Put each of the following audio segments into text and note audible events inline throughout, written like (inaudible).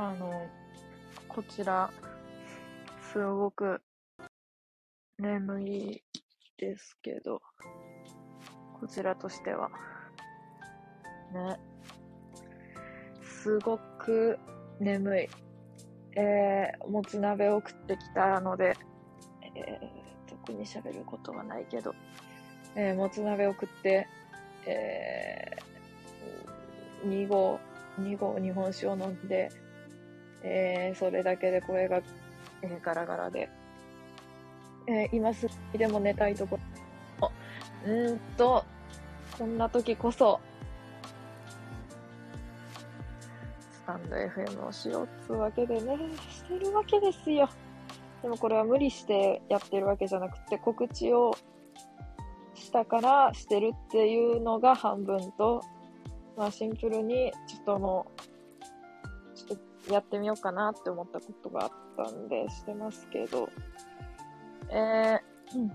あの、こちら、すごく眠いですけど、こちらとしては、ね、すごく眠い。えー、もつ鍋を食ってきたので、えー、特に喋ることはないけど、えー、もつ鍋を食って、えー、2合、2合日本酒を飲んで、えー、それだけで声が、えー、ガラガラで、えー、今すぐでも寝たいとこ。ろ、うーんと、こんな時こそ、スタンド FM をしようっつうわけでね、してるわけですよ。でもこれは無理してやってるわけじゃなくて、告知をしたからしてるっていうのが半分と、まあシンプルに、ちょっともう、やってみようかなって思ったことがあったんで、してますけど、えー、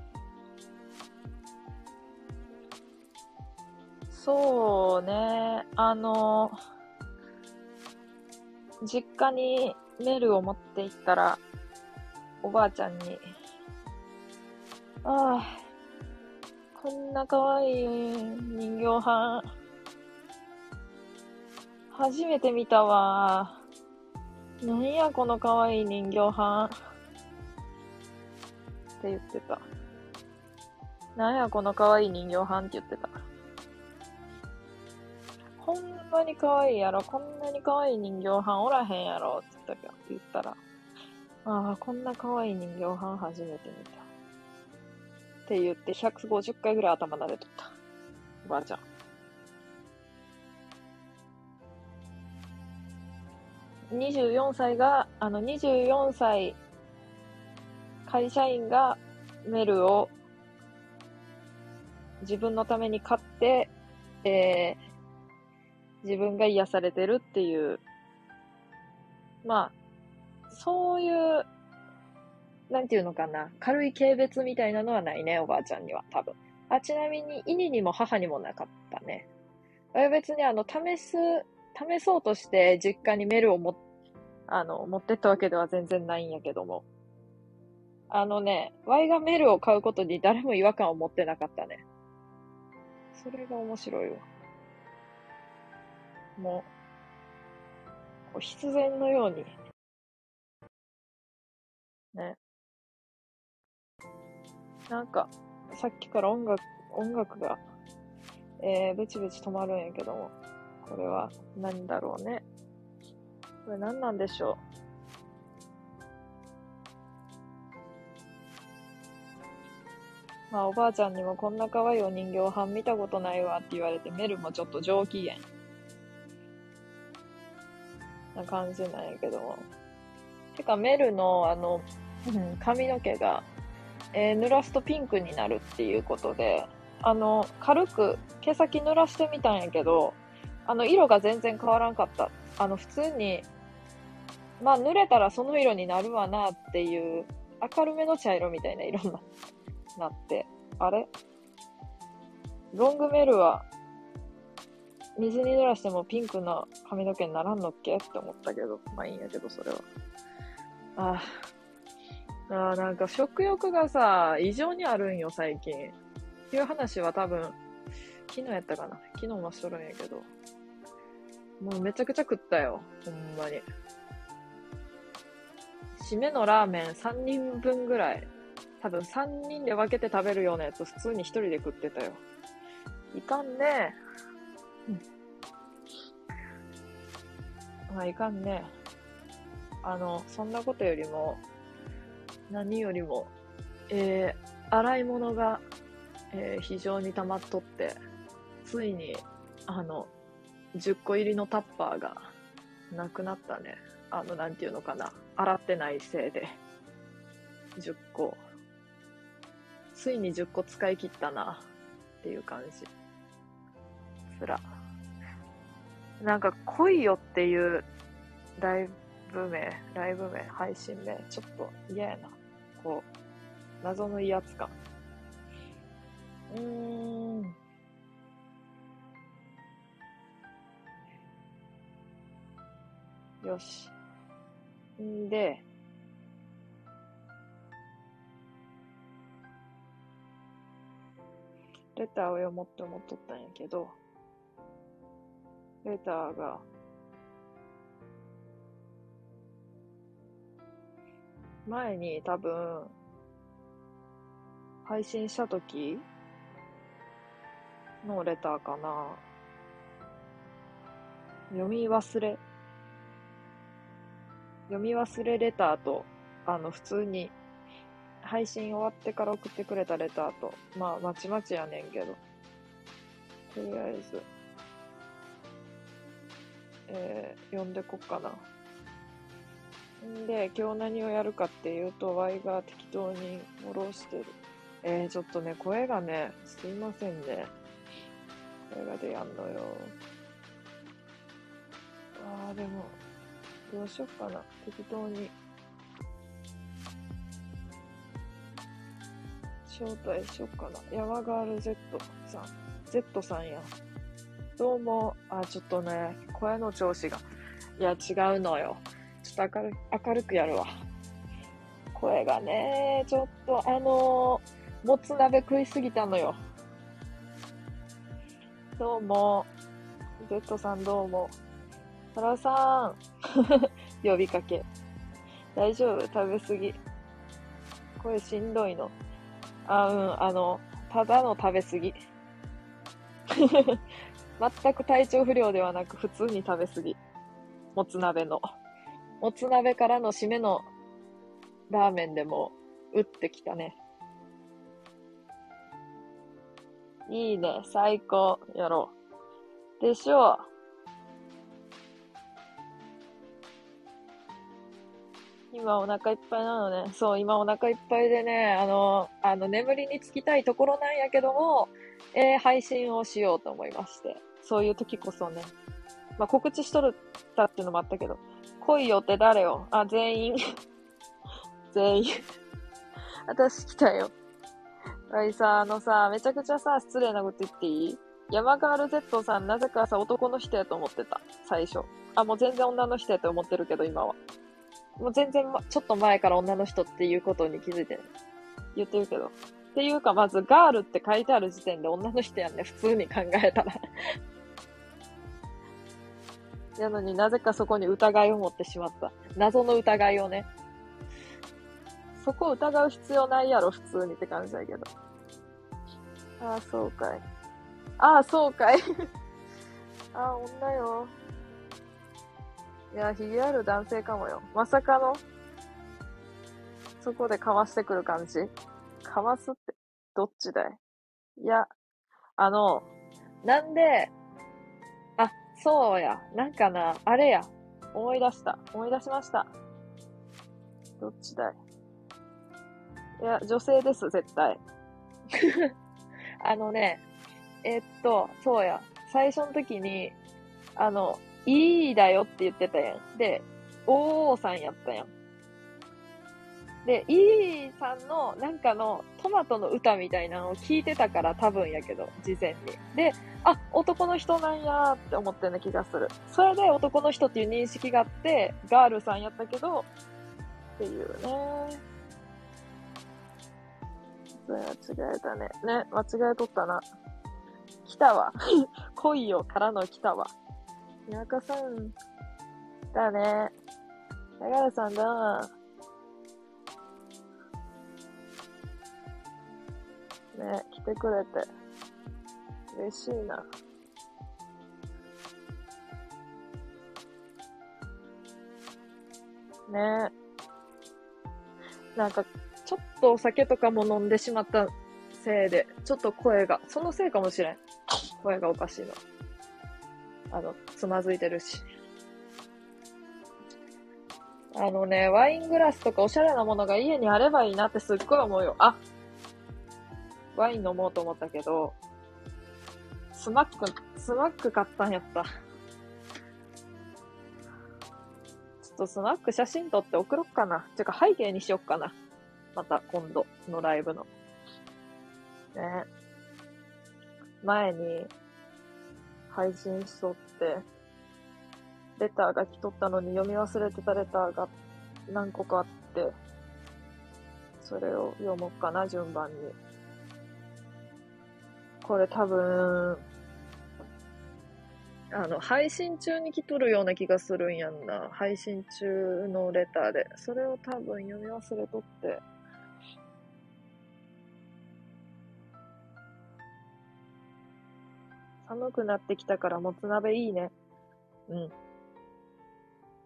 そうね、あの、実家にメルを持って行ったら、おばあちゃんに、ああ、こんな可愛い人形班、初めて見たわ。なんやこの可愛い人形班。って言ってた。なんやこの可愛い人形班って言ってた。ほんまに可愛いやろ。こんなに可愛い人形班おらへんやろ。って言ったら。ああ、こんな可愛い人形班初めて見た。って言って150回ぐらい頭撫でとった。おばあちゃん。24歳が、あの、24歳、会社員がメルを自分のために買って、えー、自分が癒されてるっていう、まあ、そういうなんていうのかな、軽い軽蔑みたいなのはないね、おばあちゃんには、多分。あ、ちなみに、犬にも母にもなかったね。別にあの、試す、試そうとして実家にメルをも、あの、持ってったわけでは全然ないんやけども。あのね、Y がメルを買うことに誰も違和感を持ってなかったね。それが面白いわ。もう、必然のように。ね。なんか、さっきから音楽、音楽が、えー、ブチブチ止まるんやけども、これは何だろうね。これ何なんでしょう。まあ、おばあちゃんにもこんな可愛いお人形版見たことないわって言われて、メルもちょっと上機嫌な感じなんやけども。てか、メルのあの、(laughs) 髪の毛がえー、濡らすとピンクになるっていうことで、あの、軽く毛先濡らしてみたんやけど、あの、色が全然変わらんかった。あの、普通に、まあ、濡れたらその色になるわなっていう、明るめの茶色みたいな色になって、あれ？ロングメルは、水に濡らしてもピンクな髪の毛にならんのっけ？って思ったけど、まあいいんやけど、それは。ああ、ああ、なんか食欲がさ、異常にあるんよ、最近。っていう話は多分、昨日やったかな。昨日もしとるんやけど。もうめちゃくちゃ食ったよ。ほんまに。締めのラーメン3人分ぐらい。多分3人で分けて食べるようなやつ普通に1人で食ってたよ。いかんね。うん。あ、いかんね。あの、そんなことよりも、何よりも、えー、洗い物が、えー、非常に溜まっとって、ついに、あの、10個入りのタッパーがなくなったね。あの、なんていうのかな。洗ってないせいで。10個。ついに10個使い切ったな。っていう感じ。つら。なんか、来いよっていうライブ名、ライブ名、配信名、ちょっと嫌やな。こう、謎の威圧感。うーん。よし。んで、レターを読もうって思っとったんやけど、レターが、前に多分、配信した時のレターかな。読み忘れ。読み忘れレターと、あの、普通に、配信終わってから送ってくれたレターと、まあ、まちまちやねんけど。とりあえず、えー、読んでこっかな。んで、今日何をやるかっていうと、Y が適当にフォローしてる。えー、ちょっとね、声がね、すいませんね。声が出やんのよ。あー、でも、どうしよっかな。適当に。招待しよっかな。山ガール Z さん。Z さんや。どうも。あ、ちょっとね、声の調子が。いや、違うのよ。ちょっと明る明るくやるわ。声がね、ちょっとあのー、もつ鍋食いすぎたのよ。どうも。Z さんどうも。原さん。(laughs) 呼びかけ。大丈夫食べすぎ。声しんどいの。あ、うん、あの、ただの食べすぎ。(laughs) 全く体調不良ではなく、普通に食べすぎ。もつ鍋の。もつ鍋からの締めのラーメンでも、打ってきたね。いいね。最高。やろう。でしょう。今お腹いっぱいなのね。そう、今お腹いっぱいでね、あの、あの、眠りにつきたいところなんやけども、えー、配信をしようと思いまして。そういう時こそね。まあ、告知しとるたっていうのもあったけど、来いよって誰よあ、全員。(laughs) 全員。(laughs) 私来たよ。あいさ、あのさ、めちゃくちゃさ、失礼なこと言っていい？山ガール Z さん、なぜかさ、男の人やと思ってた。最初。あ、もう全然女の人やと思ってるけど、今は。もう全然、ま、ちょっと前から女の人っていうことに気づいてる。言ってるけど。っていうか、まず、ガールって書いてある時点で女の人やんね。普通に考えたらなのになぜかそこに疑いを持ってしまった。謎の疑いをね。そこ疑う必要ないやろ、普通にって感じだけど。ああ、そうかい。ああ、そうかい。(laughs) ああ、女よ。いや、ひげある男性かもよ。まさかの、そこでかわしてくる感じかわすって、どっちだい？いや、あの、なんで、あそうや。なんかな、あれや。思い出した。思い出しました。どっちだい？いや、女性です、絶対。(laughs) あのね、えっと、そうや。最初の時に、あの、いいだよって言ってたやん。で、おーさんやったやん。で、イーさんのなんかのトマトの歌みたいなのを聞いてたから多分やけど、事前に。で、あ、男の人なんやって思ってる気がする。それで男の人っていう認識があって、ガールさんやったけど、っていうね。それ間違えたね。ね、間違えとったな。来たわ。(laughs) 恋よからの来たわ。宮かさん。だね。ガールさんだ。ね、来てくれて。嬉しい。な。ねなんか、ちょっとお酒とかも飲んでしまったせい。で、ちょっと声が、そのせい。かもしれん。声がおかしい。の。あの、つまずいてるし。あのね、ワイングラスとかおしゃれなものが家にあればいいなってすっごい思うよ。あ、ワイン飲もうと思ったけど、スマック、スマック買ったんやった。ちょっとスマック写真撮って送ろっかな。てか背景にしよっかな。また今度のライブの。ね。前に配信しとって、レターが来とったのに読み忘れてたレターが何個かあって、それを読もうかな、順番に。これ多分、あの、配信中に来とるような気がするんやんな。配信中のレターで。それを多分読み忘れとって。寒くなってきたからもつ鍋いいね。うん。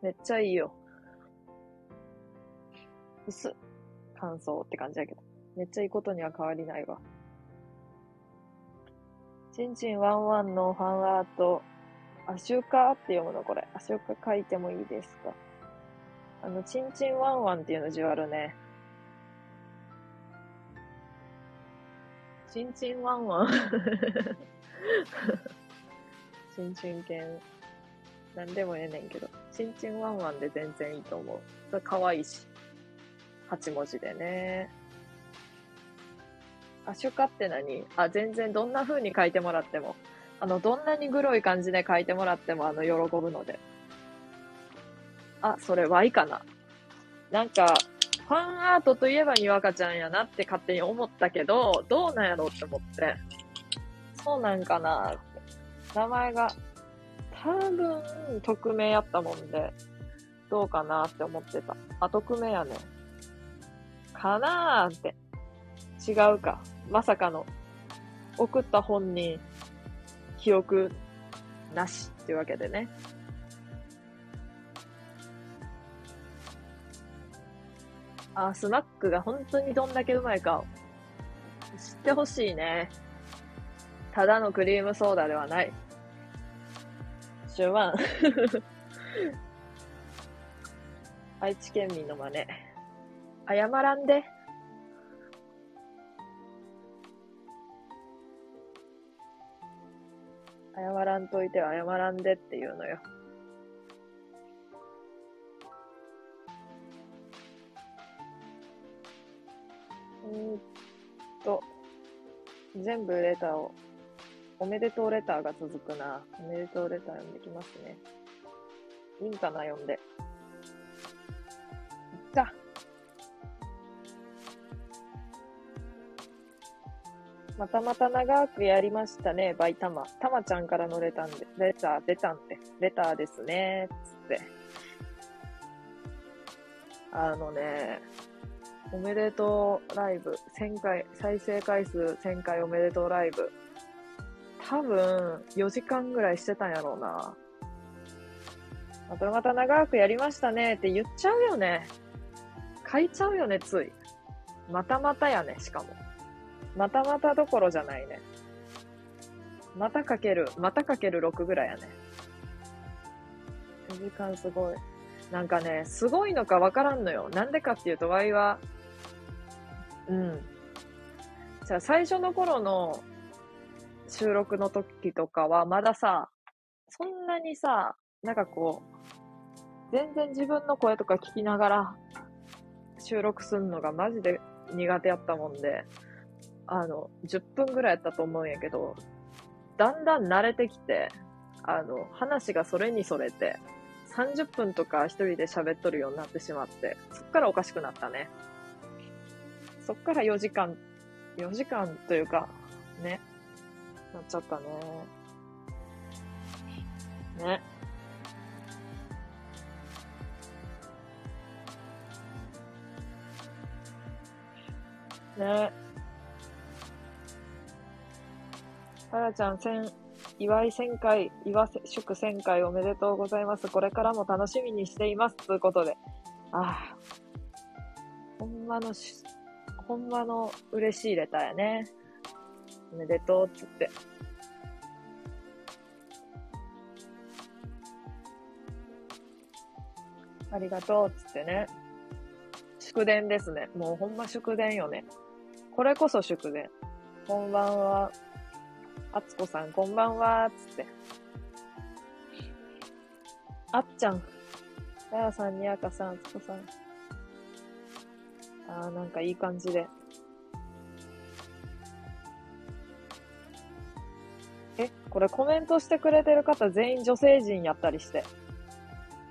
めっちゃいいよ。薄っ。感想って感じだけど。めっちゃいいことには変わりないわ。ちんちんワンワンのファンアート、アシュカって読むのこれ。アシュカ書いてもいいですか？あの、ちんちんワンワンっていうの字あるね。ちんちんワンワン。ちんちん犬。なんでもええねんけど。ちんちんワンワンで全然いいと思う。それ可愛いし。8文字でね。アシュカって何？あ、全然どんな風に書いてもらっても。あの、どんなにグロい感じで書いてもらっても、あの、喜ぶので。あ、それ Y かな。なんか、ファンアートといえばにわかちゃんやなって勝手に思ったけど、どうなんやろうって思って。そうなんかなって。名前が、多分、匿名やったもんで、どうかなって思ってた。あ、匿名やね。かなーって。違うか。まさかの、送った本人、記憶なしっていうわけでね。あ、スナックが本当にどんだけうまいか知ってほしいね。ただのクリームソーダではない。シュワン。(laughs) 愛知県民の真似。謝らんで。謝らんといて謝らんでっていうのよ。うーんと、全部レターを、おめでとうレターが続くな。おめでとうレター読んできますね。いいんかな、読んで。いっか。またまた長くやりましたね、バイタマ。タマちゃんからのレターで、レター、出たんで、レターですね、つって。あのね、おめでとうライブ、1000回、再生回数1000回おめでとうライブ。多分、4時間ぐらいしてたんやろうな。またまた長くやりましたねって言っちゃうよね。書いちゃうよね、つい。またまたやね、しかも。またまたどころじゃないね。またかける、またかける6ぐらいやね。4時間すごい。なんかね、すごいのかわからんのよ。なんでかっていうと、ワイは、うん。じゃあ最初の頃の収録の時とかは、まださ、そんなにさ、なんかこう、全然自分の声とか聞きながら収録するのがマジで苦手やったもんで、あの、10分ぐらいやったと思うんやけど、だんだん慣れてきて、あの、話がそれにそれて、30分とか一人で喋っとるようになってしまって、そっからおかしくなったね。そっから4時間、4時間というか、ね、なっちゃったね。ね。ね。さらちゃん、千、祝い千回、祝祝千回おめでとうございます。これからも楽しみにしています。ということで。ああ。ほんまのし、ほんまの嬉しいレターやね。おめでとうっつって。ありがとうっつってね。祝電ですね。もうほんま祝電よね。これこそ祝電。こんばんは。あつこさん、こんばんは。つって。あっちゃん。ややさん、にやかさん、あつこさん。あー、なんかいい感じで。これコメントしてくれてる方全員女性陣やったりして。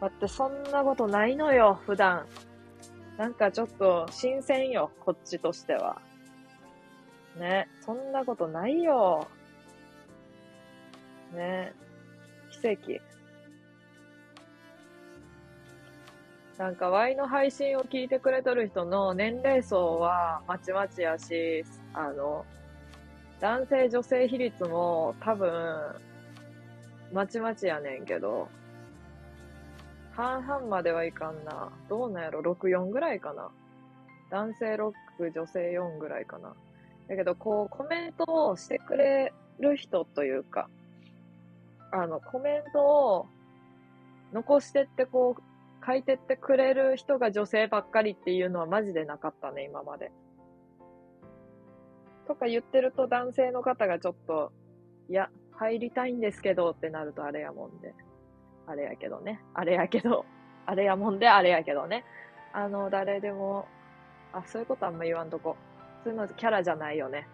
だってそんなことないのよ、普段。なんかちょっと新鮮よ、こっちとしては。ね、そんなことないよ。ね、奇跡。なんか、ワイの配信を聞いてくれとる人の年齢層はまちまちやし、あの、男性女性比率も多分、まちまちやねんけど、半々まではいかんな。どうなんやろ ?6、4ぐらいかな。男性6、女性4ぐらいかな。だけど、こう、コメントをしてくれる人というか、あの、コメントを残してって、こう、書いてってくれる人が女性ばっかりっていうのはマジでなかったね、今まで。とか言ってると男性の方がちょっと、いや、入りたいんですけどってなるとあれやもんで。あれやけどね。あれやけど、(laughs) あれやもんであれやけどね。あの、誰でも、あ、そういうことあんま言わんとこ。そういうのキャラじゃないよね。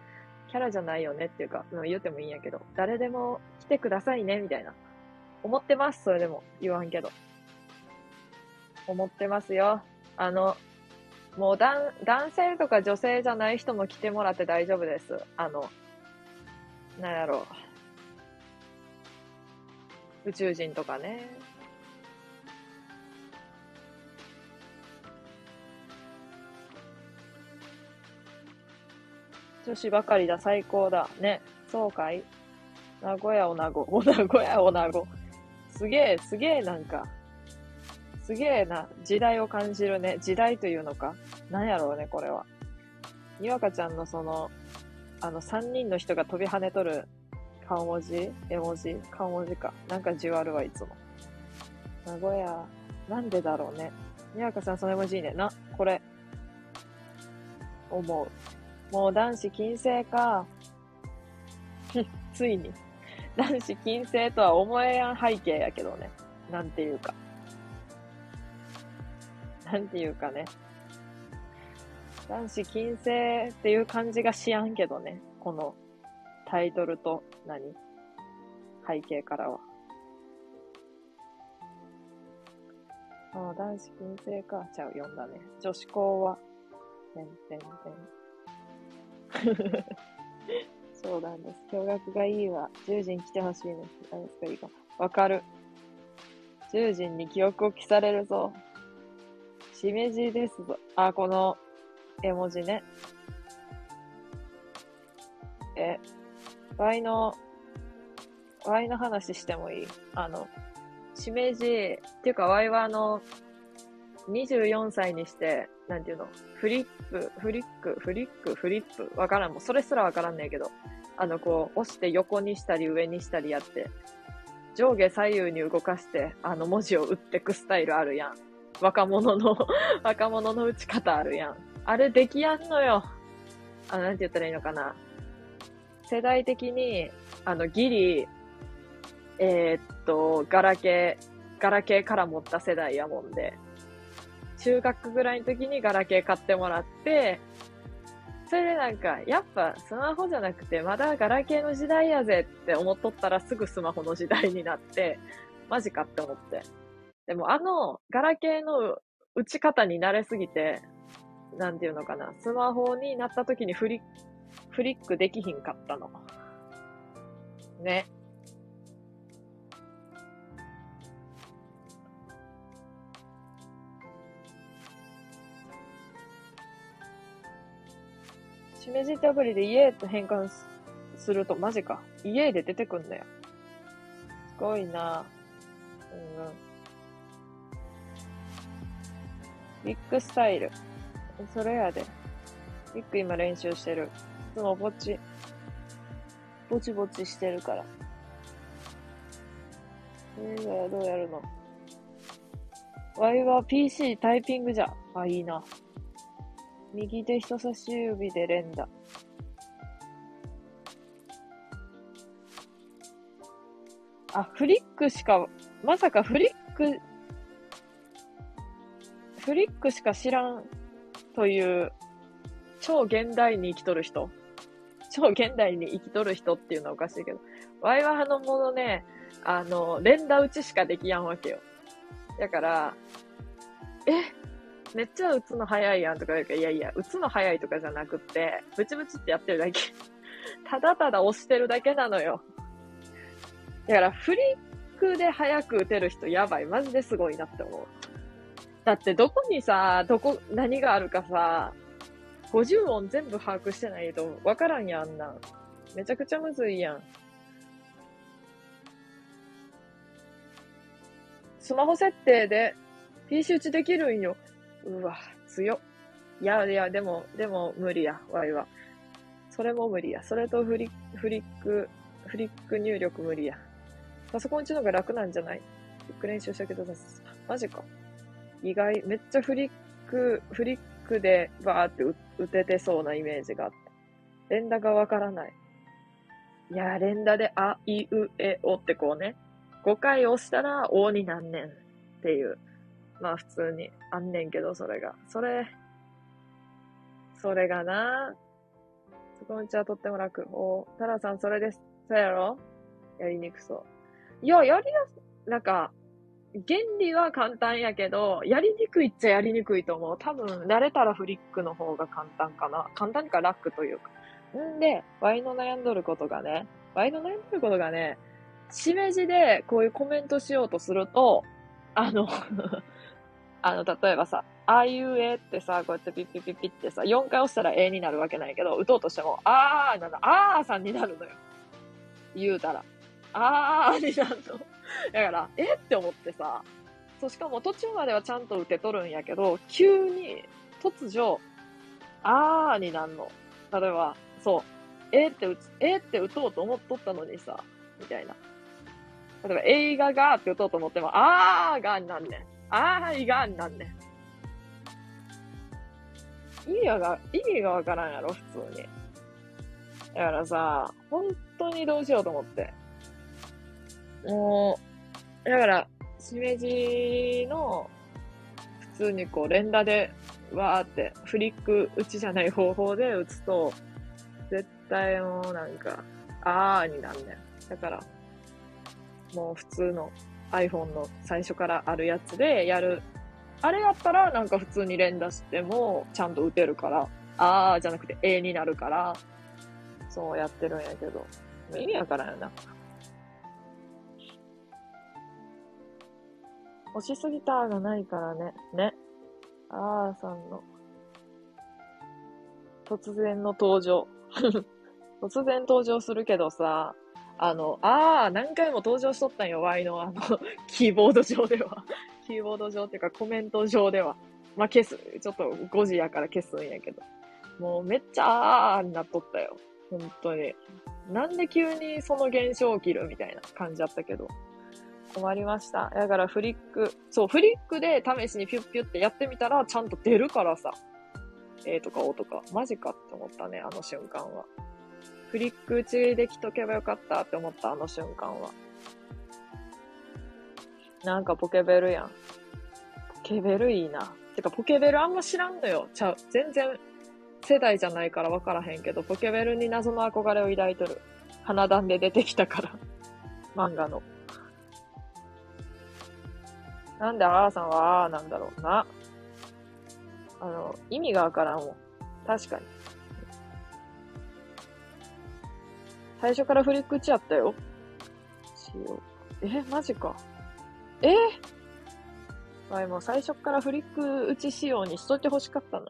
キャラじゃないよねっていうか、うん言ってもいいんやけど、誰でも来てくださいね、みたいな。思ってます、それでも。言わんけど。思ってますよ。あの、もう男性とか女性じゃない人も来てもらって大丈夫です。あの、なんやろう。宇宙人とかね。女子ばかりだ、最高だ。ね。そうかい？名古屋おなご。お (laughs) 名古屋おなご。すげえ、すげえなんか、すげえな、時代を感じるね。時代というのか。なんやろうね、これは。にわかちゃんのその、あの、三人の人が飛び跳ねとる顔文字？絵文字？顔文字か。なんかじわるわ、いつも。名古屋、なんでだろうね。にわかさん、その絵文字いいね。な、これ。思う。もう男子禁制か。(laughs) ついに。男子禁制とは思えやん背景やけどね。なんていうか。なんていうかね。男子禁制っていう感じがしやんけどね。このタイトルと何？背景からは。ああ、男子禁制か。ちゃう、読んだね。女子校は、てんてんてん。(laughs) そうなんです。驚愕がいいわ。10時に来てほしいです。何ですか、いいか。わかる。10時に記憶を消されるぞ。しめじですぞ。あ、この絵文字ね。え、ワイの、ワイの話してもいい？あの、しめじ、っていうかワイはあの、24歳にして、なんていうの、フリップ、フリック、フリック、フリップ、わからん。もうそれすらわからんねんけど、あの、こう、押して横にしたり上にしたりやって、上下左右に動かして、あの文字を打ってくスタイルあるやん。若者の (laughs) 若者の打ち方あるやん。あれできやんのよ。あ、なんて言ったらいいのかな。世代的に、あの、ギリ、えー、っと、ガラケー、ガラケーから持った世代やもんで、中学ぐらいの時にガラケー買ってもらって、それでなんか、やっぱスマホじゃなくて、まだガラケーの時代やぜって思っとったらすぐスマホの時代になって、マジかって思って。でもあの、ガラケーの打ち方に慣れすぎて、なんていうのかな、スマホになった時に振りフリックできひんかったの。ね。しめじってアプリで家と変換すると、マジか。家で出てくんだよ。すごいなうんうん。ビッグスタイル。それやで。ビッグ今練習してる。つもぼっち、ぼちぼちしてるから。えー、どうやるの？ワイは PC タイピングじゃ。あ、いいな。右手人差し指で連打。あ、フリックしか、まさかフリック、フリックしか知らんという超現代に生きとる人。超現代に生きとる人っていうのはおかしいけど、ワイワハのものね、あの、連打打ちしかできやんわけよ。だから、え、めっちゃ打つの早いやんとか言うから、いやいや、打つの早いとかじゃなくって、ブチブチってやってるだけ。(laughs) ただただ押してるだけなのよ。だから、フリックで早く打てる人やばい。マジですごいなって思う。だってどこにさ、どこ、何があるかさ、50音全部把握してないとわからんやんな。めちゃくちゃむずいやん。スマホ設定で PC 打ちできるんよ。うわ、強いやいや、でも、でも無理や、ワイは。それも無理や。それとフリフリック、フリック入力無理や。パソコン打ちの方が楽なんじゃない？フリック練習したけどさ、マジか。意外、めっちゃフリック、フリックでバーって打ててそうなイメージがあった。連打がわからない。いや、連打であ、い、う、え、おってこうね。5回押したら、おになんねんっていう。まあ普通にあんねんけど、それが。それ、それがな、そこんちはとっても楽。おタラさんそれです。そうやろ？やりにくそう。いや、やりやす、なんか、原理は簡単やけど、やりにくいっちゃやりにくいと思う。多分、慣れたらフリックの方が簡単かな。簡単か楽というか。んで、ワイの悩んどることがね、ワイの悩んどることがね、しめじでこういうコメントしようとすると、あの (laughs) あの、例えばさ、あいうえってさ、こうやってピッピッピッピってさ、4回押したらえになるわけないけど、打とうとしても、あーなんだ、あーさんになるのよ。言うたら。あーになるの。(laughs) だから、え？って思ってさ、そう、しかも途中まではちゃんと打てとるんやけど、急に突如、あーになるの。例えば、そう、えって打つ、えって打とうと思っとったのにさ、みたいな。例えば映画がって打とうと思っても、あーがーになんねん。あーいがーになんねん。意味が、意味がわからんやろ、普通に。だからさ、本当にどうしようと思って。もう、だから、しめじの、普通にこう連打で、わーって、フリック打ちじゃない方法で打つと、絶対もうなんか、あーになんねん。だから、もう普通の iPhone の最初からあるやつでやる。あれやったらなんか普通に連打してもちゃんと打てるから、あーじゃなくて A になるから、そうやってるんやけど、意味わからんよな。押しすぎたがないからね。ね。あーさんの、突然の登場。(laughs) 突然登場するけどさ、あの、ああ、何回も登場しとったんよ、Y のあの、(laughs) キーボード上では。(laughs) キーボード上っていうかコメント上では。まあ、消す。ちょっと5時やから消すんやけど。もうめっちゃあーになっとったよ。本当に。なんで急にその現象起きるみたいな感じだったけど。困りました。だからフリック、そう、フリックで試しにピュッピュってやってみたらちゃんと出るからさ。A とか O とか、マジかって思ったね、あの瞬間は。フリック打ちできとけばよかったって思った、あの瞬間は。なんかポケベルやん。ポケベルいいな。てか、ポケベルあんま知らんのよ。ちゃう。全然世代じゃないから分からへんけど、ポケベルに謎の憧れを抱いとる。花壇で出てきたから。(laughs) 漫画の。なんであーさんはあーなんだろうな。あの、意味がわからんもん。確かに。最初からフリック打ちやったよ。しよう。え、マジか。え？わい、もう最初からフリック打ち仕様にしといて欲しかったな。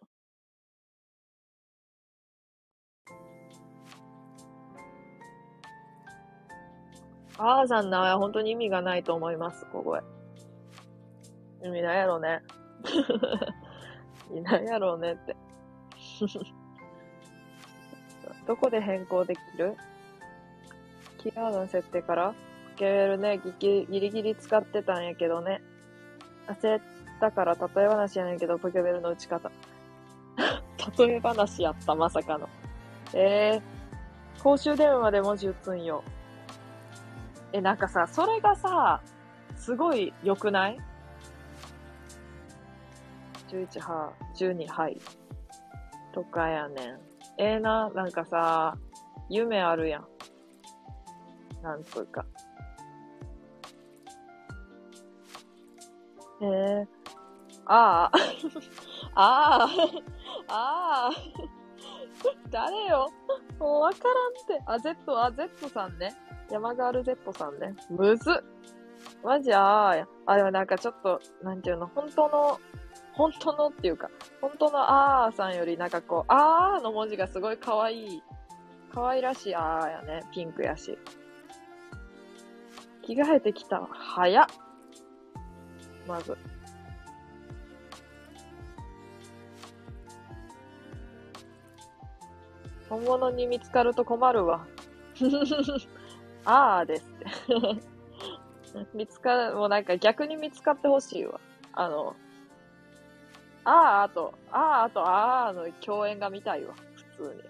あーさんなは本当に意味がないと思います、小声。意味ないやろうね。(laughs) 意味ないやろうねって。(laughs) どこで変更できる？キーワードの設定から？ポケベルね、ギリギリ使ってたんやけどね。焦ったから例え話やねんけど、ポケベルの打ち方。(laughs) 例え話やった、まさかの。えー、公衆電話で文字打つんよ。え、なんかさ、それがさ、すごい良くない？?11 は、12はい。とかやねん。ええー、な、なんかさ、夢あるやん。なんつうか。えー、あ (laughs) あ。ああ。ああ。誰よもうわからんって。あ、Z、あ、Z さんね。山ガール Z さんね。むずっ。マジああや。あ、でもなんかちょっと、なんていうの、本当の、本当のっていうか、本当のあーさんよりなんかこう、あーの文字がすごい可愛い、可愛らしいあーやね。ピンクやし。着替えてきた。早っ。まず。本物に見つかると困るわ。(laughs) あーです。(laughs) 見つかる、もうなんか逆に見つかってほしいわ。あの、あーあと、あーあと、あーの共演が見たいわ。普通に。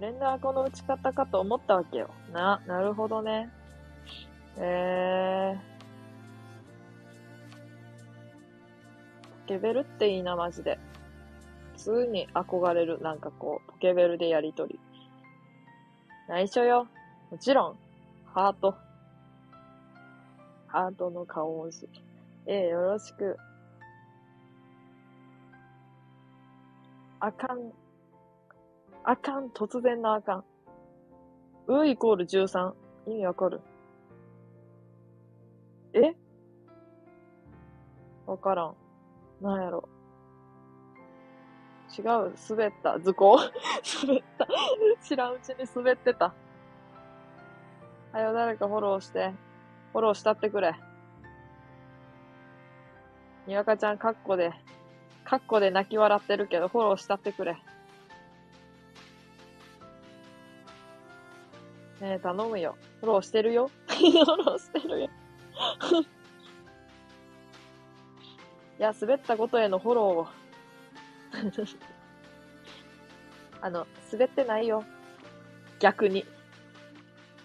連絡の打ち方かと思ったわけよ。な、なるほどね。えー。ポケベルっていいな、マジで。普通に憧れる。なんかこう、ポケベルでやりとり。内緒よ。もちろん、ハート。ハートの顔文字。ええよろしく。あかん。あかん。突然のあかん。うイコール13。意味わかる？え？わからん。なんやろ。違う。滑った。図工 (laughs) 滑った。知らんうちに滑ってた。はよ、誰かフォローして。フォローしたってくれ。にわかちゃん、カッコで、カッコで泣き笑ってるけど、フォローしたってくれ。ねえ、頼むよ。フォローしてるよ。(laughs) フォローしてるよ。(laughs) いや、滑ったことへのフォローを。(laughs) あの、滑ってないよ。逆に。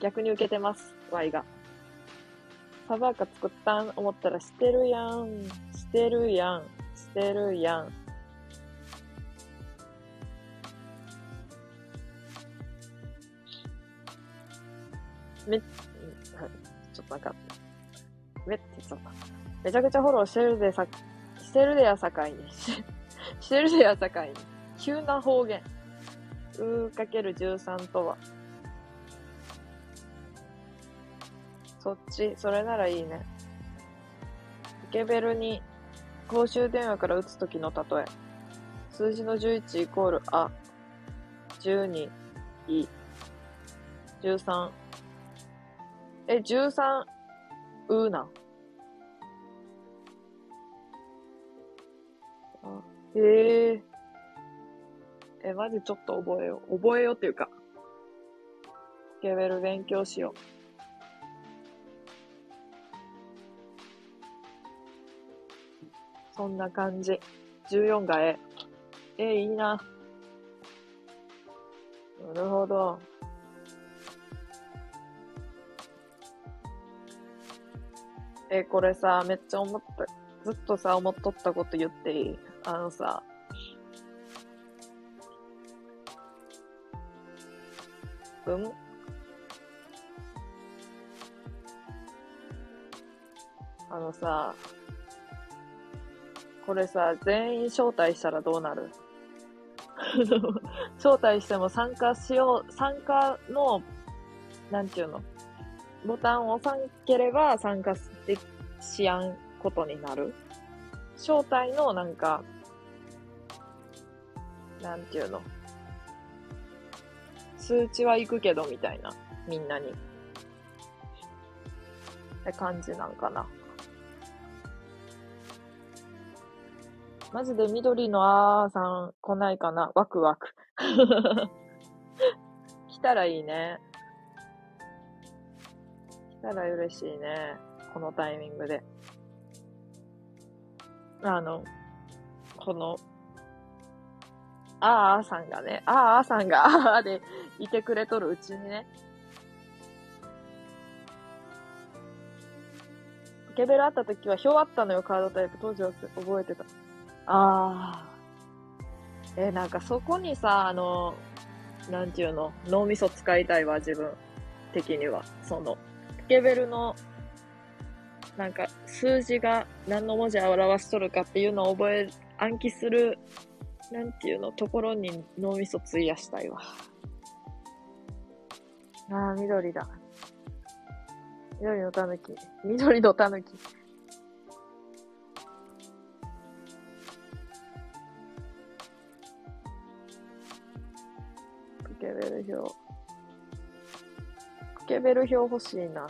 逆に受けてます。Y が。サバーカ作ったん？思ったらしてるやん。してるやん。してるやん。め、ちょっとなんか、めって言っちゃった。めちゃくちゃフォローしてるでさ、してるでやさかいに。(laughs) してるでやさかいに。急な方言。うーかける13とは。そっち、それならいいね。ポケベルに公衆電話から打つときの例え。数字の11イコールあ、12、い、13。え、13、うな。あ、へえ。え、マジちょっと覚えよう。覚えようっていうか。ポケベル勉強しよう。そんな感じ。14がえ。え、いいな。なるほど。え、これさ、めっちゃ思った。ずっとさ、思っとったこと言っていい？あのさ、うん？あのさ、これさ、全員招待したらどうなる？(laughs) 招待しても参加しよう、参加の、なんていうの、ボタンを押さんければ参加でしやんことになる。招待のなんか、なんていうの、数値は行くけどみたいな、みんなに。って感じなんかな。マジで緑のあーさん来ないかなワクワク。(laughs) 来たらいいね。来たら嬉しいね。このタイミングで。あの、この、あーあさんがね、あーあさんがあ (laughs) ーでいてくれとるうちにね、ポケベルあった時は表あったのよ、カードタイプ。当時は覚えてた。ああ。えなんかそこにさ、あの、なんていうの、脳みそ使いたいわ、自分的には。その、ポケベルのなんか数字が何の文字を表しとるかっていうのを覚え、暗記する、なんていうの、ところに脳みそ費やしたいわ。ああ、緑だ。緑のたぬき。緑のたぬき。ケベル表。クケベル表欲しいな。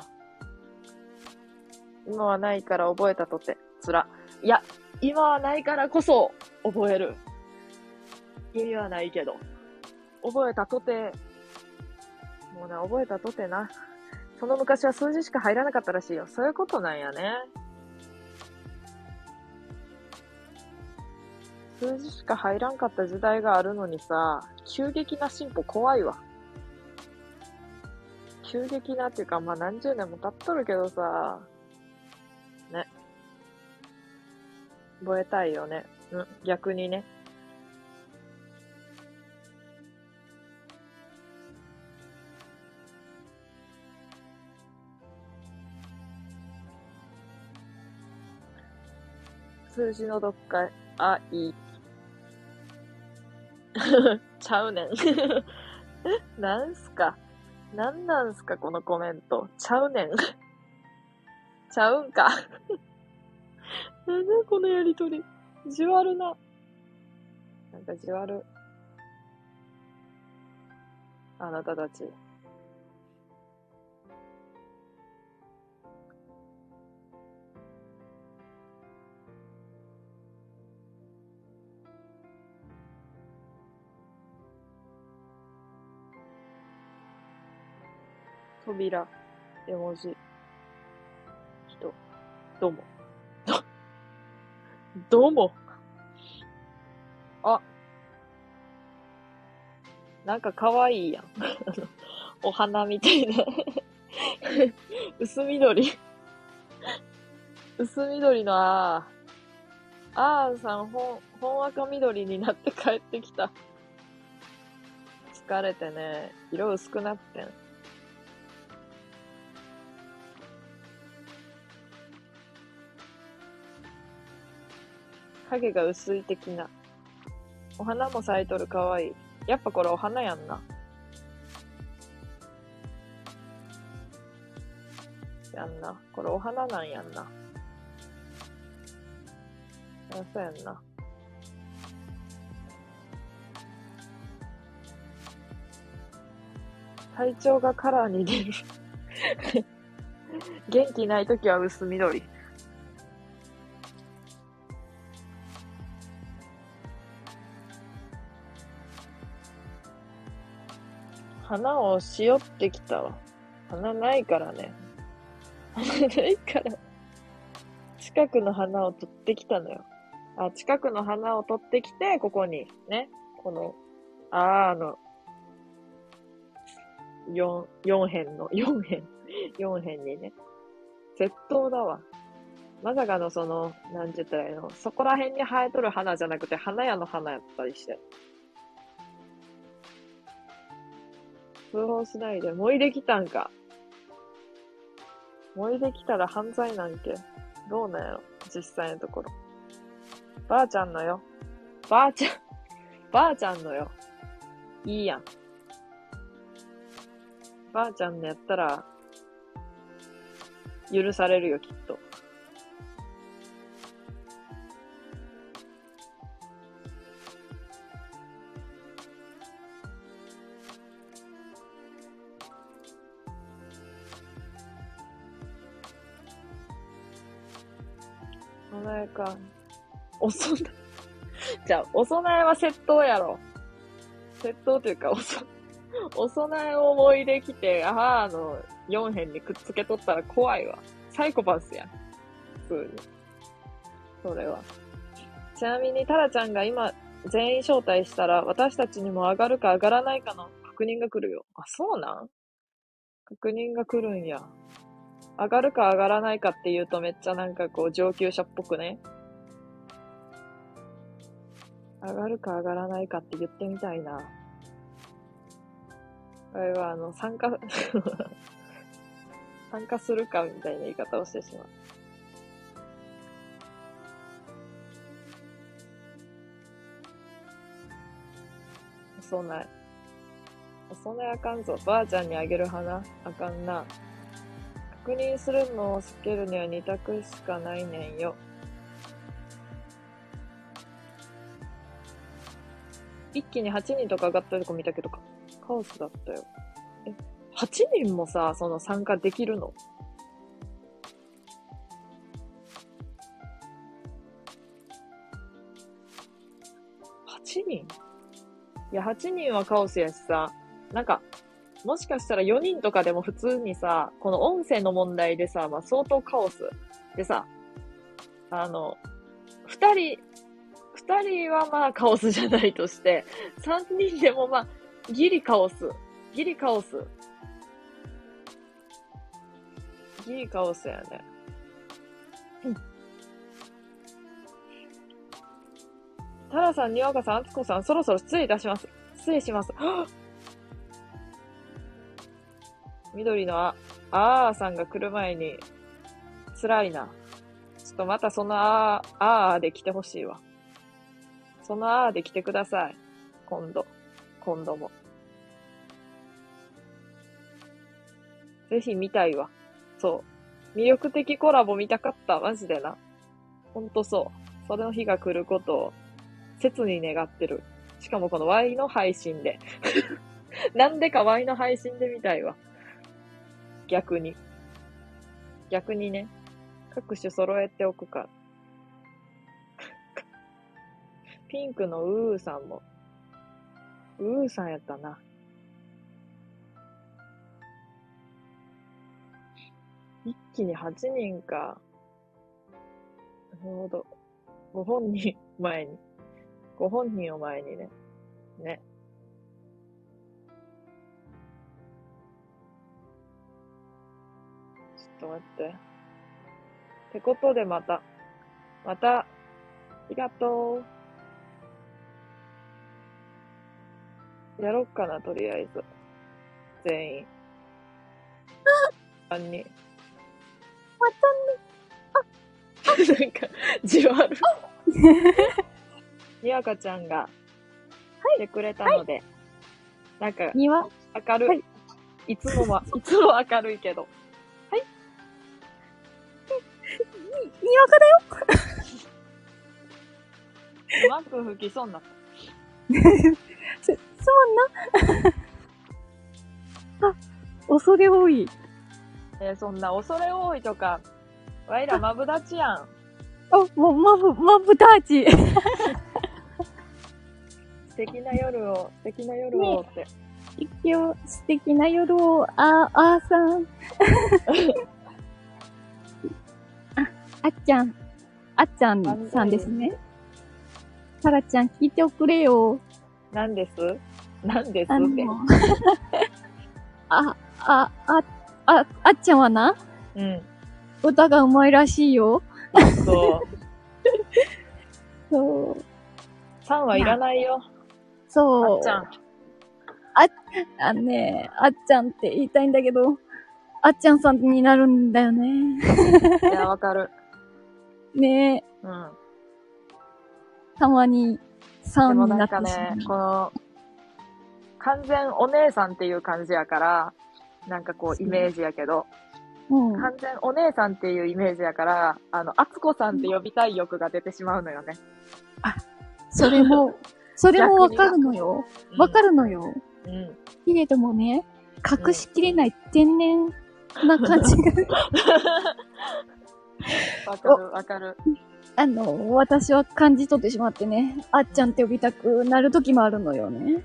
今はないから覚えたとて、つら。いや、今はないからこそ覚える。意味はないけど。覚えたとて、もうね、覚えたとてな。その昔は数字しか入らなかったらしいよ。そういうことなんやね。数字しか入らんかった時代があるのにさ、急激な進歩怖いわ。急激なっていうか、まあ何十年も経っとるけどさ、ね。覚えたいよね。うん、逆にね。数字のどっか、あ、いい。(laughs) ちゃうねん。(laughs) なんすか？なんなんすか？このコメント。ちゃうねん。(laughs) ちゃうんか？なんだこのやりとり？じわるな。なんかじわる。あなたたち。扉、絵文字、人、どうも。ど、(laughs) どうも。あ、なんかかわいやん。(laughs) お花みたいな (laughs) 薄緑。薄緑のあー。あーさん、ほん、ほん赤緑になって帰ってきた。疲れてね、色薄くなってん。影が薄い的な。お花も咲いとるかわいい。やっぱこれお花やんな。やんな。これお花なんやんな。あ、そうやんな。体調がカラーに出る (laughs) 元気ないときは薄緑。花をしよってきたわ。花ないからね。花ないから。近くの花を取ってきたのよ。あ、近くの花を取ってきて、ここに、ね。この、あー、あの、四、四辺の、(laughs) 四辺、四辺にね。窃盗だわ。まさかのその、なんて言ったらいいの、そこら辺に生えとる花じゃなくて、花屋の花やったりして。通報しないで。燃いできたんか。燃いできたら犯罪なんけ。どうなんやろ実際のところ。ばあちゃんのよ。ばあちゃん、(laughs) ばあちゃんのよ。いいやん。ばあちゃんのやったら、許されるよ、きっと。か。お供え。(laughs) じゃあ、お供えは窃盗やろ。窃盗というか、おそ、お供えを思い出来て、ああ、あの、4辺にくっつけとったら怖いわ。サイコパスやん。普通に。それは。ちなみに、タラちゃんが今、全員招待したら、私たちにも上がるか上がらないかの確認が来るよ。あ、そうなん？確認が来るんや。上がるか上がらないかっていうとめっちゃなんかこう上級者っぽくね。上がるか上がらないかって言ってみたいな。これはあの、参加 (laughs) 参加するかみたいな言い方をしてしまう。お供え。お供えあかんぞ。ばあちゃんにあげる花あかんな。確認するのを避けるには二択しかないねんよ。一気に8人とか上がったとこ見たけど、カカオスだったよ。え、8人もさ、その参加できるの？8人？いや、8人はカオスやしさ、なんか、もしかしたら4人とかでも普通にさ、この音声の問題でさ、まあ相当カオス。でさ、あの、2人、2人はまあカオスじゃないとして、3人でもまあ、ギリカオス。ギリカオス。ギリカオスやね。タラさん、にわかさん、あつこさん、そろそろ失礼いたします。失礼します。(gasps) 緑のあ、あーさんが来る前に、辛いな。ちょっとまたそのあー、あーで来てほしいわ。そのあーで来てください。今度。今度も。ぜひ見たいわ。そう。魅力的コラボ見たかった。マジでな。ほんとそう。それの日が来ることを、切に願ってる。しかもこの Y の配信で。(laughs) なんでか Y の配信で見たいわ。逆に。逆にね。各種揃えておくか。(laughs) ピンクのウーさんも。ウーさんやったな。一気に8人か。なるほど。ご本人前に。ご本人を前にね。ね。と待って。ってことでまた。また。ありがとう。やろっかな、とりあえず。全員。あんに。まなんか、じわる。にわかちゃんが、来てくれたので、なんか、にわ、明るい。、はいつもは、いつも明るいけど。にわかだよマック吹きそうになった。(laughs) そ、そうな？(laughs) あ、恐れ多い。えーそんな恐れ多いとか、わいらマブダチやん。(laughs) あ、もう、まぶ、まぶたち。素敵な夜を、素敵な夜をって。一応、素敵な夜を、あ、あーさん。あ、あっちゃん。あっちゃんさんですね。さらちゃん、聞いておくれよ。なんです？なんですあって。の、(laughs) あ、あ、あ、あ、あっちゃんはな、うん。歌がうまいらしいよ。そう。(laughs) そう。3はいらないよ。そう。あっちゃん。あのね、あっちゃんって言いたいんだけど、あっちゃんさんになるんだよね。いや、わかる。ねえ、うん。たまにさでもなんんになってかしまうね、この、完全お姉さんっていう感じやから、なんかこう、イメージやけど、うん。完全お姉さんっていうイメージやから、あの、あつこさんって呼びたい欲が出てしまうのよね。それも、(laughs) それもわかるのよ。わかる。るのよ。うん。けれどもね、隠しきれない天然な感じが、(laughs) (laughs) わかる、わかる。あの、私は感じ取ってしまってね、あっちゃんって呼びたくなる時もあるのよね。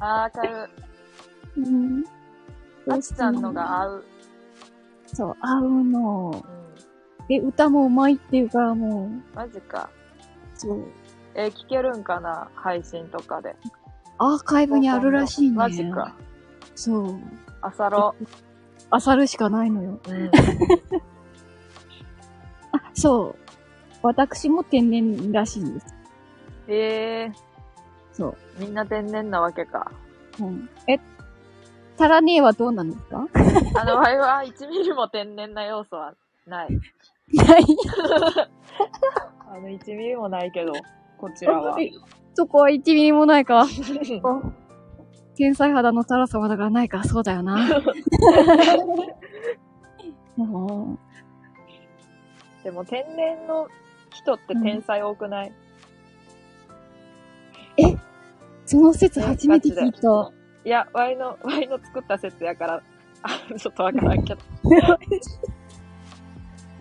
あーわかる。うん。あっちゃんのが合う。そう、合うの。うん。で、歌もうまいっていうからもう、マジか。そう。えー聞けるんかな？配信とかで。アーカイブにあるらしいね。マジか。そう。朝ろ。あさるしかないのよ。うん。(laughs) あ、そう。私も天然らしいんです。へえそう。みんな天然なわけか。うん。え、タラネーはどうなんですか？あの場合は1ミリも天然な要素はない。ない。(laughs) あの1ミリもないけど。こちらは。えそこは1ミリもないか。天才肌のタラ様だからないか。そうだよな。(laughs) もでも天然の人って天才多くない、うその説初めて聞いた。いや、ワイの、ワイの作った説やから、あ、ちょっとわからんけど。(laughs)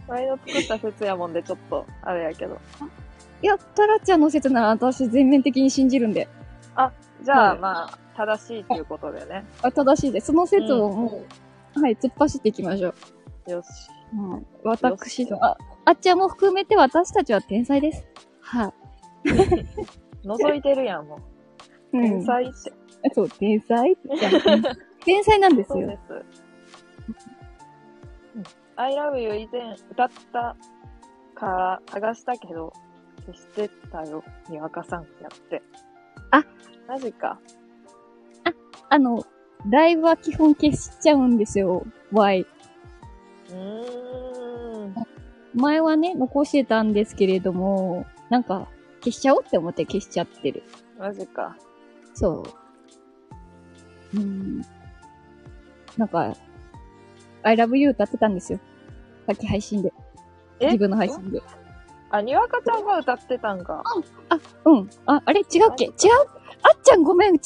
ワイの作った説やもんで、ちょっと、あれやけど。いや、タラちゃんの説なら私全面的に信じるんで。じゃあ、はいまあ、正しいということでね。あ正しいです。その説をもう、はい、突っ走っていきましょう。よし。はい、私の、あ、あっちゃんも含めて私たちは天才です。はい。覗いてるやん、もう。(laughs) うん天才って。そう、天才？(laughs) 天才なんですよ。そうです。うん I love you 以前歌ったから探したけど、消してたよ、にわかさんやって。あ、マジか。あの、ライブは基本消しちゃうんですよ。Y。うーん。前はね、残してたんですけれども、なんか、消しちゃおうって思って消しちゃってる。マジか。そう。うん。なんか、I love you 歌ってたんですよ。さっき配信で。え？自分の配信で。あ、にわかちゃんが歌ってたんか。うん。あ、あれ違うっけ？違う？あっちゃんごめん、違う？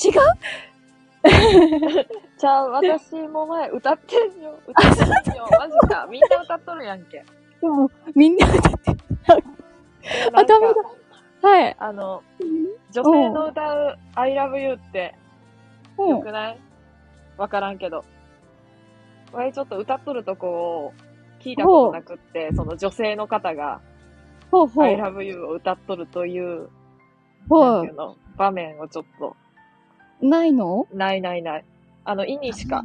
(laughs) じゃあ、私も前歌ってんよ。歌ってんよ。マジか。みんな歌っとるやんけ。でも、みんな歌って。あ、えなんかダメだ。はい。あの、女性の歌う I love you ってうん。よくない？わからんけど。わいちょっと歌っとるとこを聞いたことなくって、その女性の方がほうほう。I love you を歌っとるという、ほうの、場面をちょっと、う。ないの？ないないない。あの、イニしか。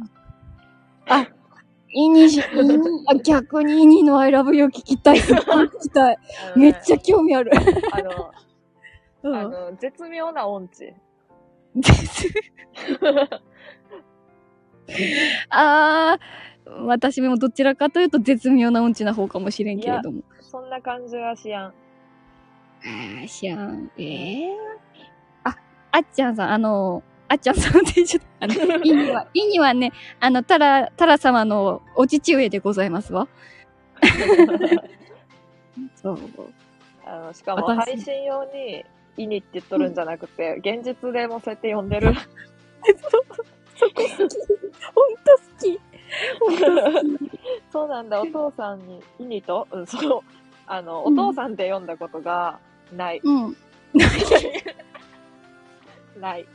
イニし、イニ、あ、逆にイニの I love you 聞きたい。(laughs) 聞きたい。めっちゃ興味ある。あの、うん。あの、絶妙な音痴。あー、私もどちらかというと絶妙な音痴な方かもしれんけれども。そんな感じはしやん。あー、しゃん。えー、あ、あっちゃんさん、あの、あっちゃんさんってちょっと、あの、(laughs) イニは、イニはね、あの、タラ、タラ様のお父上でございますわ。(laughs) そう。あの、しかも私配信用に、イニって言っとるんじゃなくて、現実でもそうやって呼んでる。(laughs) そこ好き。ほんと好き。ほんと好き。そうなんだ、お父さんに、イニと、うん、そう、あの、おうん父さんで読んだことがない。うん。ない。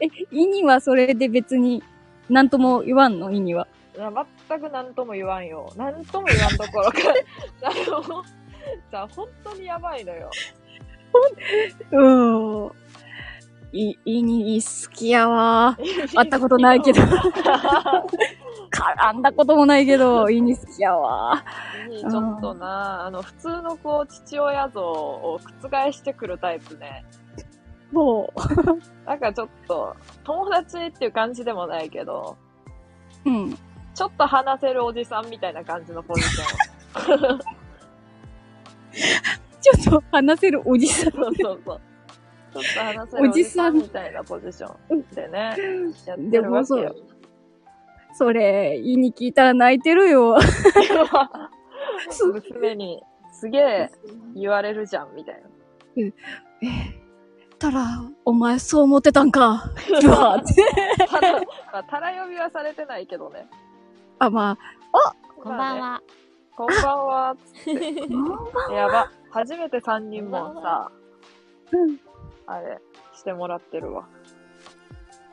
え、イニはそれで別に、なんとも言わんの？イニは。全く何とも言わんよ。何とも言わんところか。(laughs) あの、じゃあ、本当にやばいのよ。うん。い、イニ好きやわ。会ったことないけど。絡んだこともないけど、イニ好きやわ。ちょっとな、あの、普通のこう、父親像を覆してくるタイプね。もなんかちょっと、友達っていう感じでもないけど、う。うん。ちょっと話せるおじさんみたいな感じのポジション。(laughs) ちょっと話せるおじさん。そうそうそう。ちょっと話せるおじさんみたいなポジションでね、やってでもそうるわけよ。。それ、イニ聞いたら泣いてるよ。娘に、すげえ言われるじゃん、みたいな。え、たら、お前そう思ってたんか。うわって。ただ、まあ、たら呼びはされてないけどね。あ、まこんばんは。こんばんは、つって。あ。やば。初めて3人もさ、うんあれ、してもらってるわ。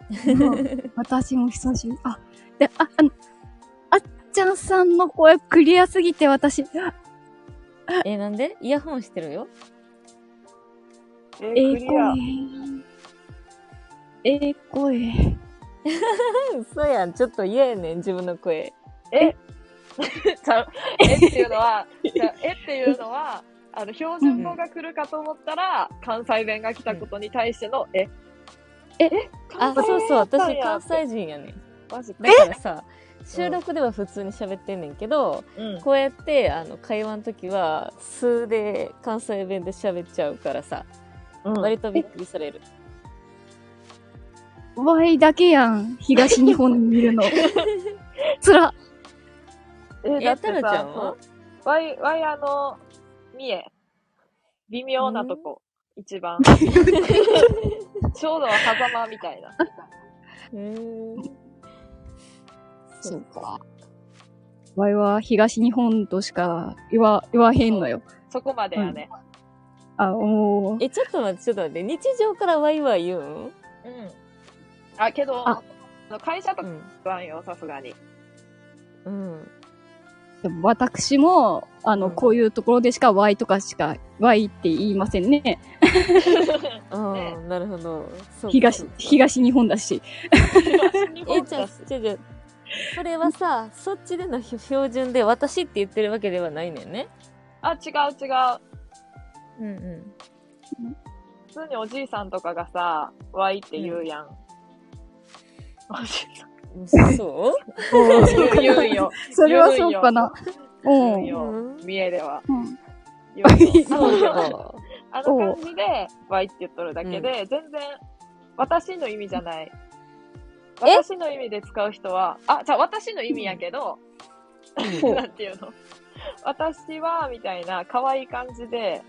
(laughs) 私も久しぶり。あ、で、あ、あの、あっちゃんさんの声クリアすぎて私、え、なんで？イヤホンしてるよ。えー、ええクリア。声。え。(laughs) 嘘やん。ちょっと嫌やねん、自分の声。え？(laughs) ちゃうえ？っていうのは、じゃあえ？っていうのは、あの、標準語が来るかと思ったら、関西弁が来たことに対しての、え？え？あ、関西そうそう。私、や関西人やねん。マジか。だからさ、収録では普通に喋ってんねんけど、うん。こうやって、あの、会話の時は、数で関西弁で喋っちゃうからさ。うん割とびっくりされる。ワイだけやん。東日本に見るの。(laughs) つら。え、だえ、ってタラちゃさんは、ワイ、ワイあの、三重。微妙なとこ。一番。(laughs) ちょうど狭間みたいな。へーそうか。ワイは東日本としか言わ、言わへんのよ。そこまでやね。あ、おー。え、ちょっと待って、ちょっと待って。日常からワイワイ言うん？うん。あ、けど、あ会社とかうん。言わんよ、さすがに。うん。でも私も、あの、うんこういうところでしか Y とかしか Y って言いませんね。ああ、ねなるほど。東東日本だし。(laughs) え、じゃあ、じゃあじゃあそれはさ、そっちでの標準で私って言ってるわけではないねんね。あ、違う違う。うんう普通におじいさんとかがさ、ワイって言うやん。おじいさん。ん。そう言う言うんよ。それはそうかな。うん。言うんよ。うん三重では。うんそうあの感じで、ワイって言っとるだけで、全然、私の意味じゃない。私の意味で使う人は、あ、じゃあ私の意味やけど、ほう (laughs) なんていうの？私は、みたいな可愛い感じで、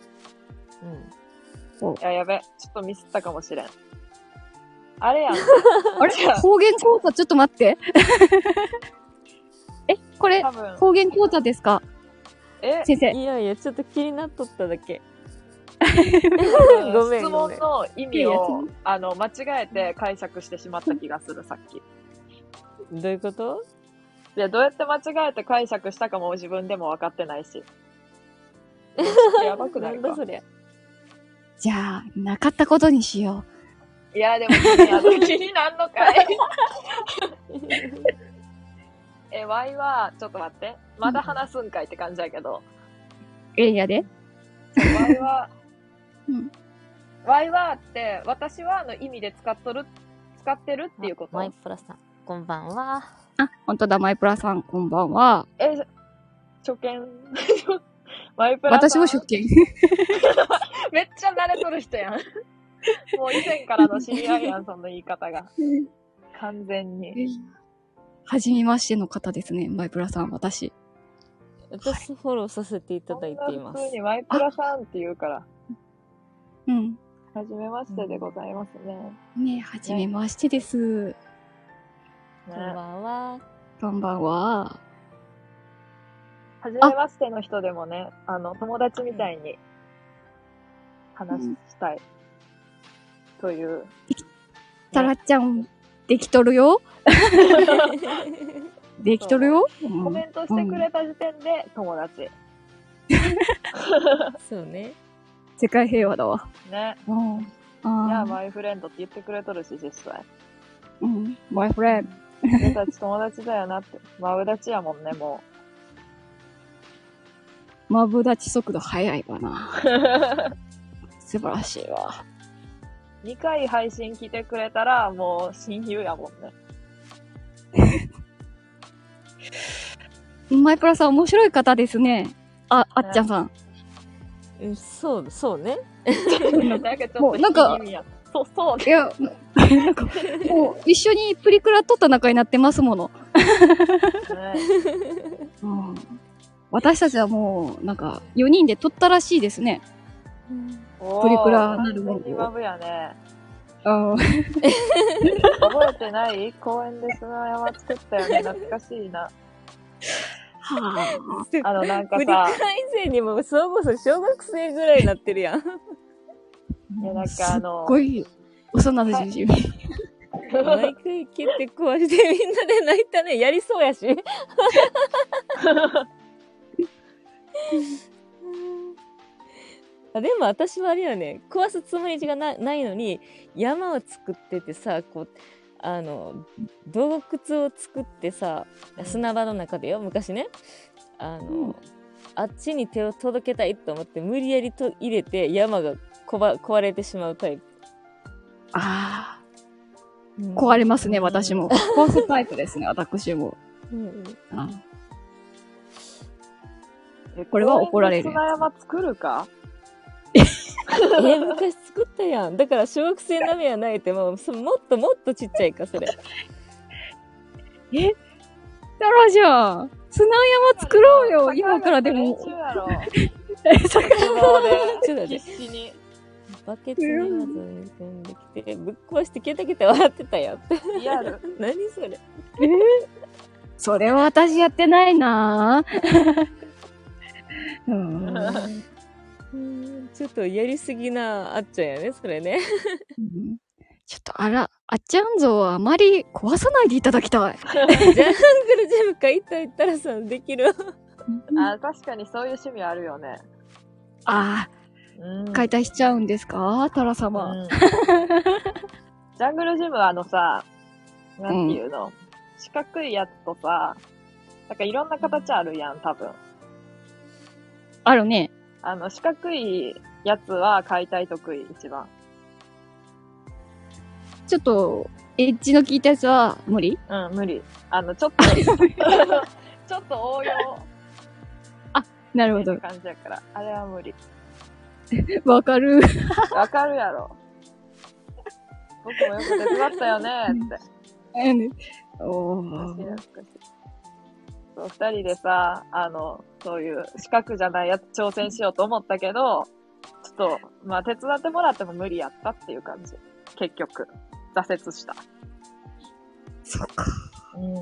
うん。いや、やべ、ちょっとミスったかもしれん。あれやん。(laughs) あれ？方言講座ちょっと待って。(laughs) え、これ方言講座ですか？え、先生。いやいや、ちょっと気になっとっただけ。う (laughs) んごめん質問の意味いいやを、あの、間違えて解釈してしまった気がする、さっき。どういうこと？で、どうやって間違えて解釈したかも自分でも分かってないし。やばくなるか？なんだ。そりゃ。じゃあ、なかったことにしよいや、でも気になる気になんのかい。(laughs) え、ワイは、ちょっと待って。まだ話すんかいって感じやけど。う。ええやで。ワイは、(laughs) うんワイはって、私はの意味で使っとる、使ってるっていうこと？マイプラさん、こんばんは。あ、本当だ、マイプラさん、こんばんは。え、初見ワイプラさん私も出見。(laughs) めっちゃ慣れとる人やん。(laughs) もう以前からの知り合いやん、その言い方が。完全に。はじめましての方ですね、マイプラさん、私。私フォローさせていただいています普通。にワイプラさんって言うから、うん。はじめましてでございますね。ねはじめましてです。こんばねんは。こんばんは。はじめましての人でもね、あの、友達みたいに話したい。という。タラちゃん、できとるよできとるよ、うんコメントしてくれた時点で友達。そうね。世界平和だわ。ね。うん。いや、マイフレンドって言ってくれとるし、実際。うん。マイフレンド。俺たち友達だよなって。マブダチやもんね、もマブダチ速度速いわな。う。(laughs) 素晴らしいわ。2回配信来てくれたら、もう親友やもんね。(laughs) マイプラさん面白い方ですね。あ、あっちゃんさん。うんそう、そうね。(laughs) なんかちょっともうなんかそう、そうね。いや、なんか、もう一緒にプリクラ撮った仲になってますもの。うん。私たちはもう、なんか、4人で撮ったらしいですね。プリクラなるもの完全にマブやね。あ (laughs) 覚えてない？公園で砂山作ったよね。懐かしいな。はあの、なんかプリクラさ、以前にも、そうこそ小学生ぐらいになってるやん。いやなんかあのすっごい、幼馴染み。毎回蹴って壊してみんなで泣いたね。やりそうやし。(laughs) あでも私はあれやね。壊すつもりがなないのに山を作っててさこうあの洞窟を作ってさ砂場の中でよ昔ね。あの、うん。あっちに手を届けたいと思って無理やりと入れて山がこば壊れてしまうタイプ、あうん。あ、壊れますね、私も。(laughs) 壊すタイプですね、私も。うんうん。あえこれは怒られる砂山作るか？(laughs) え昔作ったやん。だから小学生並みはないってもうそもっともっとちっちゃいかそれ。だろじゃん。砂山作ろうよ、今からでも。えそれ相撲で。ちょっと待って。必死に。バケツにまず組んできてぶっ壊してケタケタ笑ってたやんってリアル。(laughs) 何それ。それは私やってないな。ぁ。うん。うん。ちょっとやりすぎなあっちゃんやねそれね。ちょっとあら、あっちゃん像はあまり壊さないでいただきたい。(laughs) ジャングルジム買いたいったらさできる。あ、確かにそういう趣味あるよね。あうん。あ、解体しちゃうんですか？タラ様。うん。(laughs) ジャングルジムはあのさ、なんていうの、四角いやつとさ、なんかいろんな形あるやん、多分。あるね。あの、四角いやつは解体得意、一番。ちょっと、エッジの効いたやつは無理？うん、無理。あの、ちょっと、(laughs) ちょっと応用なるほど。感じやから、あれは無理。(laughs) わかる。わかるやろ。僕もよく手伝ったよねって。お懐かしいー懐かしいそう、二人でさ、あの、そういう四角じゃないやつ挑戦しようと思ったけど、ちょっと、まあ手伝ってもらっても無理やったっていう感じ。結局、挫折した。そっか。うん。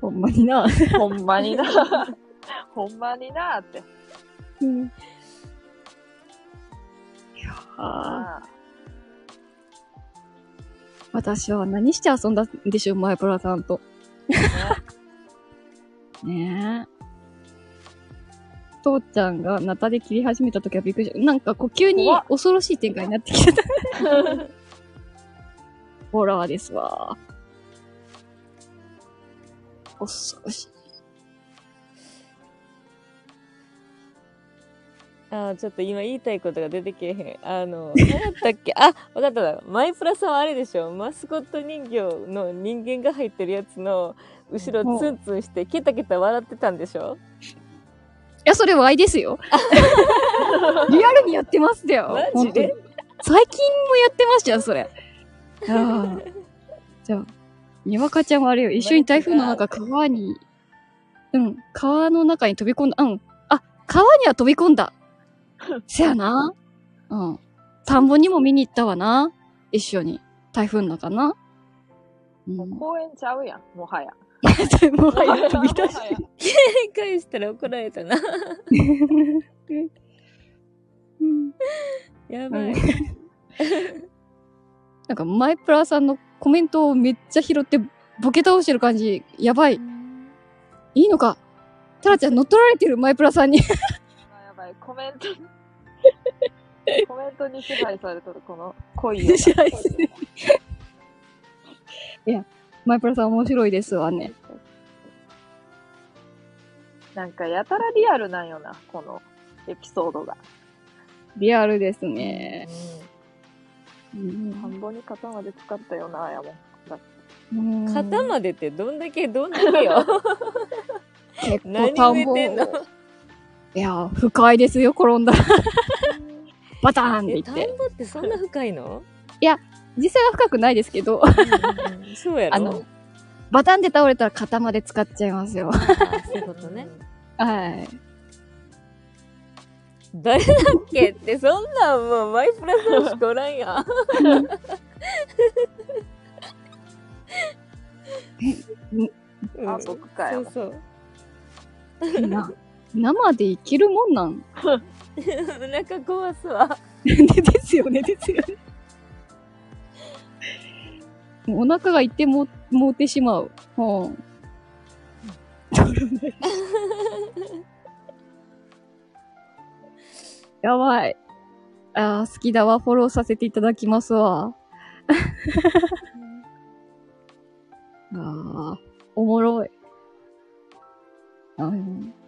ほんまにな。ほんまにな。(laughs) ほんまになって。うん。いやーあ私は何して遊んだんでしょう、マイプラさんと。ねえ。父ちゃんがナタで切り始めた時はびっくりした。なんかこう急に恐ろしい展開になってきてた。(laughs) ホラーですわ。恐ろしい。あーちょっと今言いたいことが出てけえへん。あの、何やったっけ？(laughs) あ、わかったわ。マイプラさんはあれでしょマスコット人形の人間が入ってるやつの後ろツンツンしてケタケタ笑ってたんでしょ？いや、それ Y ですよ。(laughs) リアルにやってますよ。マジで？最近もやってましたよ、それ。ああ。じゃあ、にわかちゃんはあれよ、一緒に台風の中、川に、うん、川の中に飛び込んだ、うん。あ、川には飛び込んだ。(laughs) せやな。うん。田んぼにも見に行ったわな。一緒に。台風の中な。う。もうん公園ちゃうやん、もはや。(laughs) もはや飛び出しもは (laughs) や返したら怒られたな。うんやばい。なんか、マイプラさんのコメントをめっちゃ拾って、ボケ倒してる感じ、やばい。いいのかタラちゃん乗っ取られてるマイプラさんに。やばい、コメント、(laughs) コメントに支配されとる、この恋を。支配するいや、マイプラさん面白いですわね。なんかやたらリアルなんよな、このエピソードが。リアルですね。ううん。田んぼに肩まで使ったよな、やもん。肩までってどんだけどんだけよ。結構何田んぼ。植えてんの？いや、深いですよ、転んだら。(laughs) バターンってえ、言って。田んぼってそんな深いの？実際は深くないですけど、そうやろ？あの、バタンで倒れたら肩まで使っちゃいますよ。そういうことね。はい。誰だっけって、そんなんもうマイプラさんしかおらんやん。(laughs) うんあ、僕かよ。そうそう。な生で生きるもんなん？(laughs) お腹壊すわ。(laughs) ですよね、ですよね。お腹がいっても、もうてしまう。うん。(laughs) やばい。あー好きだわ。フォローさせていただきますわ。ああ、おもろい。うんあ、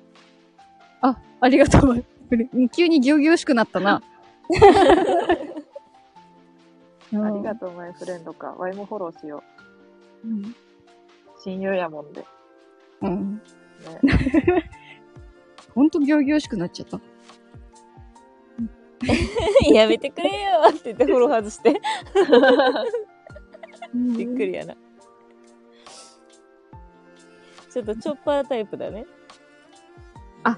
ありがとう。急にぎょぎょしくなったな。ありがとう、マイフレンドか。ワイもフォローしようん。う。親友やもんで。うん。ね。(laughs) ほんとぎょぎょしくなっちゃった。(laughs) やめてくれよって言ってフォロー外して。びっくりやな。ちょっとチョッパータイプだね。あ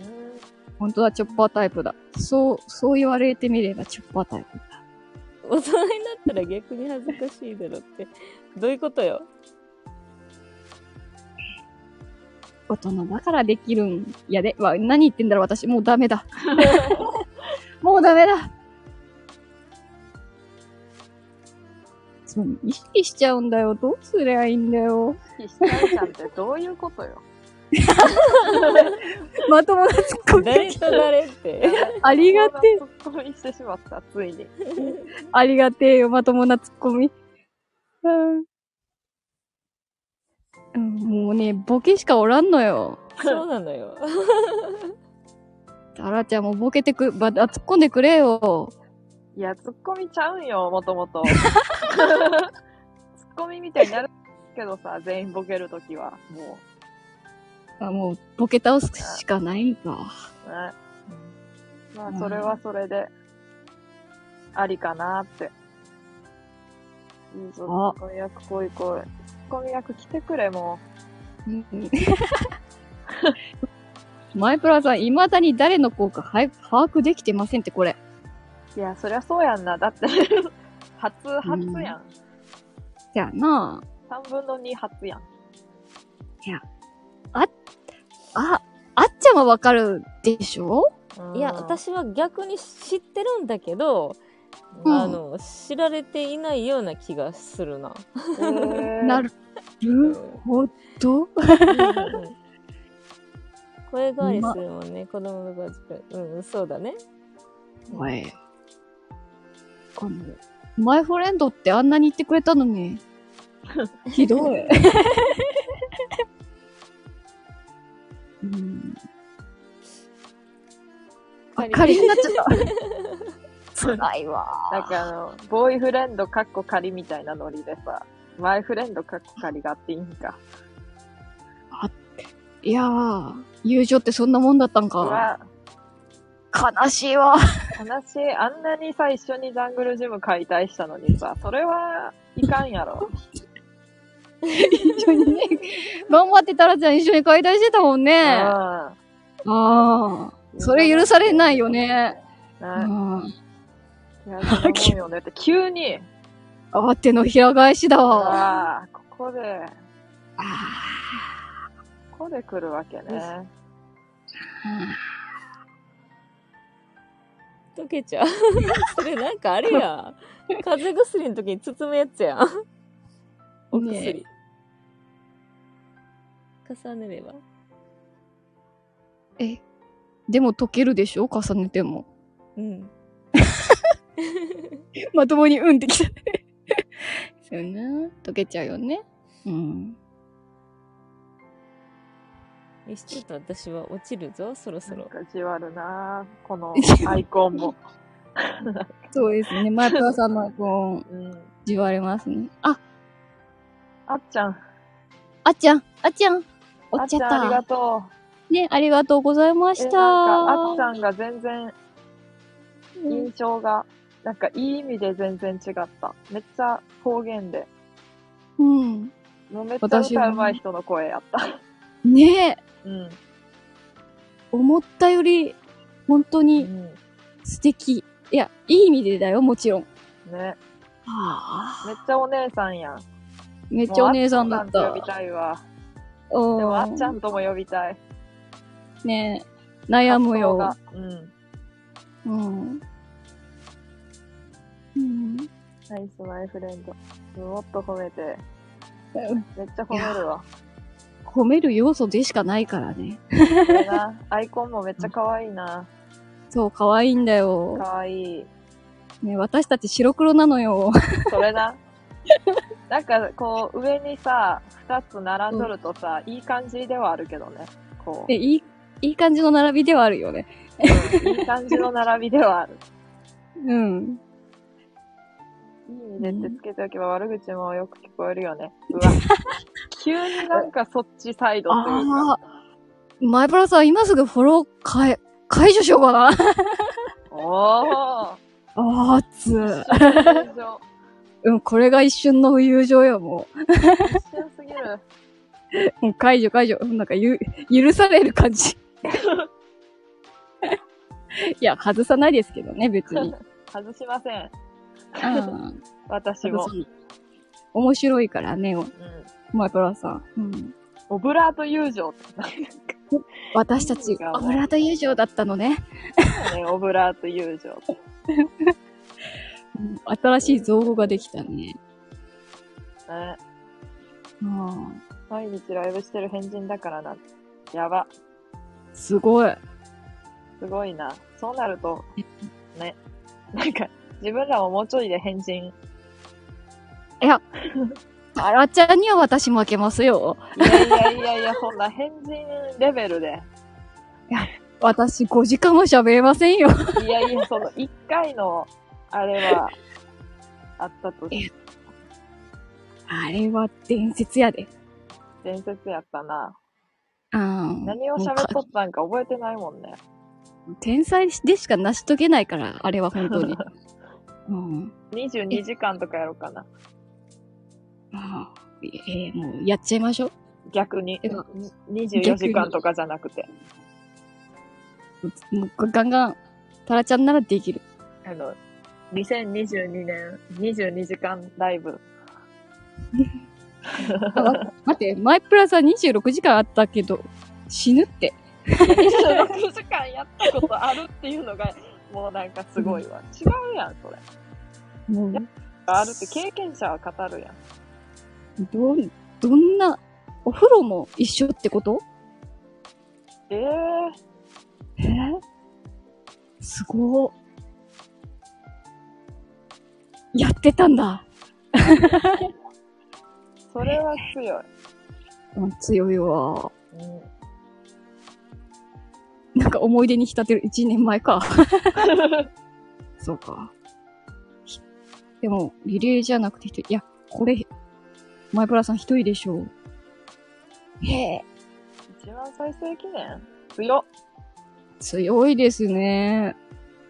本当だ、チョッパータイプだ。そう、そう言われてみればチョッパータイプだ。大人になったら逆に恥ずかしいだろって。どういうことよ？大人だからできるんやで。わ、何言ってんだろう、私。もうダメだ。(laughs) もうダメだ。そう、意識しちゃうんだよ。どうすりゃいいんだよ。意識しちゃうじゃんってどういうことよ？まともなツッコミ。誰と誰って。ありがてえ。ツッコミしてしまった、ついに。ありがてえよ、まともなツッコミ。うん。うんもうね、ボケしかおらんのよ。そうなのよ。タラちゃんもボケてく、ば、あ突っ込んでくれよ。いや、ツッコミちゃうんよ、もともと。ツッコミみたいになるけどさ、全員ボケるときは、もあ、もう、ボケ倒すしかないか。う、ね。まあ、それはそれで、ありかなって。いいぞ、ツあッコミ役来い来い。ツッコミ役来てくれ、もうん (laughs) マイプラさん、未だに誰の効果は把握できてませんって、これ。う。いや、そりゃそうやんな。だって、(laughs) 初、初やん。じゃあな3分の2初やん。あ、あっちゃんはわかるでしょ？うんいや、、私は逆に知ってるんだけど、うんあの、知られていないような気がするな。えーなるほど。声変わりするもんね、子供の子作る。うん、そうだね。おい。あの、マイフレンドってあんなに言ってくれたのに。(laughs) ひどい。(laughs) うん。あ、仮になっちゃった。(laughs) 辛いわ。なんかあの、ボーイフレンドカッコ仮みたいなノリでさ、マイフレンドカッコ仮があっていいんか。いやー、友情ってそんなもんだったんうか。わ、悲しいわ。悲しい。あんなにさ、一緒にジャングルジム解体したのにさ、それはいかんやろ。(laughs) 一緒にね、頑張ってたらちゃん一緒に解体してたもんね。あうん。あ。それ許されないよね。うね。ん。いや、よねって、急に、慌ての平返しだうわ。わここで、あここで来るわけね。溶けちゃう。(laughs) それなんかあれや。風邪薬の時に包むやつやん。お薬。ね重ねれば。え、でも溶けるでしょ？重ねても。うん。(laughs) まともにうんってきた。そうな。溶けちゃうよね。うん。えちょっと私は落ちるぞ、そろそろ。なんかじわるなこの (laughs) アイコンも。そうですね。マイプラさんのこう、うん。じわれますね。あ、あっちゃん、あっちゃん、あっちゃん、あ落ちちゃっっちゃんありがた。とう。ね、ありがとうございまえ、した。なんか、あっちゃんが全然うん印象が、なんかいい意味で全然違った。めっちゃ方言で。うん。もうめっちゃ歌うまい人の声やった。ねえ、うん。思ったより、本当うにん。素敵。いや、いい意味でだよ、もちろん。ね。はめっちゃお姉さんやん。めっちゃお姉さんだった。たいわ。うんでもあっちゃんとも呼びたい。ねえ、悩むよ。うん。うん。うん。ナイスマイフレンド。もっと褒めて。めっちゃ褒めるわ。褒める要素でしかないからね。(laughs) アイコンもめっちゃ可愛いな。そう、可愛いんだよ。可愛い。ね、私たち白黒なのよ。それな。(laughs) なんか、こう、上にさ、二つ並んどるとさ、いい感じではあるけどね。こう、で、いい、いい感じの並びではあるよね。うんいい感じの並びではある。(laughs) うん。いい意味でってつけておけば悪口もよく聞こえるよね。うわ。(laughs) 急になんかそっちサイドというか。ああ。マイブラさん、今すぐフォロー解、解除しようかな。おー。あー、熱い。友情うん、これが一瞬の友情よ、も一瞬すぎる。う。(laughs) もう解除解除。なんかゆ、許される感じ。(laughs) いや、外さないですけどね、別に。(laughs) 外しません。うん。私も。面白いからね、うん。マイプラさん。うん。オブラート友情って私たち、オブラート友情だったのね。ね、オブラート友情。うん新しい造語ができたね。ね。うん。毎日ライブしてる変人だからな。やば。すごい。すごいな。そうなると、ね。なんか、自分らももうちょいで変人。いや、タラちゃんには私負けますよ。いやいやいやいや、そんな変人レベルで。私5時間は喋れませんよ。いやいや、その1回の、あれは、あったとし、あれは伝説やで。伝説やったな。うん。何を喋っとったんか覚えてないもんね。天才でしか成し遂げないから、あれは本当に。(laughs) うん。22時間とかやろうかな。ああえーもうやっちゃいましょう。逆に。てか24時間とかじゃなくて。もうガンガン、タラちゃんならできる。あの、2022年22時間ライブ。待って、マイプラザ26時間あったけど、死ぬって。26時間やったことあるっていうのが、もうなんかすごいわ。違うやん、それ。もう、あるって経験者は語るやん。どん、どんな、お風呂も一緒ってこと？えええー、すごー。やってたんだ。(laughs) それは強い。うん強いわ。うん。なんか思い出に浸ってる1年前か。(laughs) そうか。ひでも、リレーじゃなくて一人、いや、これ、マイプラさん一人でしょう。へえ、一番再生記念？強っ。強いですね。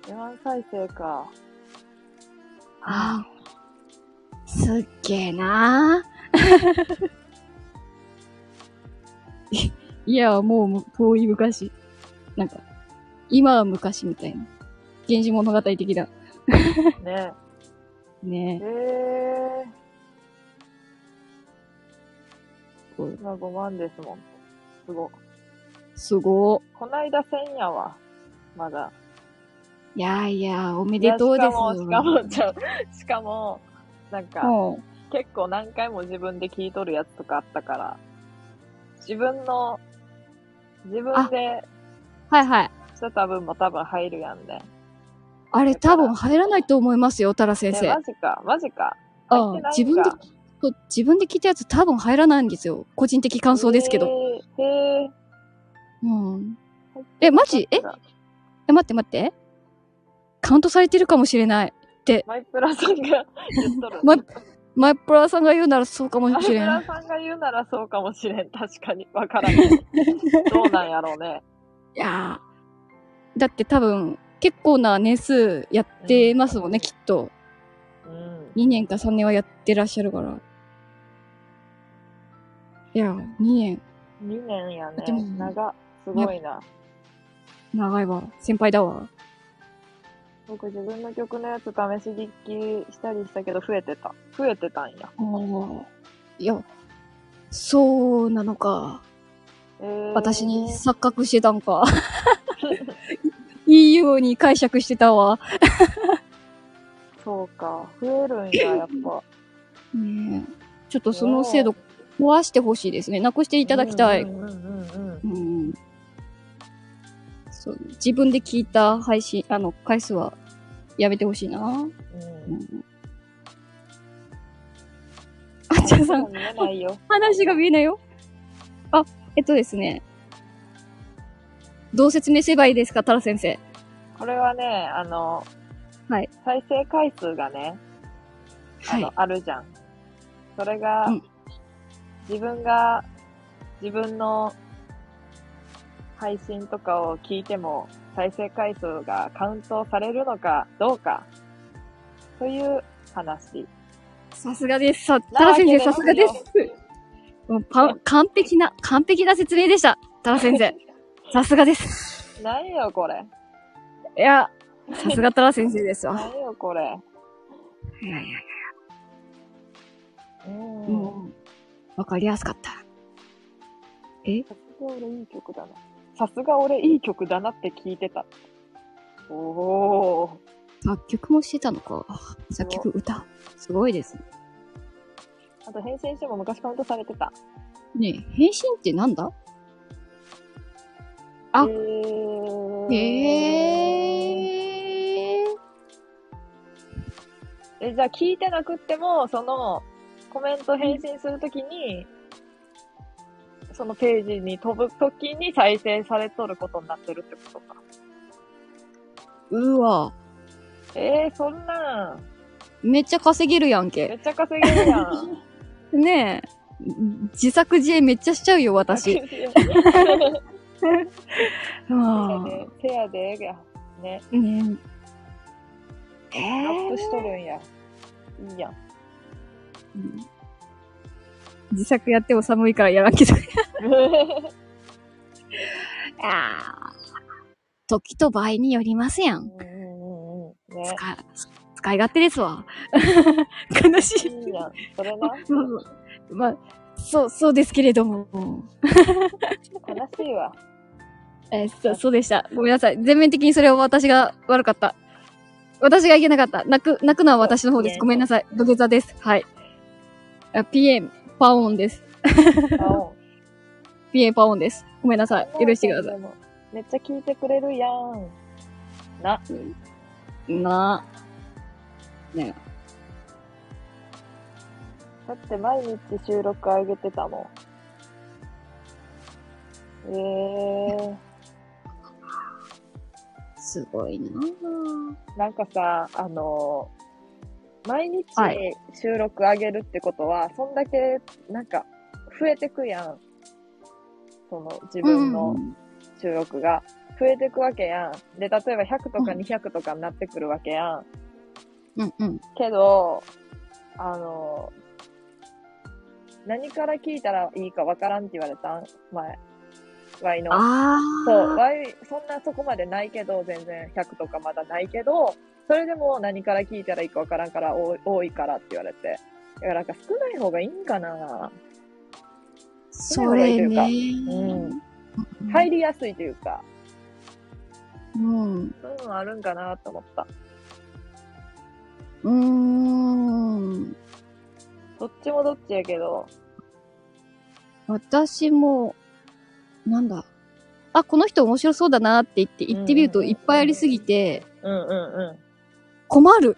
一番再生か。ああ、すっげえない (laughs) いや、もうむ遠い昔。なんか、今は昔みたいな。源氏物語的だ。ね (laughs) ねえ。えー、今5万ですもん。すご。すごこないだ1000やわ。まだ。いやいや、おめでとうですしかも、しかも、しかも、なんか、も結構何回も自分で聞いとるやつとかあったから、自分の、自分でう、はいはい。してた分も多分入るやんね。あれ多分入らないと思いますよ、タラ先え、生。マジか、マジか？あ入ってないんか自分で、自分で聞いたやつ多分入らないんですよ。個人的感想ですけど。へーへーうん。えマジ？え？え、待って待って。カウントされてるかもしれない。マイプラさんが言っとる。マイマイプラさんが言うならそうかもマイプしれない。ラさんが言うならそうかもしれん。確かに。わからんけど。(laughs) どうなんやろうね。いやーだって多分、結構な年数やってますもんね、きっと。うん。2年か3年はやってらっしゃるから。いや、2年。2年やねでも。長。すごいな。長いわ。先輩だわ。僕自分の曲のやつ試し聞きしたりしたけど増えてた。増えてたんや。いや、そうなのか。えー、私に錯覚してたんか。(laughs) いいように解釈してたわ。そうか。増えるんや、やっぱ。ねえちょっとその制度壊してほしいですね。なくしていただきたい。うんうんうんうん。うん。そう、自分で聞いた配信、あの、回数はやめてほしいな。うんうん。あっちゃんさん。話が見えないよ。あ、えっとですね。どう説明すればいいですか、タラ先生。これはね、あの、はい。再生回数がね、あの、はい。あるじゃん。それが、うん自分が、自分の配信とかを聞いても、再生回数がカウントされるのかどうかという話。さすがです。さ、タラ先生、さすがですす。もうパ完璧な、完璧な説明でした。タラ先生。(laughs) さすがです。何よ、これ。いや、さすがタラ先生ですわ。(laughs) 何よ、これ。いやいや、うん。もう、わかりやすかった。え？さすが俺いい曲だな。さすが俺いい曲だなって聞いてた。おお作曲もしてたのか。作曲、歌。すごいです。あと、変身しても昔カウントされてた。ねえ、変身ってなんだ？あへーへー。え、じゃあ聞いてなくっても、その、コメント返信するときに、そのページに飛ぶときに再生されとることになってるってことか。うわ。えー、そんなん、めっちゃ稼げるやんめけ。っちゃ稼げるやん。(laughs) ねえ。自作自演めっちゃしちゃうよ、私。あ (laughs) せやで、せや。ね、あ。ねえ。えアップしとるんや。いいやん。うん自作やっても寒いからやらんけど。ああ。時と場合によりますやん。うんうん。ね。使い、使い勝手ですわ。悲しい。いいやん。それな。う (laughs) んまあ、そう、そうですけれども。悲しいわ。(laughs) えーそ、そうでした。ごめんなさい。全面的にそれは私が悪かった。私がいけなかった。泣く、泣くのは私の方です。ごめんなさい。土下座です。はい。あ PM、パオンです。あ PM パオンです。ごめんなさい。許してください。めっちゃ聞いてくれるやん。な。い。なねだって毎日収録上げてたもん。えー。すごいななんかさ、あのー毎日はい収録上げるってことは、そんだけ、なんか、増えてくやん。その、自分の収録が。増えてくわけやん。で、例えば100とかうん200とかになってくるわけやん。うんうん。けど、あのー何から聞いたらいいかわからんって言われたん？前。ワイの。あそう、あ。ワイ、そんなそこまでないけど、全然100とかまだないけど、それでも何から聞いたらいいかわからんから、多い多いからって言われて。だからなんか少ない方がいいんかなそれね。うん入りやすいというか、うん。そういうのあるんかなと思った。うーん。どっちもどっちやけど、私も、なんだ。あ、この人面白そうだなって言って、言ってみるといっぱいありすぎて、うんうんうん。困る。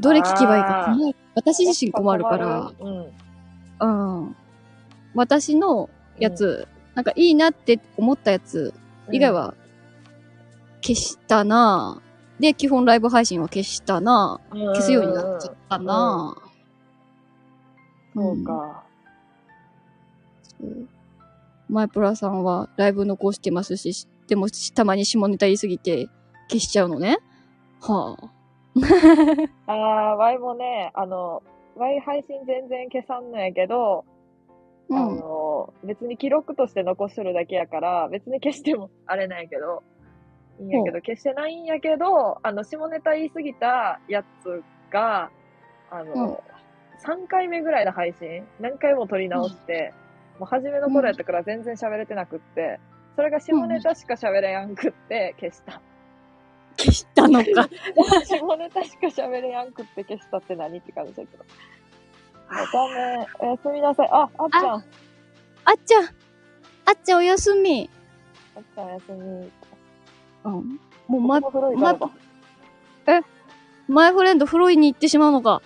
どれ聞けばいいか。困る。私自身困るから、うん。うん。私のやつ、なんかいいなって思ったやつ以外は消したな。で、基本ライブ配信は消したな。消消すようになっちゃったな。そうか。そう。マイプラさんはライブ残してますし、でもたまに下ネタ言いすぎて消しちゃうのね。はあ。ああ、ワイもね、あの、ワイ配信全然消さんのやけど、あうん。の、別に記録として残しとるだけやから、別に消してもあれなんやけど、いいんやけど、消してないんやけど、あの、下ネタ言いすぎたやつが、あの、うん3回目ぐらいの配信、何回も撮り直して、もう初めの頃やったから全然喋れてなくって、それが下ネタしか喋れやんくって消した。消したのか。下ネタしか喋れやんくって消したって何って感じだけど。ダメ。おやすみなさい。あ、あっちゃん。あっあっちゃん。あっちゃんおやすみ。ちゃんおやすみ。うん。もうま、ここ風呂行かれたマイフレンド風呂に行ってしまうのか。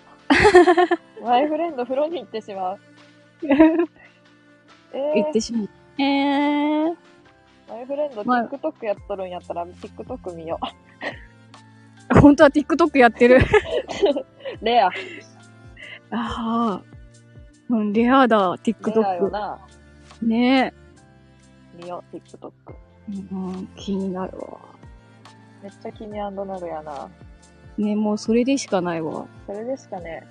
マイフレンド風呂に行ってしまう。(laughs) えー行って、しまう。えー。マイフレンドまあ TikTok やっとるんやったら TikTok 見よ本当は TikTok やってる。う。(laughs) レア。ああ。うん、レアだ、レアよ TikTok。な。ね見よう、TikTok。え。うん、気になるわ。めっちゃ気になるやな。ね、もうそれでしかないわ。それですかね。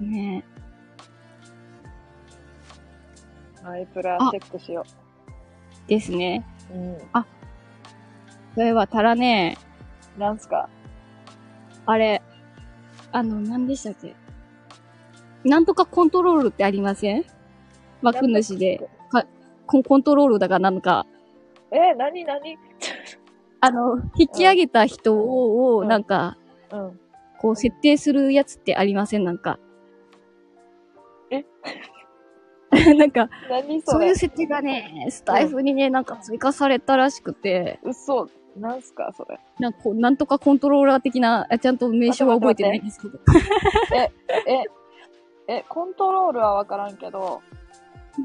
ねマイプラチェックしよですね。う。うん。それはたらね、なんすか？あれ、あの、何でしたっけ？なんとかコントロールってありません？枠主で、かコンコントロールだかなんか、え、なになにあの、引き上げた人を、うん。なんか、うん。こう、設定するやつってありません？なんか。え？(laughs) なんか、何それ？そういう設定がね、スタイフにね、なんか追加されたらしくて、嘘。なんすかそれ？なんかなんとかコントローラー的な、あちゃんと名称は覚えてないんですけど。え、え、コントロールはわからんけど、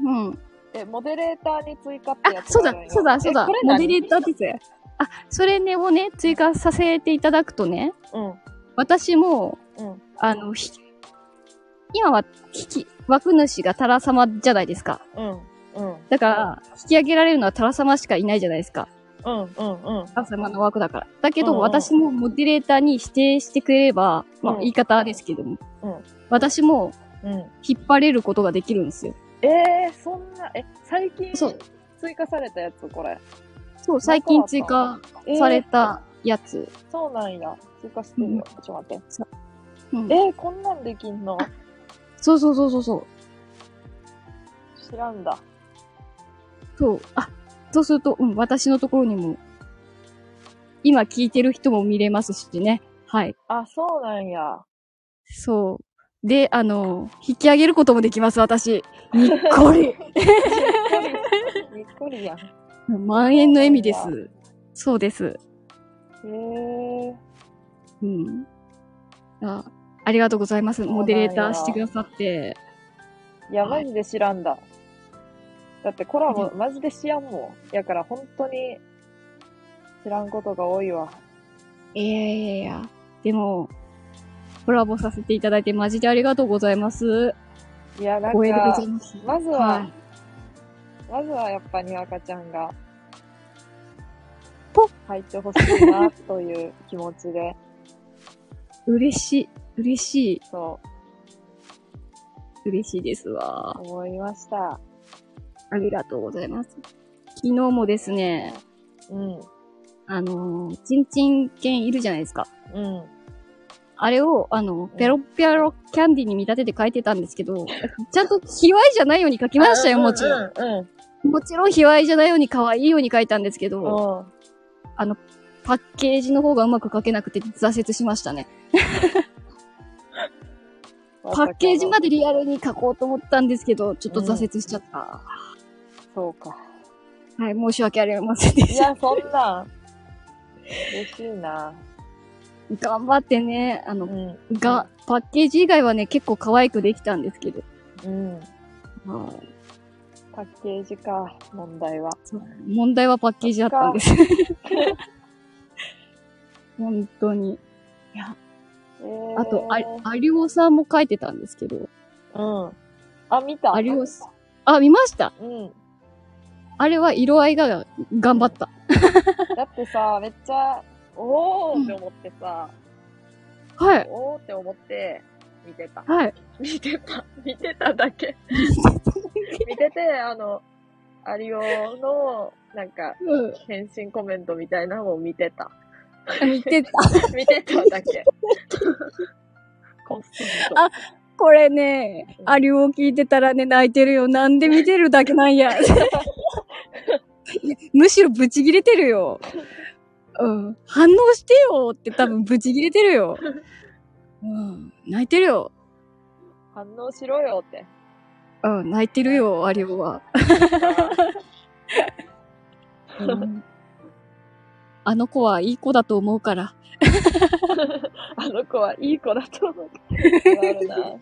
うん。え、モデレーターに追加ってあや、つそうだそうだ、そうだ。モ何？デレーターですよ。あ、それね、をね、追加させていただくとね、うん。私も、うん。あの、ひ今は、引き、枠主がタラ様じゃないですか。うん。うん。だから、引き上げられるのはタラ様しかいないじゃないですか。うん。うん。うん。タラ様の枠だから。だけど、私もモデレーターに指定してくれれば、まあ、うん言い方ですけども、うん私もうん。引っ張れることができるんですよ。えー、そんな、え、最近そう追加されたやつこれ。そう、最近追加えーされたやつ。そうなんや。追加してるよ。ちょっと待って。うんえー、こんなんできんの？そうそうそうそうそう。知らんだ。そう。あ、そうすると、うん、私のところにも、今聞いてる人も見れますしね。はい。あ、そうなんや。そう。で、あの、引き上げることもできます、私。にっこり。にっこり。にっこりやん。(laughs) 万円の笑みです。そうです。へえうん。あありがとうございます。モデレーターしてくださって。ー。いや、はいマジで知らんだ。だってコラボうマジで知らんもん。やから本当に知らんことが多いわ。いやいやいや。でも、コラボさせていただいてマジでありがとうございます。いや、なんかまずは、はいまずはやっぱにわかちゃんが、ぽ入ってほしいな、という気持ちで、嬉しい。嬉しい。そ嬉しいですわう、。思いました。ありがとうございます。昨日もですね、うん、あのー、チンチン犬いるじゃないですか。うん。あれを、あの、ペロッペロキャンディに見立てて書いてたんですけど、(laughs) ちゃんと卑猥じゃないように書きましたよ、もちろん。ん。うん、もちろん卑猥じゃないように可愛いように書いたんですけど、うん。パッケージの方がうまく書けなくて挫折しましたね。(laughs) パッケージまでリアルに書こうと思ったんですけど、ちょっと挫折しちゃった。そうか。はい、申し訳ありませんでした。いや、そんなん。嬉しいな。頑張ってね、あの、うん。が、パッケージ以外はね、結構可愛くできたんですけど。うん。はいパッケージか、問題は。問題はパッケージだったんです。(laughs) 本当に。えー、あと、あ、有オさんも書いてたんですけど。うん。あ、見た。有オさん。あ、見ましたうん。あれは色合いが頑張った。(laughs) だってさ、めっちゃ、おーって思ってさ、はい。おーって思って、見てた。はい。見てた。見てただけ。見てて、あの、アリオの、なんか、うん。返信コメントみたいなのを見てた。見てた。(laughs) 見てただっそりと。あこれね、アリオ聞いてたらね、泣いてるよ。なんで見てるだけなんや。(laughs) むしろブチギレてるよ。うん。反応してよって多分ブチギレてるよ。うん。泣いてるよ。反応しろよって。うん、泣いてるよ、アリオは。うんあの子はいい子だと思うから。(laughs) あの子はいい子だと思う。(laughs) あるな。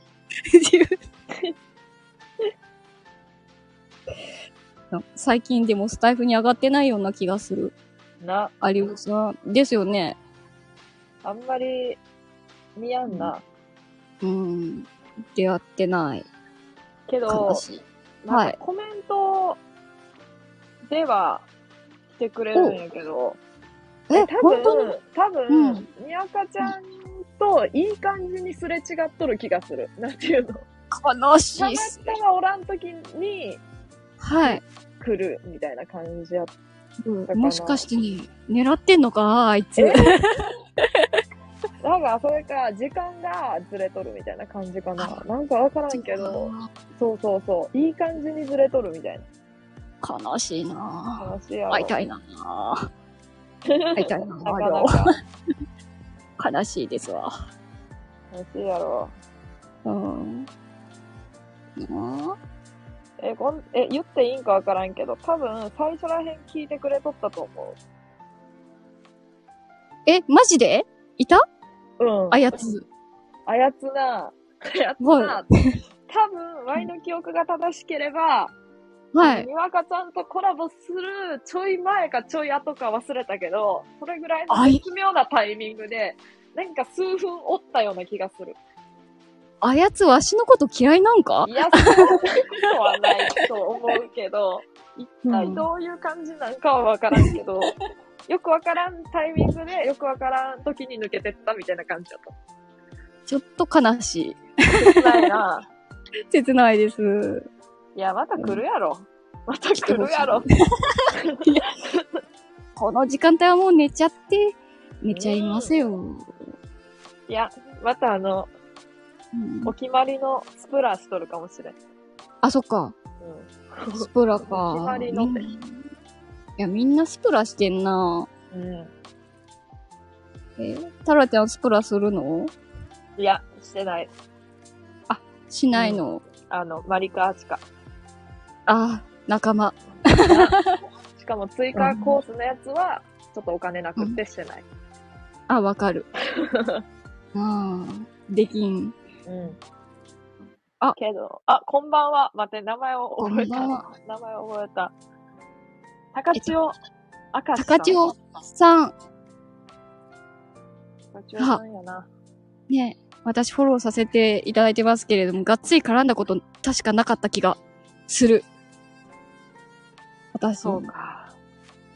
(laughs) 最近でもスタイフに上がってないような気がする。な、アリオさん。ですよね。あんまり見やんな。うん。出会ってない。け悲ど、はいかコメントでは来てくれるんやけど、え、多分多分、うんにわかちゃんといい感じにすれ違っとる気がする。なんていうの？悲しいたっす。またまおらん時にはい。来るみたいな感じやっかなもしかしてね、狙ってんのかあいつ。え？(laughs) なんか、それか、時間がずれとるみたいな感じかな。なんかわからんけど、そうそうそう。いい感じにずれとるみたいな悲しいな話やろ。会いたいな会いたいななかなか悲しいですわ。話やろ。うん。なえ、こんえ、言っていいんかわからんけど、多分、最初らへん聞いてくれとったと思え、マジで？いた？う。うん。あやつ。あやつな。あやつはな。多分、ワイの記憶が正しければ、はい。にわかちゃんとコラボするちょい前かちょい後か忘れたけど、それぐらいの絶妙なタイミングで、なんか数分おったような気がする。あやつわしのこと嫌いなんか？いや、そうはないと思うけど、(laughs) 一体どういう感じなんかはわからんけど、(laughs) よくわからんタイミングで、よくわからん時に抜けてったみたいな感じだと。ちょっと悲し切ないな。い。(laughs) 切ないです。いや、また来るやろ。また来るやろ。この時間帯はもう寝ちゃって、寝ちゃいますよ。いや、またあの、うんお決まりのスプラしとるかもしれん。あ、そっか。うスプラか。お決まりのっていや、みんなスプラしてんな。ん。うえタラちゃんスプラするの？ん。いや、してない。しないの。あの、マリカーチカ。あ、仲間。(laughs) しかも追加コースのやつは、ちょっとお金なくってしてない。あ、わかる。あ (laughs) あ、できん。うん。あけど、あ、こんばんは。待って、名前を覚えた。名前を覚えた。高千代、明石さん。高千代さん。高千代さんやな。ね、私フォローさせていただいてますけれども、がっつり絡んだこと確かなかった気がする。私、そうか。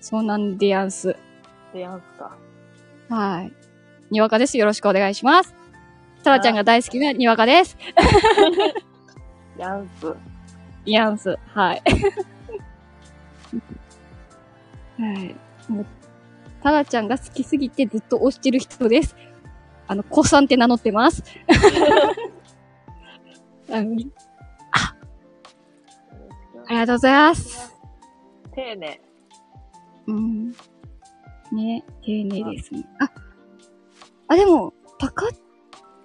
そうなんでやんす。でやんすか。はい。にわかです。よろしくお願いします。タラちゃんが大好きなにわかです。(laughs) やんす。やんす。はい。(laughs) はい。もう、タラちゃんが好きすぎてずっと推してる人です。あの、子さんって名乗ってます。(laughs) あのありがとうございます。丁寧。うん。ね、丁寧ですね。あ、あ、でも、高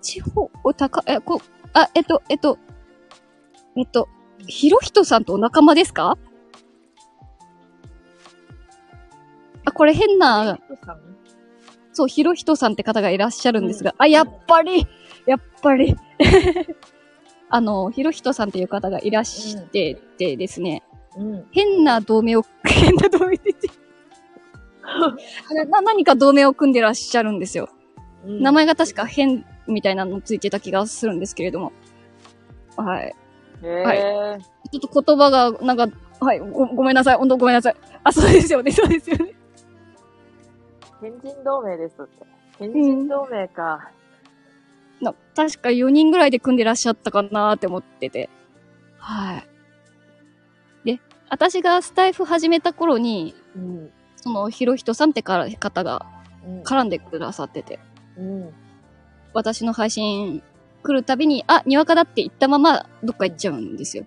千穂、お、高、え、こ、あ、えっと、えっと、えっと、ひろひとさんとお仲間ですか？あ、これ変な、そう、ひろひとさんって方がいらっしゃるんですが、あ、やっぱり、やっぱり、(laughs) あの、ひろひとさんっていう方がいらしててですね、うん。変な同盟を、(laughs) 変な同盟って言って何か同盟を組んでらっしゃるんですよ。うん名前が確か変みたいなのついてた気がするんですけれども。はい。はちょっと言葉が、なんか、はい、ごごめんなさい。本当ごめんなさい。あ、そうですよね、そうですよね。天神同盟ですって。天神同盟か。な確か4人ぐらいで組んでらっしゃったかなーって思ってて。はい。で、私がスタイフ始めた頃に、うん。その、ひろひとさんってから方がうん。絡んでくださってて、うん。私の配信来るたびに、あ、にわかだって言ったまま、どっか行っちゃうんですよ。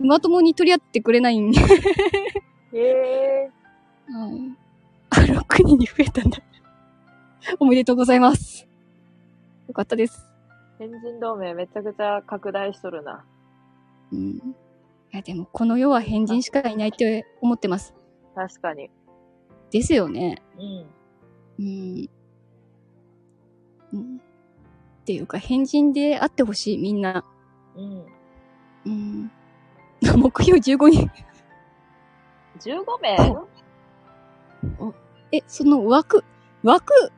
まともに取り合ってくれないんで。へえ。はい。あ、6人に増えたんだ。おめでとうございます。よかったです。天神同盟めちゃくちゃ拡大しとるな。うん。いや、でも、この世は変人しかいないって思ってます。確かに。ですよね。うん。うん。うん。っていうか、変人であってほしい、みんな。うん。うん。目標15人。15名え、その枠、枠、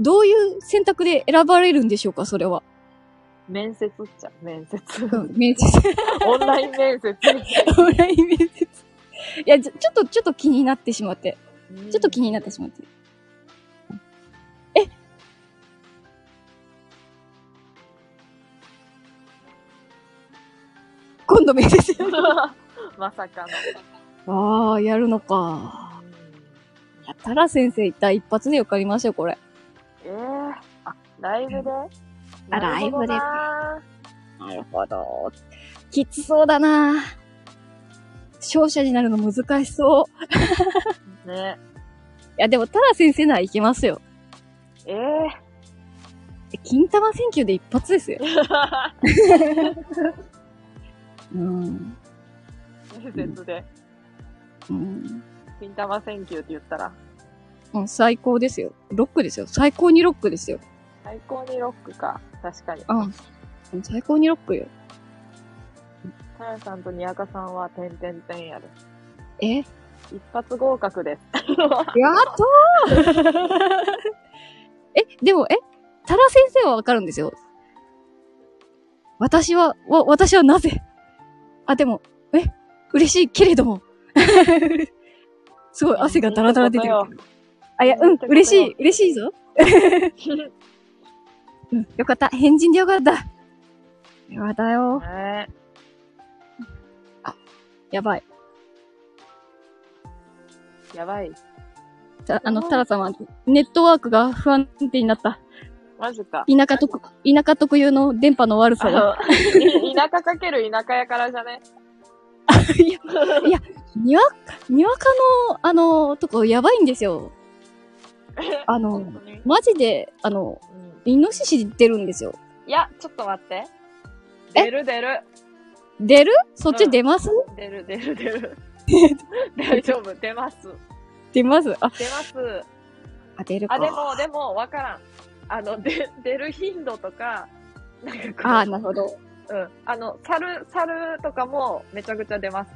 どういう選択で選ばれるんでしょうか、それは。面接っちゃ、面接。(laughs) うん、面接。(laughs) オンライン面接。(laughs) オンライン面接。いや、ちょっと、ちょっと気になってしまって。ちょっと気になってしまって。え？今度面接まさかの。ああ、やるのか。やったら先生、一体一発で受かりましょう、これ。ええー、あ、ライブで？あライブでななるほど。きつそうだな勝者になるの難しそう。ね。いや、でも、タラ先生ならいけますよ。えええ金玉選挙で一発ですよ。(laughs) うん。面接で、うん。金玉選挙って言ったら、うん、最高ですよ。ロックですよ。最高にロックですよ。最高にロックか。確かに。うん。最高にロックよ。タヤさんとニヤカさんは、点々点やで。え？一発合格です。(laughs) やっとー (laughs) え、でも、え？タラ先生はわかるんですよ。私は、わ、私はなぜ？あ、でも、え？嬉しいけれども。(laughs) すごい汗がダラダラ出てる。あ、いや、うん、嬉しい、嬉しいぞ。うん、よかった。変人でよかった。よかったよ。ねやばい。やばい。たあの、タラさんは、ネットワークが不安定になった。マジか。田舎特、田舎特有の電波の悪さが。(laughs) 田舎かける田舎やからじゃね？(laughs) いや、いや、にわか、にわかの、あの、とこやばいんですよ。あのマジで、あの、うんイノシシ出るんですよ。いや、ちょっと待って。え？出る出る。出る？そっち出ます、出る出る出る。(laughs) 大丈夫、出ます。出ます？あ、出ます。あ、出るか。あ、でも、でも、わからん。あの、で、出る頻度とか、なんかあーなるほど。うん。あの、猿、猿とかもめちゃくちゃ出ます。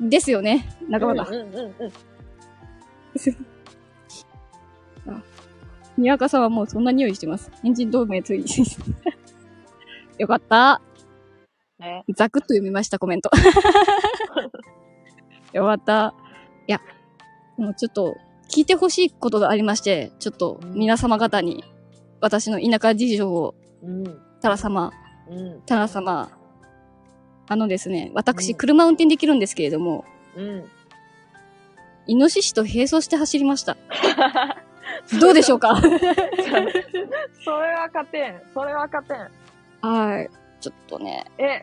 ですよね。仲間だ。うんうんうんうん。に (laughs) わかさんはもうそんな匂いしてます。エンジン同盟つい。(laughs) よかった。ね。ザクッと読みました、コメント。(laughs) よかった。いや、もうちょっと、聞いてほしいことがありまして、ちょっと皆様方に、私の田舎事情を、うん。タラ様、うん。タラ様、あのですね、私、うん車運転できるんですけれども、うん。イノシシと並走して走りました。(laughs) (laughs) どうでしょうか？(laughs) それは勝てん。それは勝てん。はい。ちょっとね、え、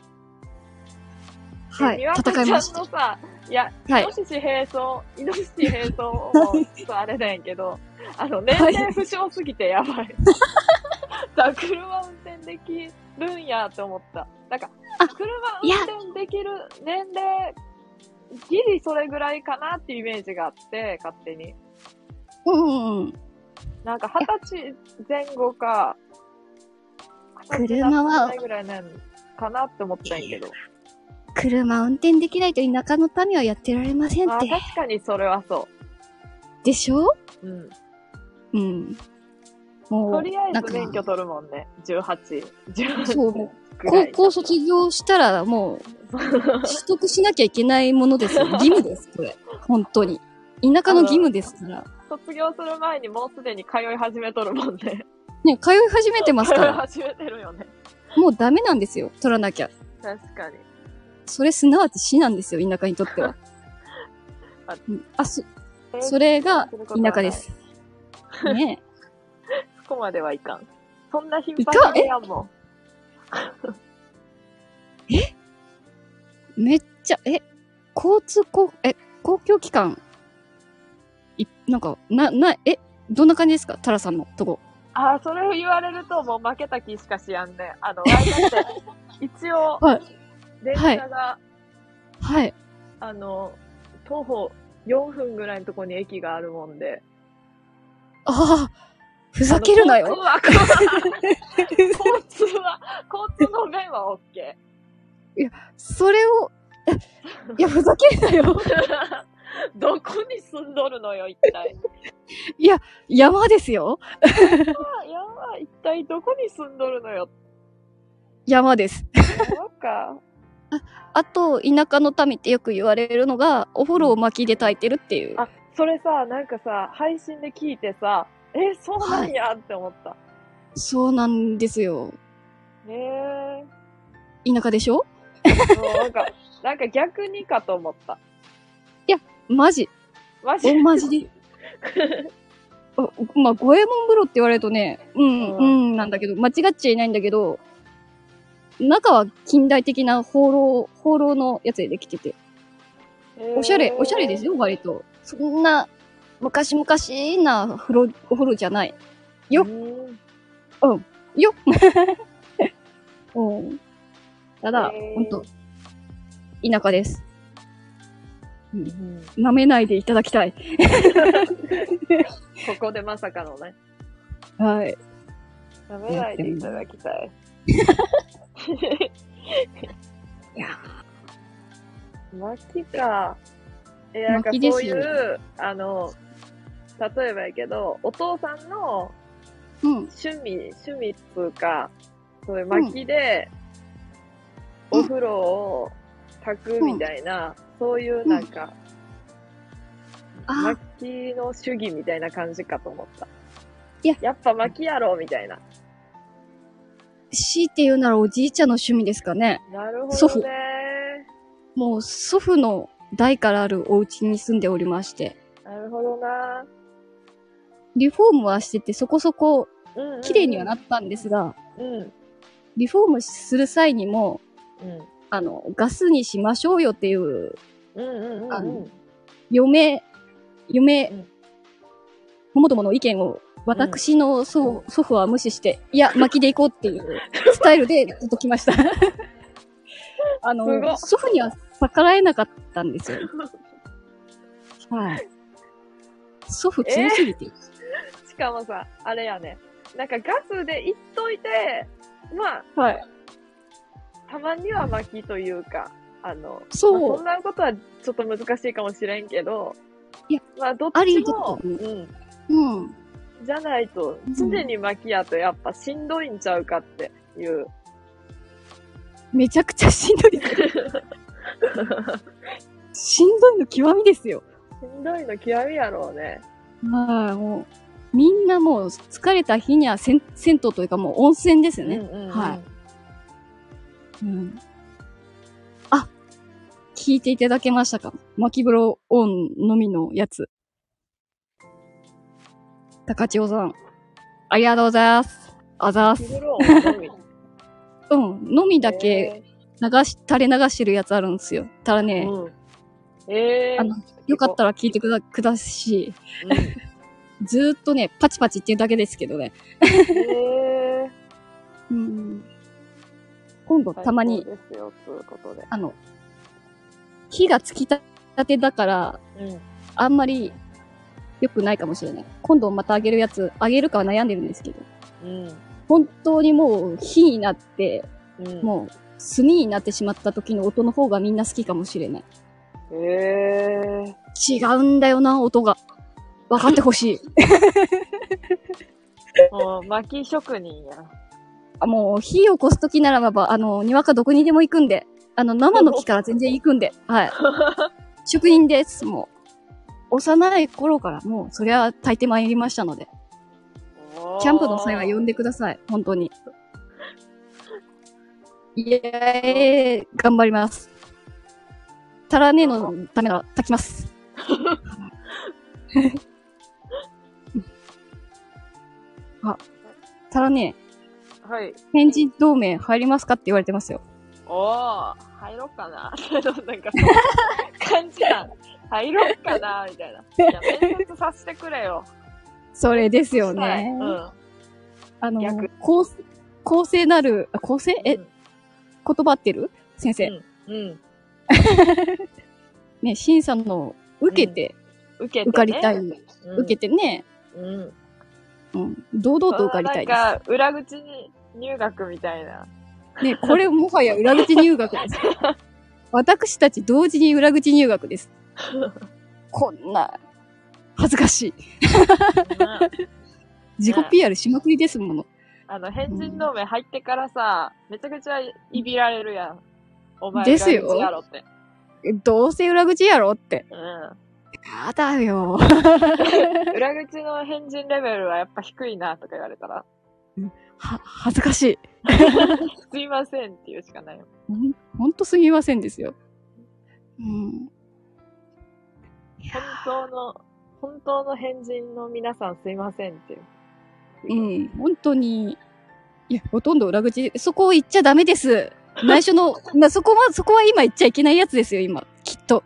はいえ、戦いました。のさ、いや、はいイノシシ並走、イノシシ並走も、ちょっとあれなんやけど、あの、年齢不詳すぎてやばい。(laughs) だ車運転できるんやって思った。なんかあ、車運転できる年齢、ギリそれぐらいかなっていうイメージがあって、勝手に。うんうんうん。なんか二十歳前後か、車はぐらいなんかなって思ったんやけど。車運転できないと田舎の民はやってられませんあって。確かにそれはそでしょ？う。うん。うん。もう、とりあえず免許取るもんね。18。18そう。高校卒業したらもう、取得しなきゃいけないものですよ。義務です、これ。本当に。田舎の義務ですから。卒業する前にもうすでに通い始めとるもんね。ね、通い始めてます通いから。始めてるよね。もうダメなんですよ。取らなきゃ。確かに。それすなわち死なんですよ、田舎にとっては。あうんあ、そ、えーそれが田舎です。ねそこまではいかん。そんな頻繁にやん？もん。(laughs) え？めっちゃ、え、交通こ、え、公共機関、い、なんか、な、な、え、どんな感じですか？タラさんのとこ。あー、それを言われるともう負けた気しかしやんね。あの、(laughs) 一応、はい電車が、はい。あの、徒歩4分ぐらいのとこに駅があるもんで。ああ、ふざけるなあよ。の交通は、交通は、交通の面は OK。それを、えいや、ふざけるなよ。(laughs) (laughs) どこに住んどるのよ、一体。(laughs) 山ですよ。あやばい、一体どこに住んどるのよ。山です。山か。あと、田舎の民ってよく言われるのが、お風呂を薪で炊いてるっていう。あ、それさ、なんかさ、配信で聞いてさ、え、そうなんやって思った。そうなんですよ。へえ。田舎でしょ？なんか、なんか逆にかと思った。マジ？マジ？お、マジで？(laughs) おまあ、五右衛門風呂って言われるとね、うん、ううんん、なんだけど、間違っちゃいないんだけど、中は近代的な放浪、放浪のやつでできてて、おしゃれ、おしゃれですよ。よ、割と。そんな、昔々な風呂、お風呂じゃない。ようんよ (laughs) うん。ただ、ほんと、田舎です。うん舐めないでいただきたい。(laughs) ここでまさかのね、はい。舐めないでいただきたい。(laughs) いや巻きか。え、なんか巻きですよそういう、あの、例えばやけど、お父さんのうん。趣味、趣味っつうか、そういう巻きで、うんお風呂を炊くみたいな、そういうなんか、あ巻きの主義みたいな感じかと思った。いややっぱ巻きやろ、みたいな。強いて言うならおじいちゃんの趣味ですかね。なるほ祖父どね。もう祖父の代からあるお家に住んでおりまして、なるほどな。リフォームはしててそこそこうんうんうん綺麗にはなったんですが、うん。リフォームする際にも、うん。あの、ガスにしましょうよっていう、うんうんうんあのうん。嫁、嫁うん、ももともの意見を、私の祖,、祖父は無視して、いや、巻きで行こうっていう (laughs) スタイルでずっと来ました。(laughs) あの、っ祖父には逆らえなかったんですよ。はい。祖父強すぎて。(laughs) しかもさ、あれやね。なんかガスでいっといて、まあ、はい。たまには巻きというか、あの、そうまあそんなことはちょっと難しいかもしれんけど、いや、まあ、どっちも、うん。うん。じゃないと、常に巻きやとやっぱしんどいんちゃうかっていう。めちゃくちゃしんどい。(laughs) しんどいの極みですよ。しんどいの極みやろうね。はい、もう、みんなもう疲れた日にはせん銭湯というかもう温泉ですね。うんうんうんはい。うん。あ、聞いていただけましたか？巻き風呂オンのみのやつ。高千代さん。ありがとうございます。あざーす。(laughs) うん。のみだけ流し、垂れ流してるやつあるんですよ。ただえね、ーうん。えー、あのよかったら聞いてくだ、くだし、うん (laughs) ずーっとね、パチパチっていうだけですけどね。えうん。今度ー、たまに、最高ですよ、ということで。あの、火がつきたてだから、うん。あんまり良くないかもしれない。今度またあげるやつ、あげるかは悩んでるんですけど、うん。本当にもう火になって、うん。もう炭になってしまった時の音の方がみんな好きかもしれない。えー、違うんだよな、音が。分かってほしい。(laughs) もう巻き職人や。あもう火を起こす時ならば、あの、にわかどこにでも行くんで、あの、生の木から全然行くんで、はい。(laughs) 職人です、もう。幼い頃からもう、そりゃ炊いてまいりましたので、キャンプの際は呼んでください、本当に。いやー、頑張ります。タラネのためなら炊きます。(laughs) あ、タラネ、はい。返事同盟入りますかって言われてますよ。おー、入ろっかな。けど、なんか、感じなん。入ろっかな、みたいな。いや、面接させてくれよ。それですよはいね。うん。あの逆、公公正なる、あ公正？え、うん言葉ってる？先生。うん。(laughs) ね、審査の受けて、受けて、ね。受かりたい。うん受けてね、うん。うん、堂々と受かりたいでなんか、裏口に入学みたいな。す。ね、これもはや裏口入学です。(laughs) 私たち同時に裏口入学です。(laughs) こんな、恥ずかしい。(laughs) 自己 PR しまくりですもの。あの、変人同盟入ってからさ、めちゃくちゃいびられるやん。お前ですよ裏口やろって。どうせ裏口やろって。うん。やだよ。裏口の変人レベルはやっぱ低いなとか言われたら。は、恥ずかしい。すいませんっていうしかないよ。(laughs) ほんとすみませんですよ。うん。本当の、本当の変人の皆さんすいませんっていう。うん、本当に。いや、ほとんど裏口、そこを言っちゃダメです。内緒の、まあ、そこは、そこは今言っちゃいけないやつですよ、今。きっと。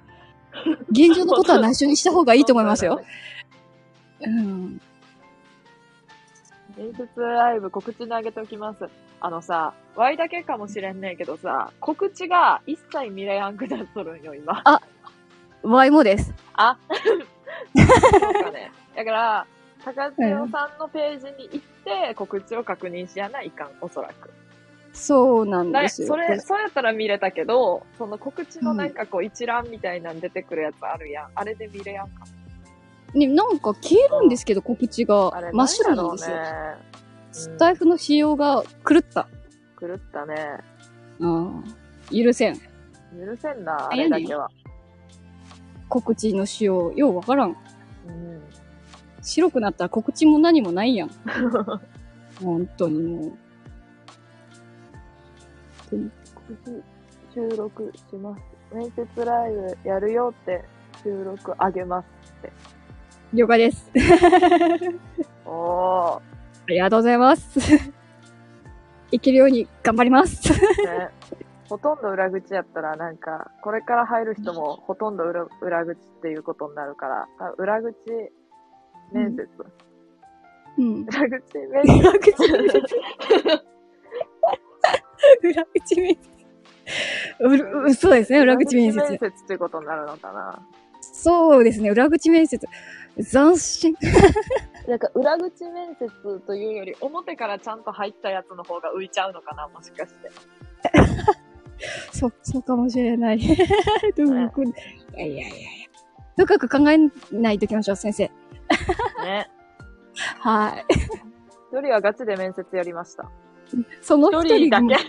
現状のことは内緒にした方がいいと思いますよ。(laughs) うん。面接ライブ告知にあげておきます。あのさ、Y だけかもしれんねえけどさ、告知が一切見れやんくなっとるんよ、今。ワイもです。あそうかね。だから、高千代さんのページに行って告知を確認しやないかん、おそらく。そうなんなですよ。それ、そうやったら見れたけど、その告知のなんかこう一覧みたいなん出てくるやつあるやん。あれで見れやんか。ね、なんか消えるんですけど、告知が真っ白なんですよ。スタイフの仕様が狂った。狂ったね。うん。許せん。許せんな、ああれだけは。告知の仕様、ようわからん。うん。白くなったら告知も何もないやん。(laughs) 本当にもう。告知収録します。面接ライブやるよって収録あげます。了解です。おー。ありがとうございます。いけるように頑張ります。ね、ほとんど裏口やったら、なんか、これから入る人もほとんど裏裏口っていうことになるから、あ裏口面接。うん。裏口面接。裏口面接。裏口面接。うそうですね、裏口面接。裏口面接っていうことになるのかな。そうですね、裏口面接。斬新。(laughs) なんか裏口面接というより、表からちゃんと入ったやつの方が浮いちゃうのかな、もしかして。(laughs) そう、そうかもしれない。(laughs) でもこれいやいやいやいや。深く考えないといきましょう、先生。ね。はい。一人はガチで面接やりました。その一一人人だけ。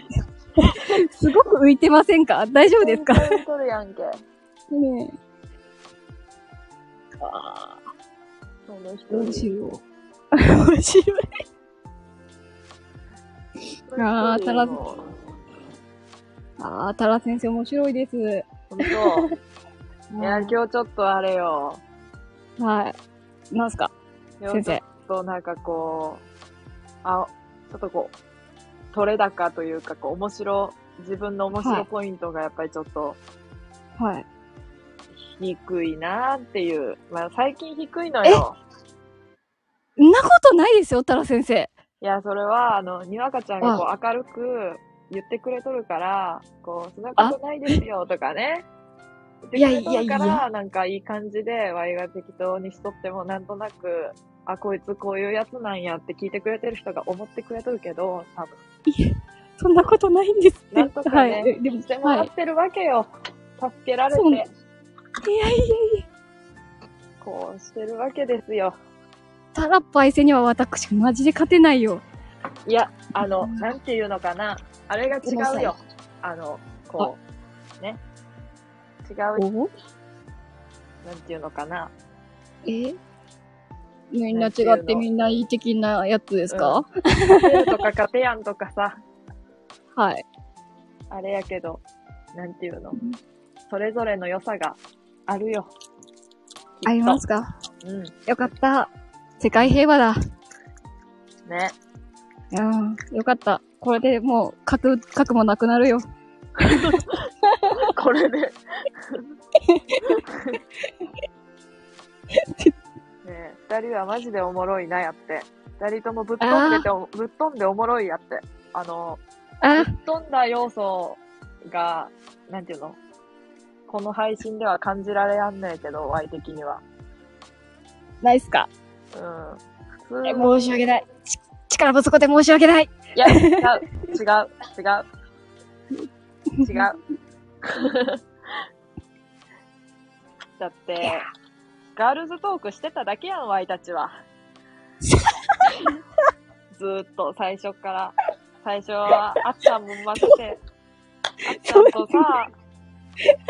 すごく浮いてませんか？大丈夫ですか？一人やんけ。ねえ。その一どう人。しよう。面白い。あーたら本ああ、タラ先生面白いです。当。(laughs) いや、今日ちょっとあれよ。はい。なんすか？先生。ちょっとなんかこう、あ、ちょっとこう、取れ高というか、こう、面白、自分の面白はいポイントがやっぱりちょっとはい。低いなっていう。まあ最近低いのよ。んなことないですよ、タラ先生。いや、それは、あの、にわかちゃんがこう明るく言ってくれとるから、こう、そんなことないですよとかね。いやいやいら、やなんかいい感じで、ワイが適当にしとっても、なんとなく、あ、こいつこういうやつなんやって聞いてくれてる人が思ってくれとるけど、多分。いえ、そんなことないんですって。なんとかねはい。でも、してもはい。らってるわけよ。助けられていやいやいや、こうしてるわけですよ。タラッパイセには私、マジで勝てないよ。いや、あの、なんていうのかな。あれが違うよ。あの、こう、ね。違う、お？なんていうのかな。え？みんな違ってみんないい的なやつですか、勝てるとか勝てやんとかさ、はい。あれやけど、なんていうの。それぞれの良さがあるよ。ありますか？うん。よかった。世界平和だ。ね。うん。よかった。これでもう、核、核もなくなるよ。これで。(laughs) ねえ、二人はマジでおもろいなやって。二人ともぶっ飛んでてお、ぶっ飛んでおもろいやって。あの、ぶあっ飛んだ要素が、なんていうの？この配信では感じられやんねえけど、Y 的には。ないっすか？うん。普通えの申し訳ない。ち力不足で申し訳ない。いや、違う、違う、違う。違う。だって、ガールズトークしてただけやん、ワイたちは。(laughs) ずーっと、最初から。最初は、あっちゃんも混ぜて、あっちゃんとさ、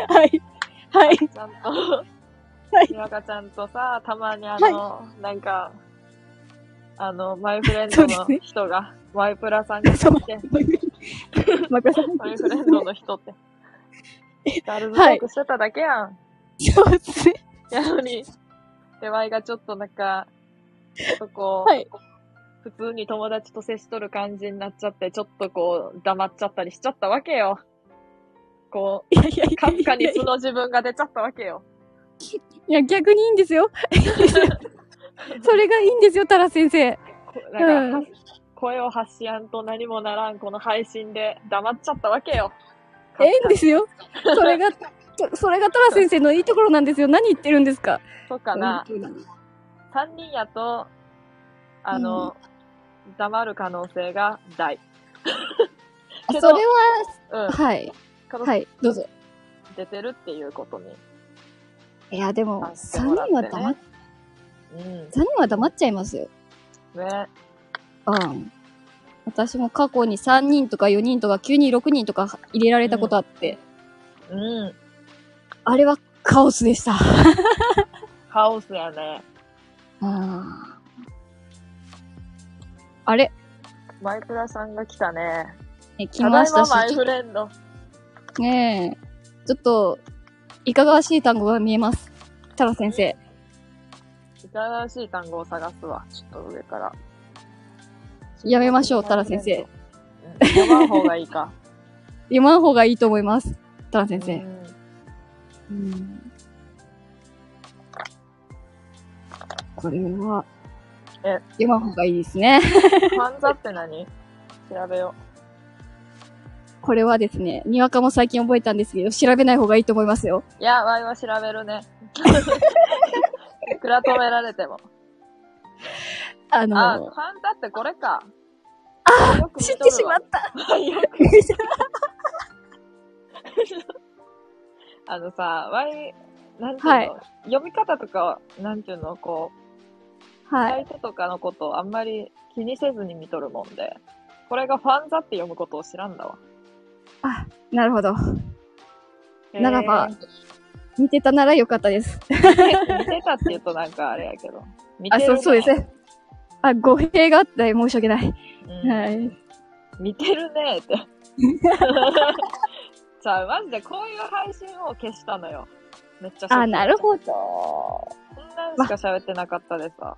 はい。はい。ちゃんと、はいにわかちゃんとさ、たまにあの、なんか、あの、マイフレンドの (laughs) 人が、(laughs) マイプラさんが来て、マクラさん。マイフレンドの人って。(laughs) ガールズトークしてただけやん。そうですね。やのに、手前がちょっとなんか、ちょっとこう、はい普通に友達と接しとる感じになっちゃって、ちょっとこう、黙っちゃったりしちゃったわけよ。こう、カフカやいやいやに素の自分が出ちゃったわけよ。いや、逆にいいんですよ。(laughs) それがいいんですよ、タラ先生。こなんか、うんは声を発しやんと何もならん、この配信で黙っちゃったわけよ。ええんですよ。それが、それがタラ先生のいいところなんですよ。何言ってるんですか。そうかな。本当に3人やと、あの、黙る可能性が大。それうんは、。はい。はい、どうぞ。出てるっていうことに。いや、でも、あ3人は黙っ、うん。3人は黙っちゃいますよ。ね。うん。私も過去に3人とか4人とか急に6人とか入れられたことあって、うん。あれはカオスでした。カオスやね。あーあれ？マイクラさんが来たね。え来ましたし、ただいまマイちょっフレンド。とねえ、ちょっと、いかがわしい単語が見えます？タラ先生。いかがわしい単語を探すわ。ちょっと上から。やめましょうタラ先生うん。読まん方がいいか。(laughs) 読まん方がいいと思います。タラ先生。うんうんこれは、え読まん方がいいですね。ファンザって何？調べよこれはですね、にわかも最近覚えたんですけど、調べない方がいいと思いますよ。う。いや、ワイは調べるね。(laughs) いくら止められても。あの、ァンザってこれか。あよく見知ってしまった。あのさ、ワイ、なんていうの、はい読み方とか、なんていうの、こう、はい。相手とかのことをあんまり気にせずに見とるもんで、これがファンザって読むことを知らんだわ。あ、なるほど。ならば見てたならよかったです。見てたって言うとなんかあれやけど。見 (laughs) あ、てる、そう、そうです。ね。あ、語弊があったら申し訳ない。うんはい。見てるねって。(laughs) じゃあ、マジでこういう配信を消したのよ。めっちゃあ、なるほど。こんなんしか喋ってなかったでさ。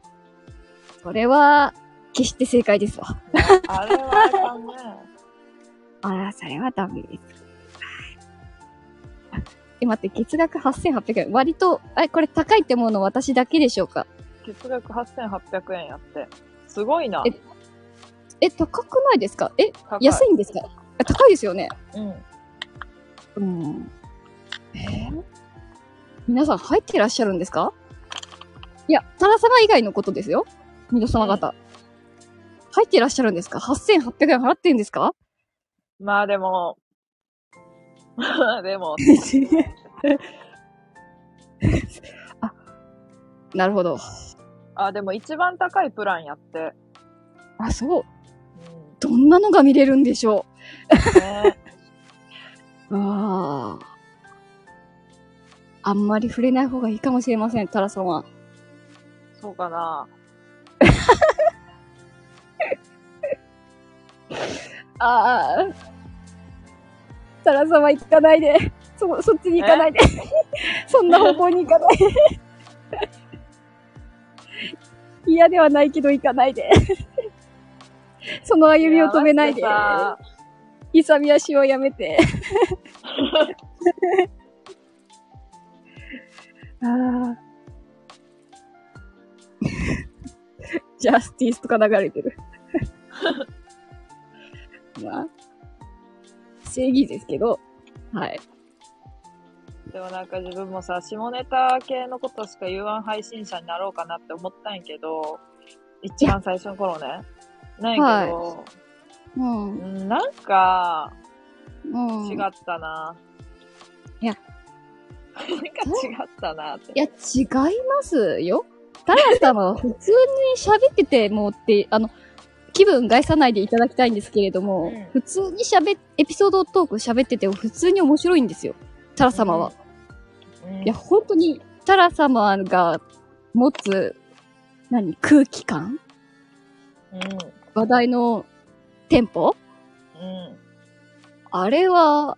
それは、決して正解ですわ。あれはあかんね。あら、それはダメです。え、待って、月額8800円。割と、え、これ高いって思うの私だけでしょうか？月額8800円やって。すごいな。ええ、高くないですか？え、安いんですか？え高いですよね。うん。うん。えー？皆さん入ってらっしゃるんですか？いや、タラ様以外のことですよ。皆様方。入ってらっしゃるんですか ?8800 円払ってんですか？まあでも、ま (laughs) あでも、(laughs) あ、なるほど。あ、でも一番高いプランやって。あ、そう。うどんなのが見れるんでしょん。ね。(laughs) う。ああ。あんまり触れない方がいいかもしれません、タラ様。そうかな。ああ。タラ様行かないで。そ、そっちに行かないで。そんな方向に行かないで。嫌ではないけど行かないで。その歩みを止めないでい。やマ勇み足をやめて。ああ。ジャスティスとか流れてる。まあ、正義ですけど、はい。ジでもなんか自分もさ、下ネタ系のことしか言わん配信者になろうかなって思ったんやけど、一番最初の頃ね。なんやけど、うん。うんなんか、うん。違ったな。いや。なんか違ったなって。いや、違いますよ。タラ様は普通に喋っててもって、あの、気分害さないでいただきたいんですけれども、うん普通に喋っ、エピソードトーク喋ってても普通に面白いんですよ。タラ様は。うんいや、本当に、タラ様が持つ、何、空気感？話題の店舗うん。うん。あれは、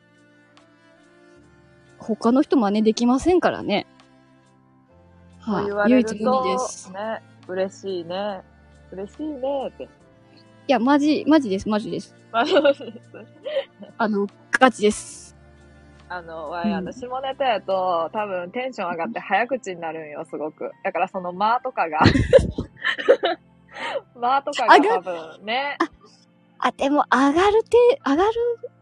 他の人真似できませんからね。そう言わはい、唯一無二です。ね、嬉しいね。嬉しいねって。いや、マジ、マジです、マジです。ま (laughs) ああの、ガチです。あの、わい、あの、下ネタやと、多分テンション上がって早口になるんよ、すごく。だからその間とかが、(laughs) 間とかが多分ね、あ、でも、上がるて、上がる、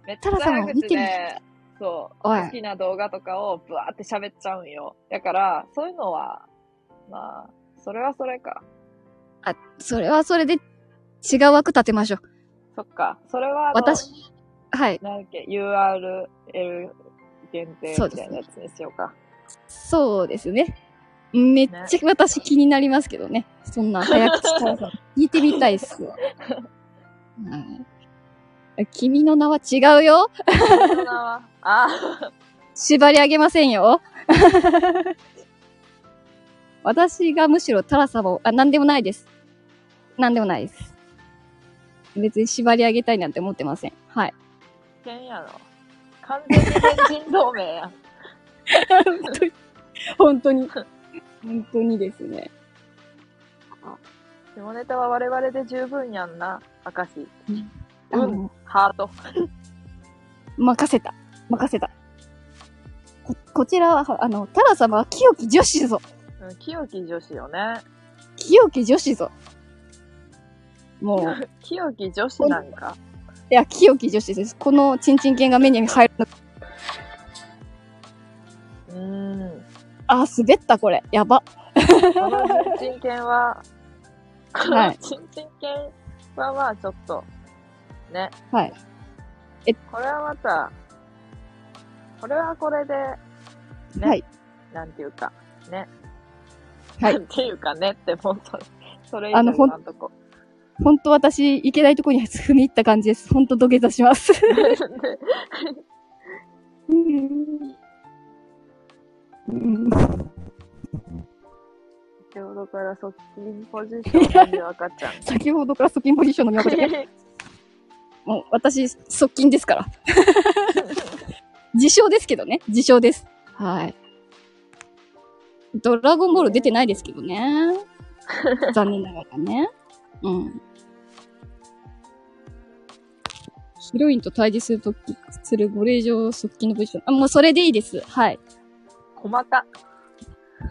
めっちゃ早見てみ口で、そう、好きな動画とかをブワーって喋っちゃうんよ。だから、そういうのは、まあ、それはそれか。あ、それはそれで違う枠立てましょう。そっか。それは私、はい。なんだっけ、URL 限定みたいなやつにしようか。そうですね。めっちゃ私気になりますけどね。そんな早口タラさん。(laughs) 聞いてみたいっすわ。はい君の名は違うよ。その名は、あ (laughs) 縛り上げませんよ。(laughs) 私がむしろタラ様を、あ、なんでもないです。なんでもないです。別に縛り上げたいなんて思ってません。はい。変やの。完全に変人同盟やん。(laughs) 本当に。本当にですね。下ネタは我々で十分やんな、明石。うん、あの、ハート。任せた。任せた。こ、こちらは、あの、タラ様は清き女子ぞ。うん、清き女子よね。清き女子ぞ。もう、清き女子なんか。(laughs) いや、清き女子です。このチンチン犬が目に入るの。うーん。あ、滑った、これ。やば。この人権は、こはいの人権はまあちょっと、ね。はい。えこれはまた、これはこれで、ね。はい。なんていうか、ね。はいなんていうかねって、もうそれ、それ以上あのとこ。ほんと私、いけないとこに踏み入った感じです。ほんと土下座します。うん。うん。先ほどから側近ポジションの赤ちゃん。先ほどから側近ポジションの宮本ちゃん。もう私、側近ですから。自称ですけどね。自称です。はい。ドラゴンボール出てないですけどね。残念ながらね。うん。ヒロインと対峙するとき、するご令状側近のポジション。あ、もうそれでいいです。はい。細か。(laughs)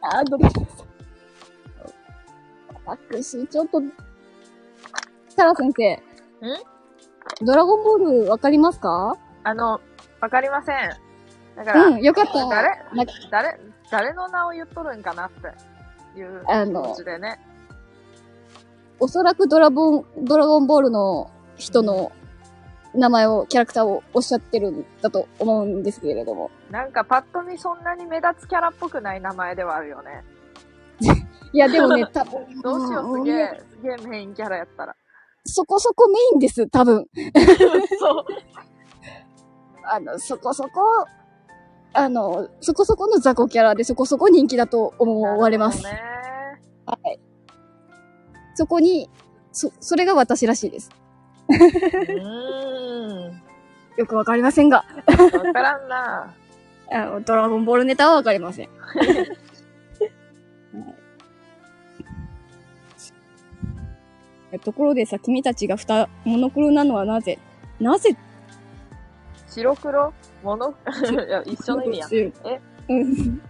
あ、どれ私、ちょっと、サラ先生。ドラゴンボールわかりますか？あの、わかりません。だから、うん、よかった。誰？な誰、誰の名を言っとるんかなっていう気あの持ちでね。おそらくドラゴン、ドラゴンボールの人の名前を、キャラクターをおっしゃってるんだと思うんですけれども。なんかパッと見そんなに目立つキャラっぽくない名前ではあるよね。(laughs) いや、でもね、(laughs) 多分どうしよう、すんげえ、すげえメインキャラやったら。そこそこメインです、多分。(laughs) そう。あの、そこそこ、あの、そこそこの雑魚キャラでそこそこ人気だと思われます。はい。そこに、そ、それが私らしいです。よくわかりませんが。わからんな。(laughs) あのドラゴンボールネタはわかりません。(laughs) はいところでさ、君たちが二、モノクロなのはなぜ？なぜ白黒？モノ、(laughs) いや、一緒の意味やん。ええ？うん。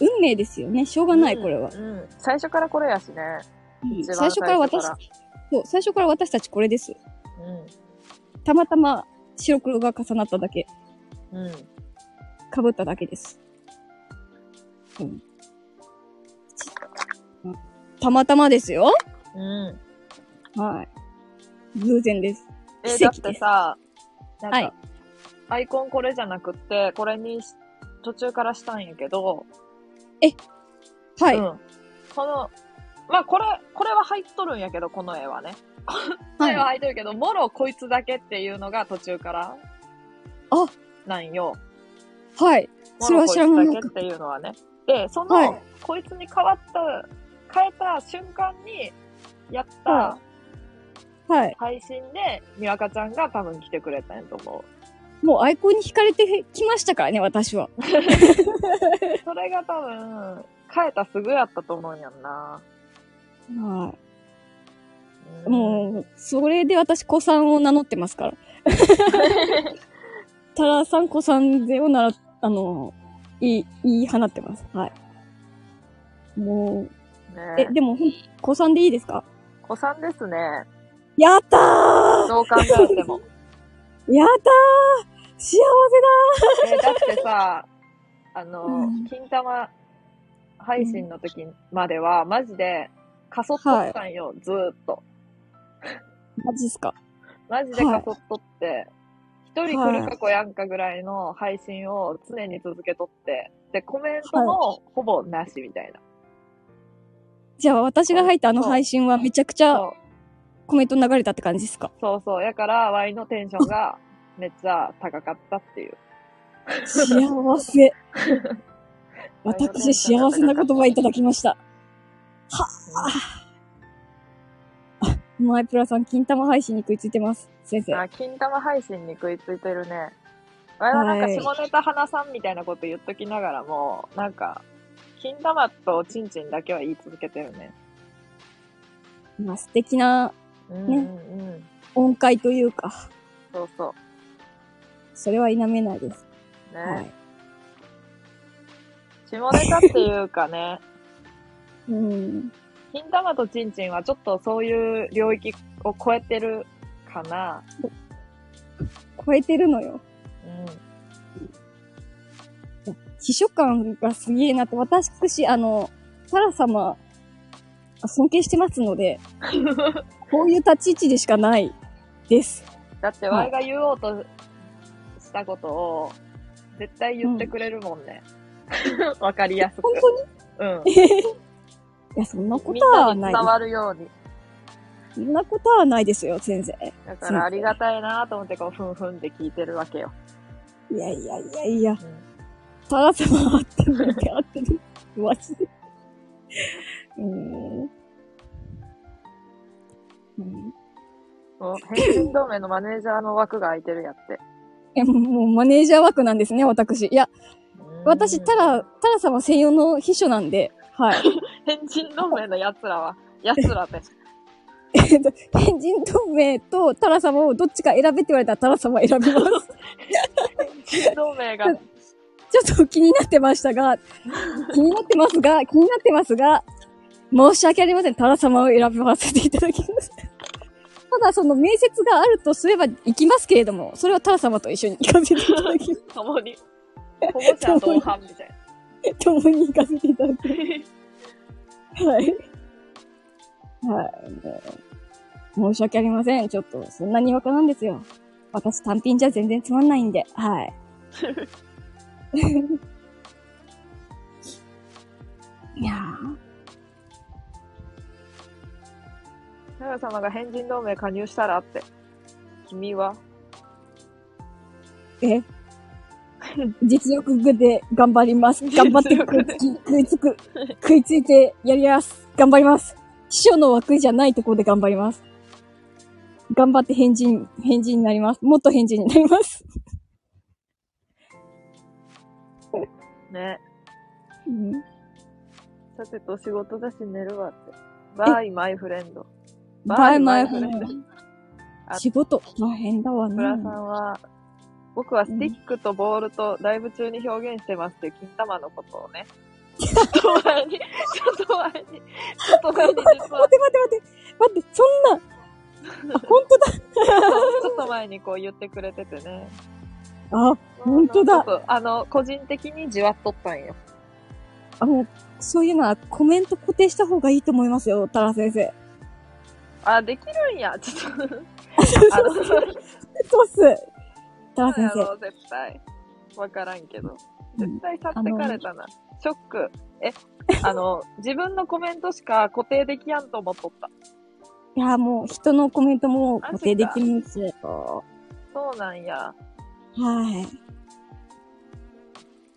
運命ですよね。しょうがない、これはう。ん。最初からこれやしね。最初から私、最そう、最初から私たちこれです。うん。たまたま白黒が重なっただけ、うん。被っただけです。うん。たまたまですよ。うん。はい。偶然です。え、だっ奇跡ですてさ、なんか、はいアイコンこれじゃなくって、これにし途中からしたんやけど、はい。うん。この、まあ、これ、これは入っとるんやけど、この絵はね。この絵ははい。入っとるけど、もろこいつだけっていうのが途中から、あなんよ。はい。それは知らなかっっていうのはね。で、その、はいこいつに変わった、変えた瞬間に、やったはい。配信で、にわかちゃんが多分来てくれたんやと思もうアイコンに惹かれてきましたからね、私は。う。(laughs) それが多分、変えたすぐやったと思うんやんな。はうんい。もう、それで私、子さんを名乗ってますから。(laughs) タラさん、子さんでをなら、あの、言い、言い放ってます。はい。もう、ねえ、でも、子さんでいいですか？子さんですね。やったー。どう考えても。(laughs) やったー。幸せえだってさ、あの、うん。金玉配信の時までは、マジで、かそっとったんよ、ずーっと。だマジっすか？マジでかそっとって、一、人来るか来やんかぐらいの配信を常に続けとって、で、コメントもほぼなしみたいな。じゃあ、私が入ったあの配信はめちゃくちゃそうコメント流れたって感じですか？そうそう。やから、ワイのテンションがめっちゃ高かったっていう。幸せ。(laughs) 私、幸せな言葉いただきました。はあ。マイプラさん、金玉配信に食いついてます。先生。あ、金玉配信に食いついてるね。わいはなんかはい下ネタ花さんみたいなこと言っときながらも、なんか、金玉とチンチンだけは言い続けてるね。まあ、素敵なうんねうんうん。音階というか、そうそそれは否めないです。う。ね。はい。下ネタっていうかね、(laughs) うん。金玉とチンチンはちょっとそういう領域を超えてるかな。超えてるのよ。うん。秘書官がすげえなって、私、あの、サラ様、尊敬してますので、(laughs) こういう立ち位置でしかないです。だって、ワイが言おうとしたことを、絶対言ってくれるもんね。わ、かりやすく。本当に？うん。いや、そんなこみとはないです。わるように。そんなことはないですよ、先生。だからありがたいなと思ってこう、ふんふんって聞いてるわけよ。いやいやいやいや、うん。タラ様合ってるって合ってる。マジで。うーん。うんそう変人同盟のマネージャーの枠が空いてるやって。え、もうマネージャー枠なんですね、私。いや、うん私、タラ、タラ様専用の秘書なんで、はい。(laughs) 変人同盟の奴らは、奴らって。(laughs) えっと、変人同盟とタラ様をどっちか選べって言われたらタラ様選びます。変人同盟が、(laughs) ちょっと気になってましたが、気になってますが、気になってますが、申し訳ありません。タラ様を選ばせていただきます。ただ、その面接があるとすれば行きますけれども、それはタラ様と一緒に行かせていただきます。(laughs) 共に、保護者同伴みたいな。共に行かせていただきます。はい。はい。もう申し訳ありません。ちょっと、そんなにわかなんですよ。私単品じゃ全然つまんないんで。はい。(laughs) いやタラ様が変人同盟加入したらって。君は？ー、え？実力で頑張ります。(laughs) 頑張って食いつく、食いついてやります。頑張ります。秘書の枠じゃないところで頑張ります。頑張って変人、変人になります。もっと変人になります。(laughs) ね。うんさてと仕事だし寝るわって。 Bye my friend。 Bye my f friendレンド。あ (laughs) 仕事大変だわねプ。ラさんは、僕はスティックとボールとライブ中に表現してますっていう金玉のことをね。(laughs) ちょっと前に、ちょっと前に、ちょっと前に実は待って待って待って、待って、そんな、あ、本当だ。ちょっと前にこう言ってくれててね。あ、本当だあの、個人的にじわっとったんよ。あの、そういうのはコメント固定した方がいいと思いますよ、タラ先生。あ、できるんや。(laughs) ちょっと、あの、そうそうっす。タラ先生。絶対。わからんけど。絶対去ってかれたな。ショック。え、あの、(laughs) 自分のコメントしか固定できやんと思っとった。いや、もう人のコメントも固定できますよ。そうなんや。はい。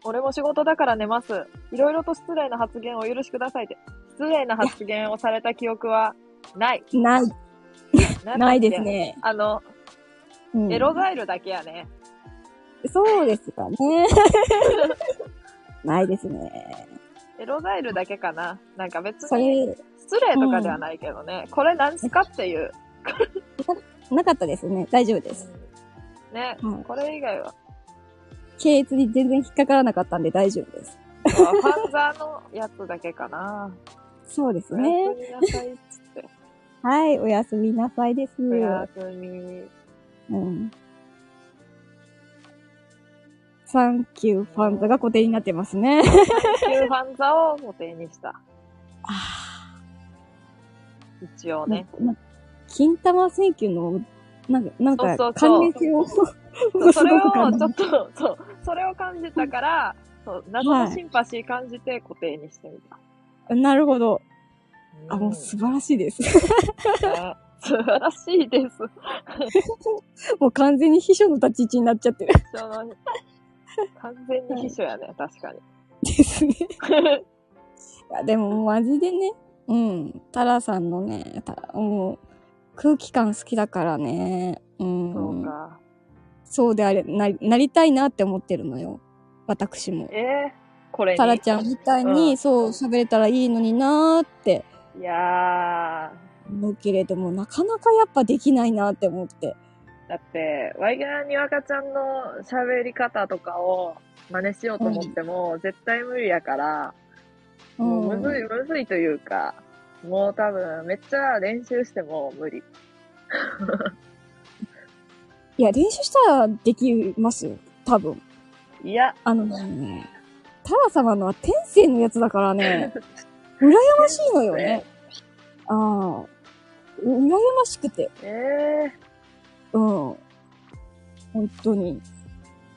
俺も仕事だから寝ます。いろいろと失礼な発言をお許しくださいって。失礼な発言をされた記憶はない。ない、(laughs) ないです。ね。あの、うんエロザイルだけやね。そうですかね。(laughs) ないですね。エロザイルだけかな。なんか別そにれ、失礼とかではないけどね。これ何すかっていう。(laughs) なかったですね。大丈夫です。ね、はいこれ以外は。系列に全然引っかからなかったんで大丈夫です。ファンザーのやつだけかな。そうですね。はい、おやすみなさいです。おやすみ。うん。サンキューファンザが固定になってますね。サンキューファンザを固定にした。(laughs) あ一応ね。な金玉選挙の、なんか、なんか関連性を、それをちょっと、そう、それを感じたから、そう、謎のシンパシー感じて固定にしてみた。なるほど。あ、もんう素晴らしいです。ね素晴らしいです。(laughs) もう完全に秘書の立ち位置になっちゃってる。完全に秘書やね、確かに。ですね。(laughs) いや、でもマジでね、うん。タラさんのね、たもう空気感好きだからね。うん。そうか。そうであれなり、なりたいなって思ってるのよ。私も。えー、これに。タラちゃんみたいに、うんそう、喋れたらいいのになーっていや思うけれども、なかなかやっぱできないなって思って。ー、だって、ワイガーにわかちゃんの喋り方とかを真似しようと思っても、絶対無理やから、もうむずい、むずいというか、もう多分、めっちゃ練習しても無理。(laughs) いや、練習したらできますよ。多分。いや、あのね、タラ様のは天性のやつだからね、(laughs) 羨ましいのよね。ああ。う羨ましくて。えうん。本当に。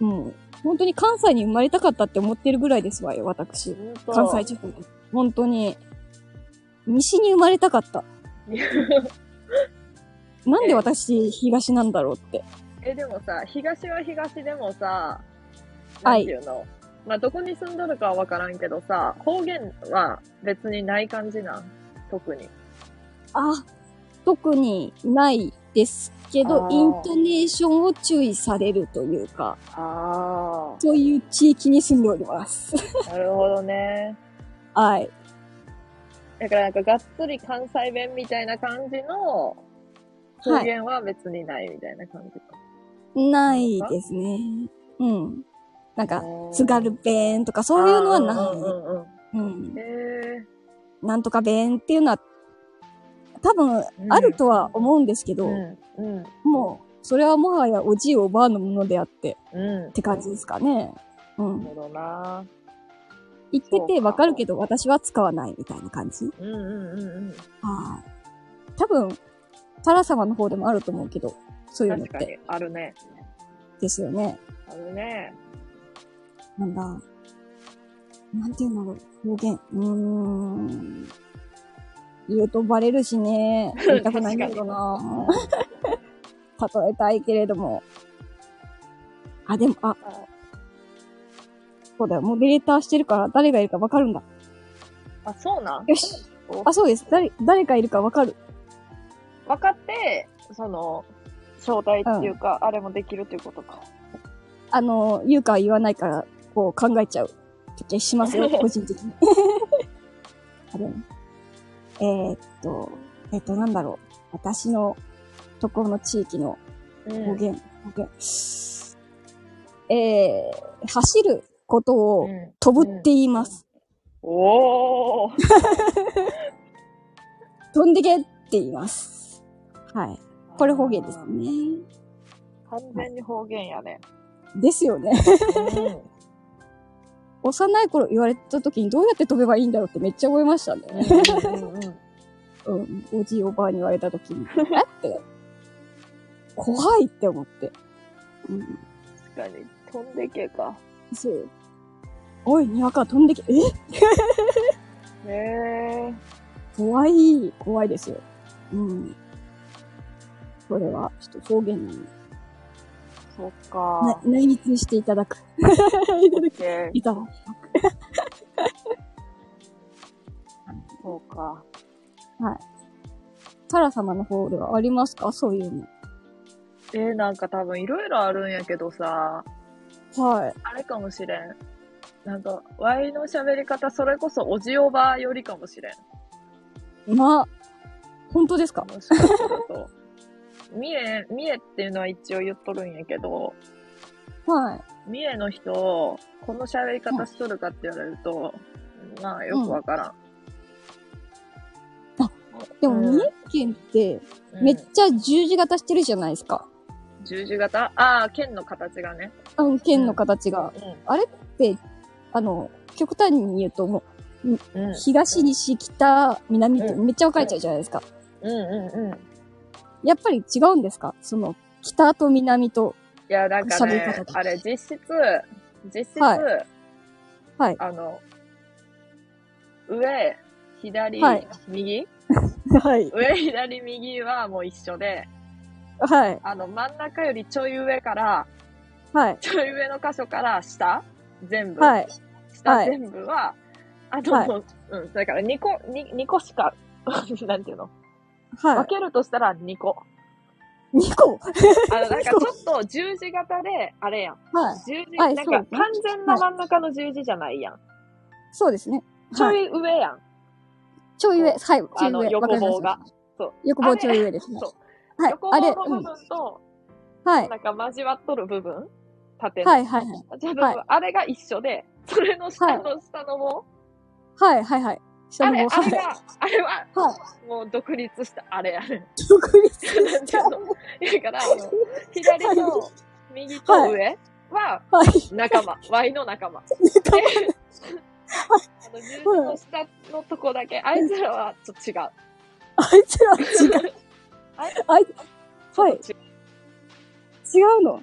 うん。本当に関西に生まれたかったって思ってるぐらいですわよ、私。関西地方に。本当に。西に生まれたかった。(laughs) なんで私、東なんだろうって。え、でもさ、東は東でもさ、はないんていうの、まあ、どこに住んどるかはわからんけどさ、方言は別にない感じなん？特に。あ、特にないですけどイントネーションを注意されるというか、あそういう地域に住んでおります。あ、(laughs) なるほどね。はい。だからなんかがっつり関西弁みたいな感じの方言は別にないみたいな感じか。ないですね。うん。なんか、津軽弁とかそういうのはうんない。うんなんとか弁っていうのは、多分うんあるとは思うんですけど。もう、それはもはやおじいおばあのものであってうん。って感じですかね。うん。なるほどな。言っててわかるけど私は使わないみたいな感じ。うんうんうんうん。はい。多分、タラ様の方でもあると思うけど、そういうのって。確かに、あるね。ですよね。あるね。なんだ。なんていうんだろう。方言。うーん。言うとバレるしね。(laughs) 言いたくないんだけどな。例えたいけれども。あ、でも、あ、そうだよ。モデレーターしてるから誰がいるかわかるんだ。あ、そうなん？よし。あ、そうです。誰、誰がいるかわかる。分かって、その、招待っていうか、あれもできるっていうことか。あの、言うか言わないから、こう考えちゃう時しますよ、(laughs) 個人的に。(laughs) あれね。えー、っと、えーっと、なんだろう。私のところの地域のうん方言、方言。えー、走ることをうん飛ぶって言います。おー。(laughs) 飛んでけって言います。はい。これ方言ですね。完全に方言やね。ですよね。うん。幼い頃言われた時にどうやって飛べばいいんだろうってめっちゃ思いましたね。うんうんうんうん、おじいおばあに言われたときに、えって、怖いって思って。うん、確かに、飛んでけか。そう。おい、にわか飛んでけ、え？へえ。怖い、怖いですよ。うん。それは、ちょっと方言なの。そっなか。内密にしていただく。いただく。えいただく。そうか。タラ様の方ではありますか？そういうの。えー、なんか多分いろいろあるんやけどさ、はい。あれかもしれん。なんか、ワイの喋り方、それこそおじおばよりかもしれん。まあ、本当ですか？もしかすると。三重、三重っていうのは一応言っとるんやけど、はい。三重の人、この喋り方しとるかって言われると、まあよくわからん。でも、うん三重県って、うんめっちゃ十字型してるじゃないですか。十字型？ああ、剣の形がね。あの、県の形が。うで、あの、極端に言うともう、ん。うん。東、西、北、南ってうんめっちゃ分かれちゃうじゃないですか。うんうんうん。いやっぱり違うんですか？その、北と南と。や、なんかねあれ、実質、実質、はいはい。あの、上、左、はい右？(laughs) はい。上、左、右はもう一緒で、はい。あの、真ん中よりちょい上から、はい。ちょい上の箇所から下？全部。はい。はい下全部は、あの、はいうん、だから2個、に二個しか、(laughs) なんていうの、はい。分けるとしたら2個。2個？あの、(laughs) なんかちょっと十字型で、あれやん。はい。十字、はいなんかそうですね完全な真ん中の十字じゃないやん。そうですね。ちょはい。い上やん。ちょい上。はい。ちょい上。あの横わかりました棒が。そう。横棒ちょい上ですね。そう。はい。横あれ、棒の部うん。分と、はい。なんか交わっとる部分縦の。はい、はい、はい。あれが一緒で、それの下の下の棒、はい、はい、はい。下あれ。あれが、あれは、はい。もう独立した、あれやねん。独立なんていうのだから、あの、左と右と上ははい。仲間、Y の仲間。であの、十字の下のとこだけ、あいつらはちょっと違う。あいつら違う。あいあい、はい。違違うの？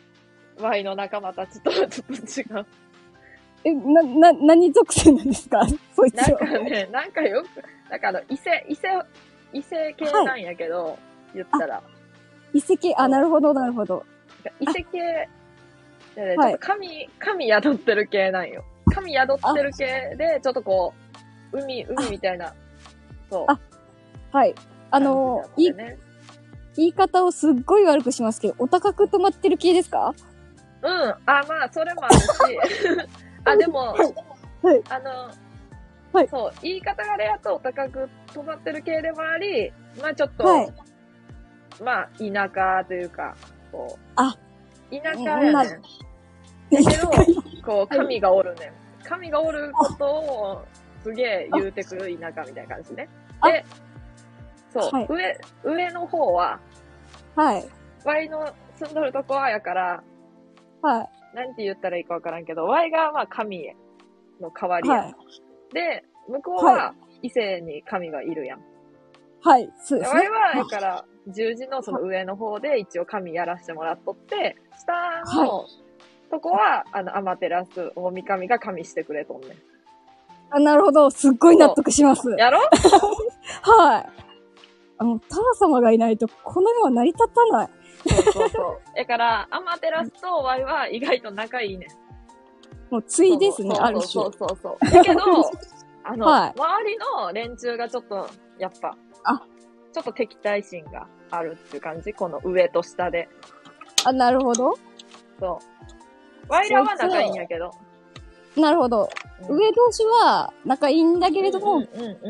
う。Y の仲間たちとはちょっと違う。え、な、な、何属性なんですか？(laughs) そいつなんは。かね、なんかよく、なんかあの、異性、異性、異性系なんやけど、言ったら。遺跡、あ、なるほど、なるほど。異性系、でね、ちょはいっと神、神宿ってる系なんよ。神宿ってる系で、ちょっとこう、海、海みたいな、そう。あはい。あの、いい、ね、言い方をすっごい悪くしますけど、お高く止まってる系ですか？うん。あ、まあ、それもあるし、あ、でも、はい。あの、はい。そう、言い方があれやと高く止まってる系でもあり、まあちょっと、はい。まあ田舎というか、こう、あ。田舎やねん。だけど、こう、神がおるねん。神がおることを、すげえ言うてくる田舎みたいな感じね。あ。で、そう、はい。上、上の方は、はい。ワイの住んどるとこはやから、はい。なんて言ったらいいかわからんけど、ワイがまあ神の代わりやん。はい。で、向こうは異性に神がいるやん。はい。そうですねワイ。は、だから、十字のその上の方で一応神やらせてもらっとって、下のとこは、あの、アマテラス、大神が神してくれとんねん。あ、なるほど。すっごい納得します。やろ？(laughs) はい。あの、タラ様がいないと、この世は成り立たない。そうそうそう。だから、アマテラスとワイは意外と仲いいねん。もう、ついですね、そうある種そう。そうそう。だけど、(laughs) あの、はい周りの連中がちょっと、やっぱ、あちょっと敵対心があるっていう感じ？この上と下で。あ、なるほど。そう。ワイらは仲いいんやけど。なるほど。うん上同士は仲いいんだけれども、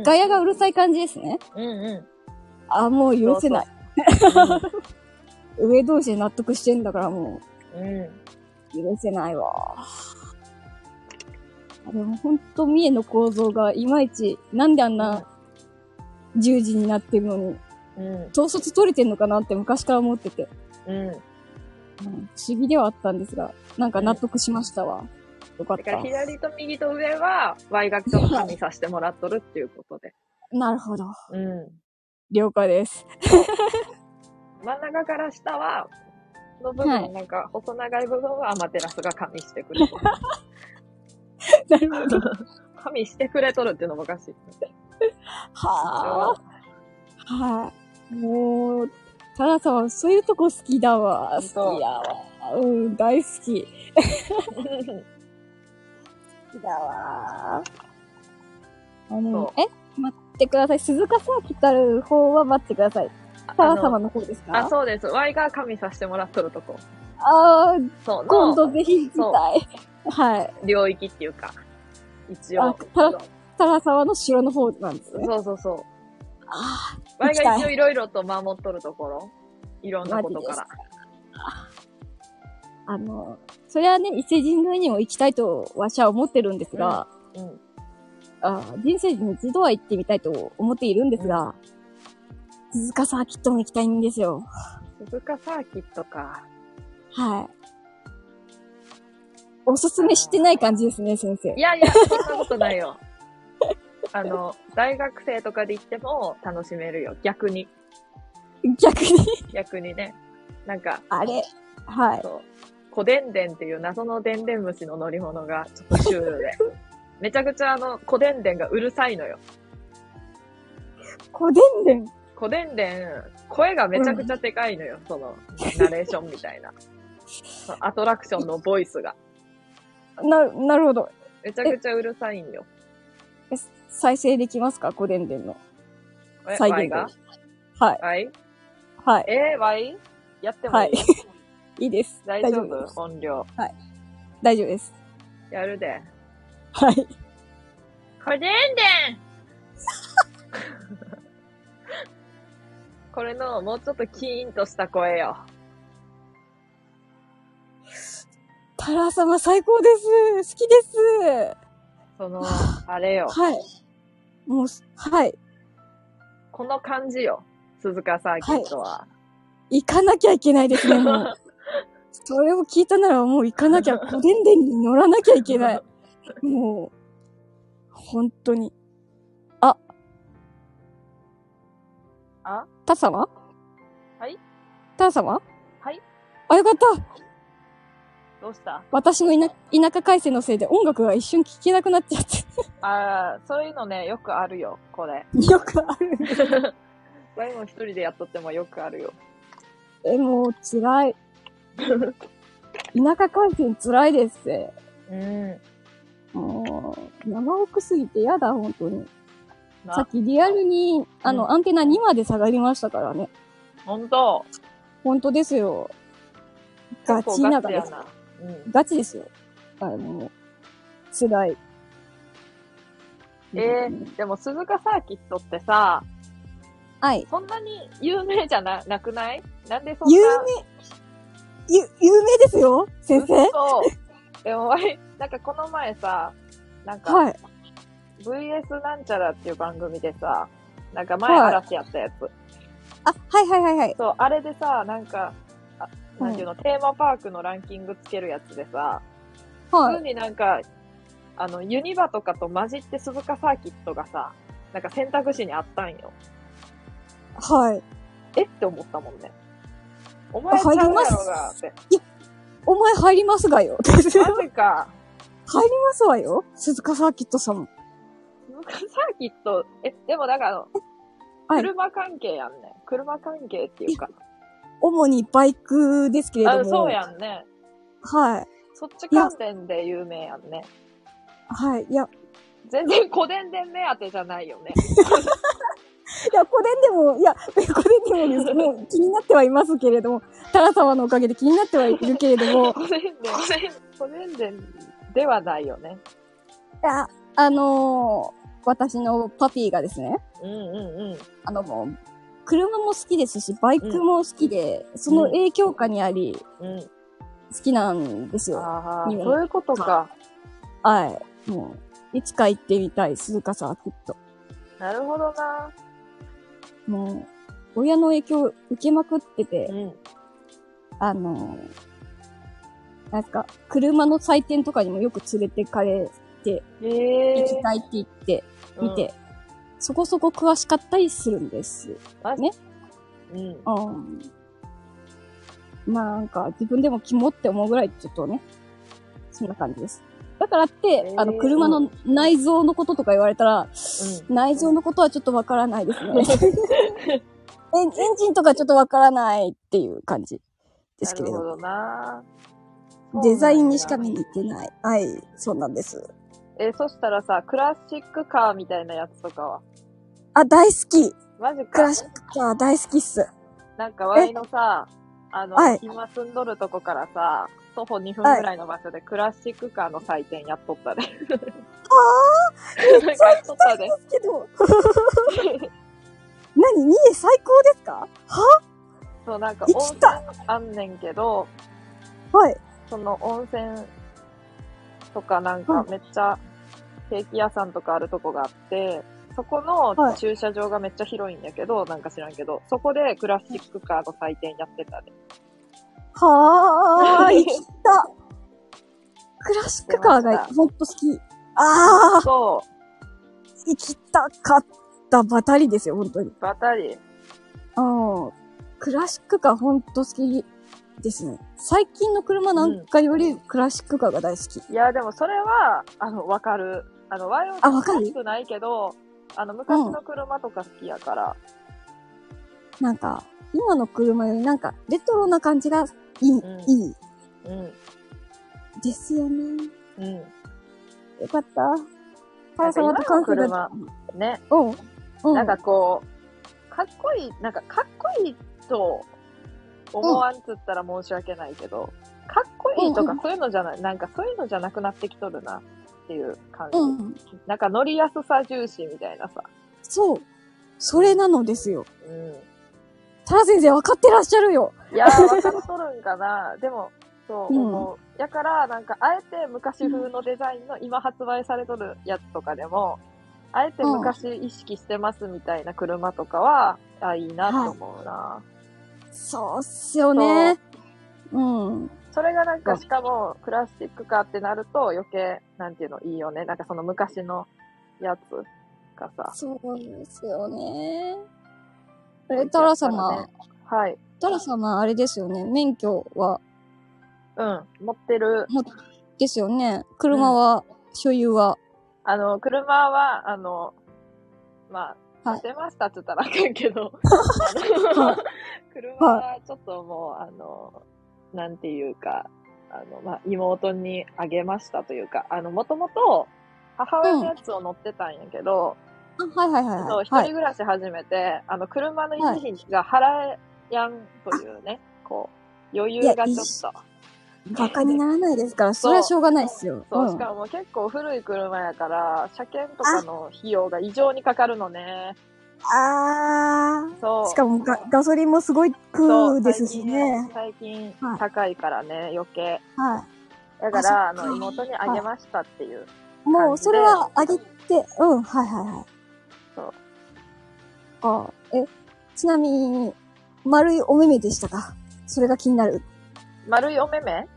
ガヤがうるさい感じですね。うんうん。あ、もう許せない。う (laughs) 上同士で納得してんだからもんうん。う、許せないわ。あでもほんと、三重の構造がいまいち、なんであんな十字になってるのに、うん。統率取れてんのかなって昔から思ってて、うん。うん、不思議ではあったんですが、なんか納得しましたわ。よかっだからた。左と右と上は、ワイがちょっと加味させてもらっとるっていうことで。なるほど。うん。了解です。(laughs) 真ん中から下は、の部分、はいなんか、細長い部分はアマテラスが加味してくれとる。(laughs) なるほど。(laughs) 加味してくれとるっていうのもおかしい。はあ。はい。もう、タラさんはそういうとこ好きだわ。好きやわ。うん、大好き。(laughs) 好きだわー。あのそ、え待ってください。鈴鹿サーキットある方は待ってください。タラ様の方ですか？あ、そうです。Y が神させてもらっとるとこ。あー、そう、今度のぜひ行きたい。はい。領域っていうか、一あ応。タラタラ様の城の方なんですね。そうそうそう。あきたいが一応いろいろと守っとるところ。いろんなことから。ーあの、それはね、伊勢神宮にも行きたいとわしは思ってるんですが、うん。あ人生に一度は行ってみたいと思っているんですが、鈴鹿サーキットも行きたいんですよ。鈴鹿サーキットか。はい。おすすめしてない感じですね、先生い。やいや、そんなことないよ。(laughs) あの、大学生とかで行っても楽しめるよ。逆に。逆に、逆にね。なんか、あれ？はい。そう。コデンデンっていう謎のデンデン虫の乗り物がちょっとシュールで。(laughs) めちゃくちゃあの、コデンデンがうるさいのよ。コデンデン。コデンデン、声がめちゃくちゃでかいのよ。その、ナレーションみたいな。そ (laughs) のアトラクションのボイスが。な、なるほど。めちゃくちゃうるさいんよ。え再生できますか？コデンデンの。え、再 Y 現が？はい。?Y? はい。えー、Y? やってもいい、はい (laughs) いいです。大丈夫？です。音量。大丈夫です。やるで。はい。コデンデンこれのもうちょっとキーンとした声よ。タラ様最高です。好きです。その、(sighs) あれよ。はい。もう、はい。この感じよ。鈴鹿サーキットは。行かなきゃいけないですね、もう。(laughs) それを聞いたならもう行かなきゃ、コデンデンに乗らなきゃいけない。もう、本当に。あ。あ？タ様はい？タ様はい？あ、よかったどうした？私の田田舎回線のせいで音楽が一瞬聴けなくなっちゃって。ああ、そういうのね、よくあるよ、これ。よくある。ワイも一人でやっとってもよくあるよ。え、もう辛い。田舎回線辛いです。うん。もう、山奥すぎてやだ、本当に。さなっ、きリアルに、あの、うんアンテナ2まで下がりましたからね。ほんと。本当ですよ。ガチながです。ガチやな。うん。ガチですよ。あの、辛い。えー、でも鈴鹿サーキットってさ、はい。そんなに有名じゃななくない？なんでそんな？有名、ゆ、有名ですよ先生そう。でも、なんかこの前さ、なんか、はい。VS なんちゃらっていう番組でさ、なんか前はい嵐やったやつ。あ、はいはいはいはい。そう、あれでさ、なんか、あなんていうの、テーマパークのランキングつけるやつでさ、普はい。通になんか、あの、ユニバとかと混じって鈴鹿サーキットがさ、なんか選択肢にあったんよ。はい。えって思ったもんね。お前ちゃうやろがって。お前入りますがよ。入りマジか。ますわよ。鈴鹿サーキットさん。サーキット、え、でもなんかあの、はい車関係やんね。車関係っていうか。主にバイクですけれども。あ、そうやんね。はい。そっち関連で有名やんね。はい。いや、全然小電電目当てじゃないよね。(laughs) いや、個電でも、いや、個電でもです、(laughs) もう気になってはいますけれども、タラ様のおかげで気になってはいるけれども、小電電、小電電ではないよね。いや、あのー私のパピーがですね、うんうんうん。あのもう、車も好きですし、バイクも好きで、その影響下にあり、うん。好きなんですよ。そういうことか。はい。もう、いつか行ってみたい、鈴鹿サーキット。なるほどな。もう、親の影響を受けまくってて、うん。あのーなんか、車の祭典とかにもよく連れてかれて、ええ行きたいって言って、見て、そこそこ詳しかったりするんです。うん。うん。うん。まあなんか、自分でも肝って思うぐらいちょっとね、そんな感じです。だからって、あの、車の内臓のこととか言われたら、内臓のことはちょっとわからないですね。(laughs) エンジンとかちょっとわからないっていう感じ。ですけれども。なるほどな。デザインにしか見に行ってない。はい、そうなんです。えそしたらさ、クラシックカーみたいなやつとかは？あ、大好きマジか？クラシックカー大好きっす。なんか、ワイのさ、あの、はい今住んどるとこからさ、徒歩2分ぐらいの場所でクラシックカーの祭典やっとったで。あ (laughs) なんかやっとったで。けど、(laughs) 何？三重最高ですか？そう、なんか行温泉きたいあんねんけど、はい。その温泉とかなんうんかめっちゃケーキ屋さんとかあるとこがあって、そこはいの駐車場がめっちゃ広いんやけど、なんか知らんけど、そこでクラシックカーの祭典やってたで。はーい、(laughs) 行った。クラシックカーがほんと好き。あー、そ行きたかったばたりですよ、本当に。う、バタリー。うん。クラシックカーほんと好きですね。最近の車なんかよりクラシックカーが大好き。いや、でもそれは、あの、わかる。あの、ワイオンあわかる？詳しくないけど、あの、昔の車とか好きやから。なんか、今の車よりなんか、レトロな感じがいい、うんいいうん。ですよね。うん。よかった。パラ様と関係が、ね。うん。うん。なんかこう、かっこいい、なんかかっこいいと思わんつったら申し訳ないけど、かっこいいとかうんそういうのじゃない、なんかそういうのじゃなくなってきとるなっていう感じ。うん。なんか乗りやすさ重視みたいなさ。そう。それなのですよ。うん。タラ先生分かってらっしゃるよ。いやー、わかっとるんかな。(laughs) でも、そう思う。やから、なんか、あえて昔風のデザインの今発売されとるやつとかでも、あえて昔意識してますみたいな車とかは、あ、いいなと思うな。そうっすよね。うん。それがなんか、うんしかも、クラシックカーってなると余計、なんていうの、いいよね。なんかその昔のやつがさ。そうですよね。え、タラ様、はい。タラ様、あれですよね。免許は、うん。持ってる。ですよね。車は、所有は。あの、車は、あの、まあ、はてましたって言ったらあかんけど、(laughs) (laughs) 車はちょっともう、あの、なんていうか、あの、まあ、妹にあげましたというか、あの、もともと、母親のやつを乗ってたんやけど、あはいはいはいそう、はい。一人暮らし始めて、あの、車の維持費が払えやんというね、こう、余裕がちょっと。バカにならないですから、それはしょうがないっすよ。そう、んしかも結構古い車やから、車検とかの費用が異常にかかるのね。あそう。ー。しかもガガソリンもすごいそう食うですしね。最近はい高いからね、余計。はい。だから、あの、妹にあげましたっていう。もう、それはあげて、うん、はいはいはい。そう。あえ、ちなみに、丸いお目目でしたか？それが気になる。丸いお目目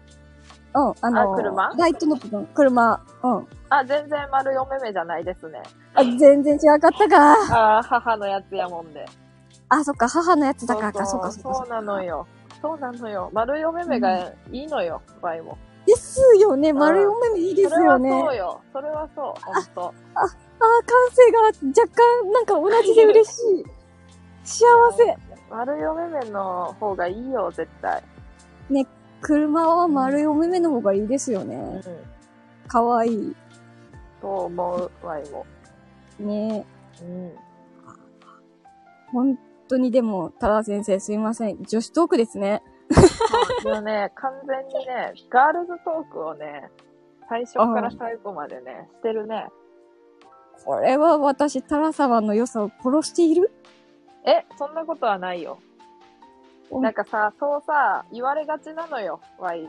うん、あのあ車？ライトの部分、車。うん。あ、全然丸いお目目じゃないですね。あ、全然違かったか。あー母のやつやもんで。あ、そっか、母のやつだからか、そうか、そそううか。そうなのよ。そうなのよ。丸いお目目がいいのよ、場合も。ですよね、丸いお目目いいですそれはよね。そうよ。それはそう、ほんと。あー、感性が若干、なんか同じで嬉しい。幸せ。丸いお目目の方がいいよ、絶対。車は丸いお目目の方がいいですようんね。。かわいい。と思う、ワイも。ねうん。本当にでも、タラ先生すいません。女子トークですね。でもね、(laughs) 完全にね、ガールズトークをね、最初から最後までね、してるね。これは私、タラ様の良さを殺している？え、そんなことはないよ。おなんかさ、そうさ、言われがちなのよ、ワイ。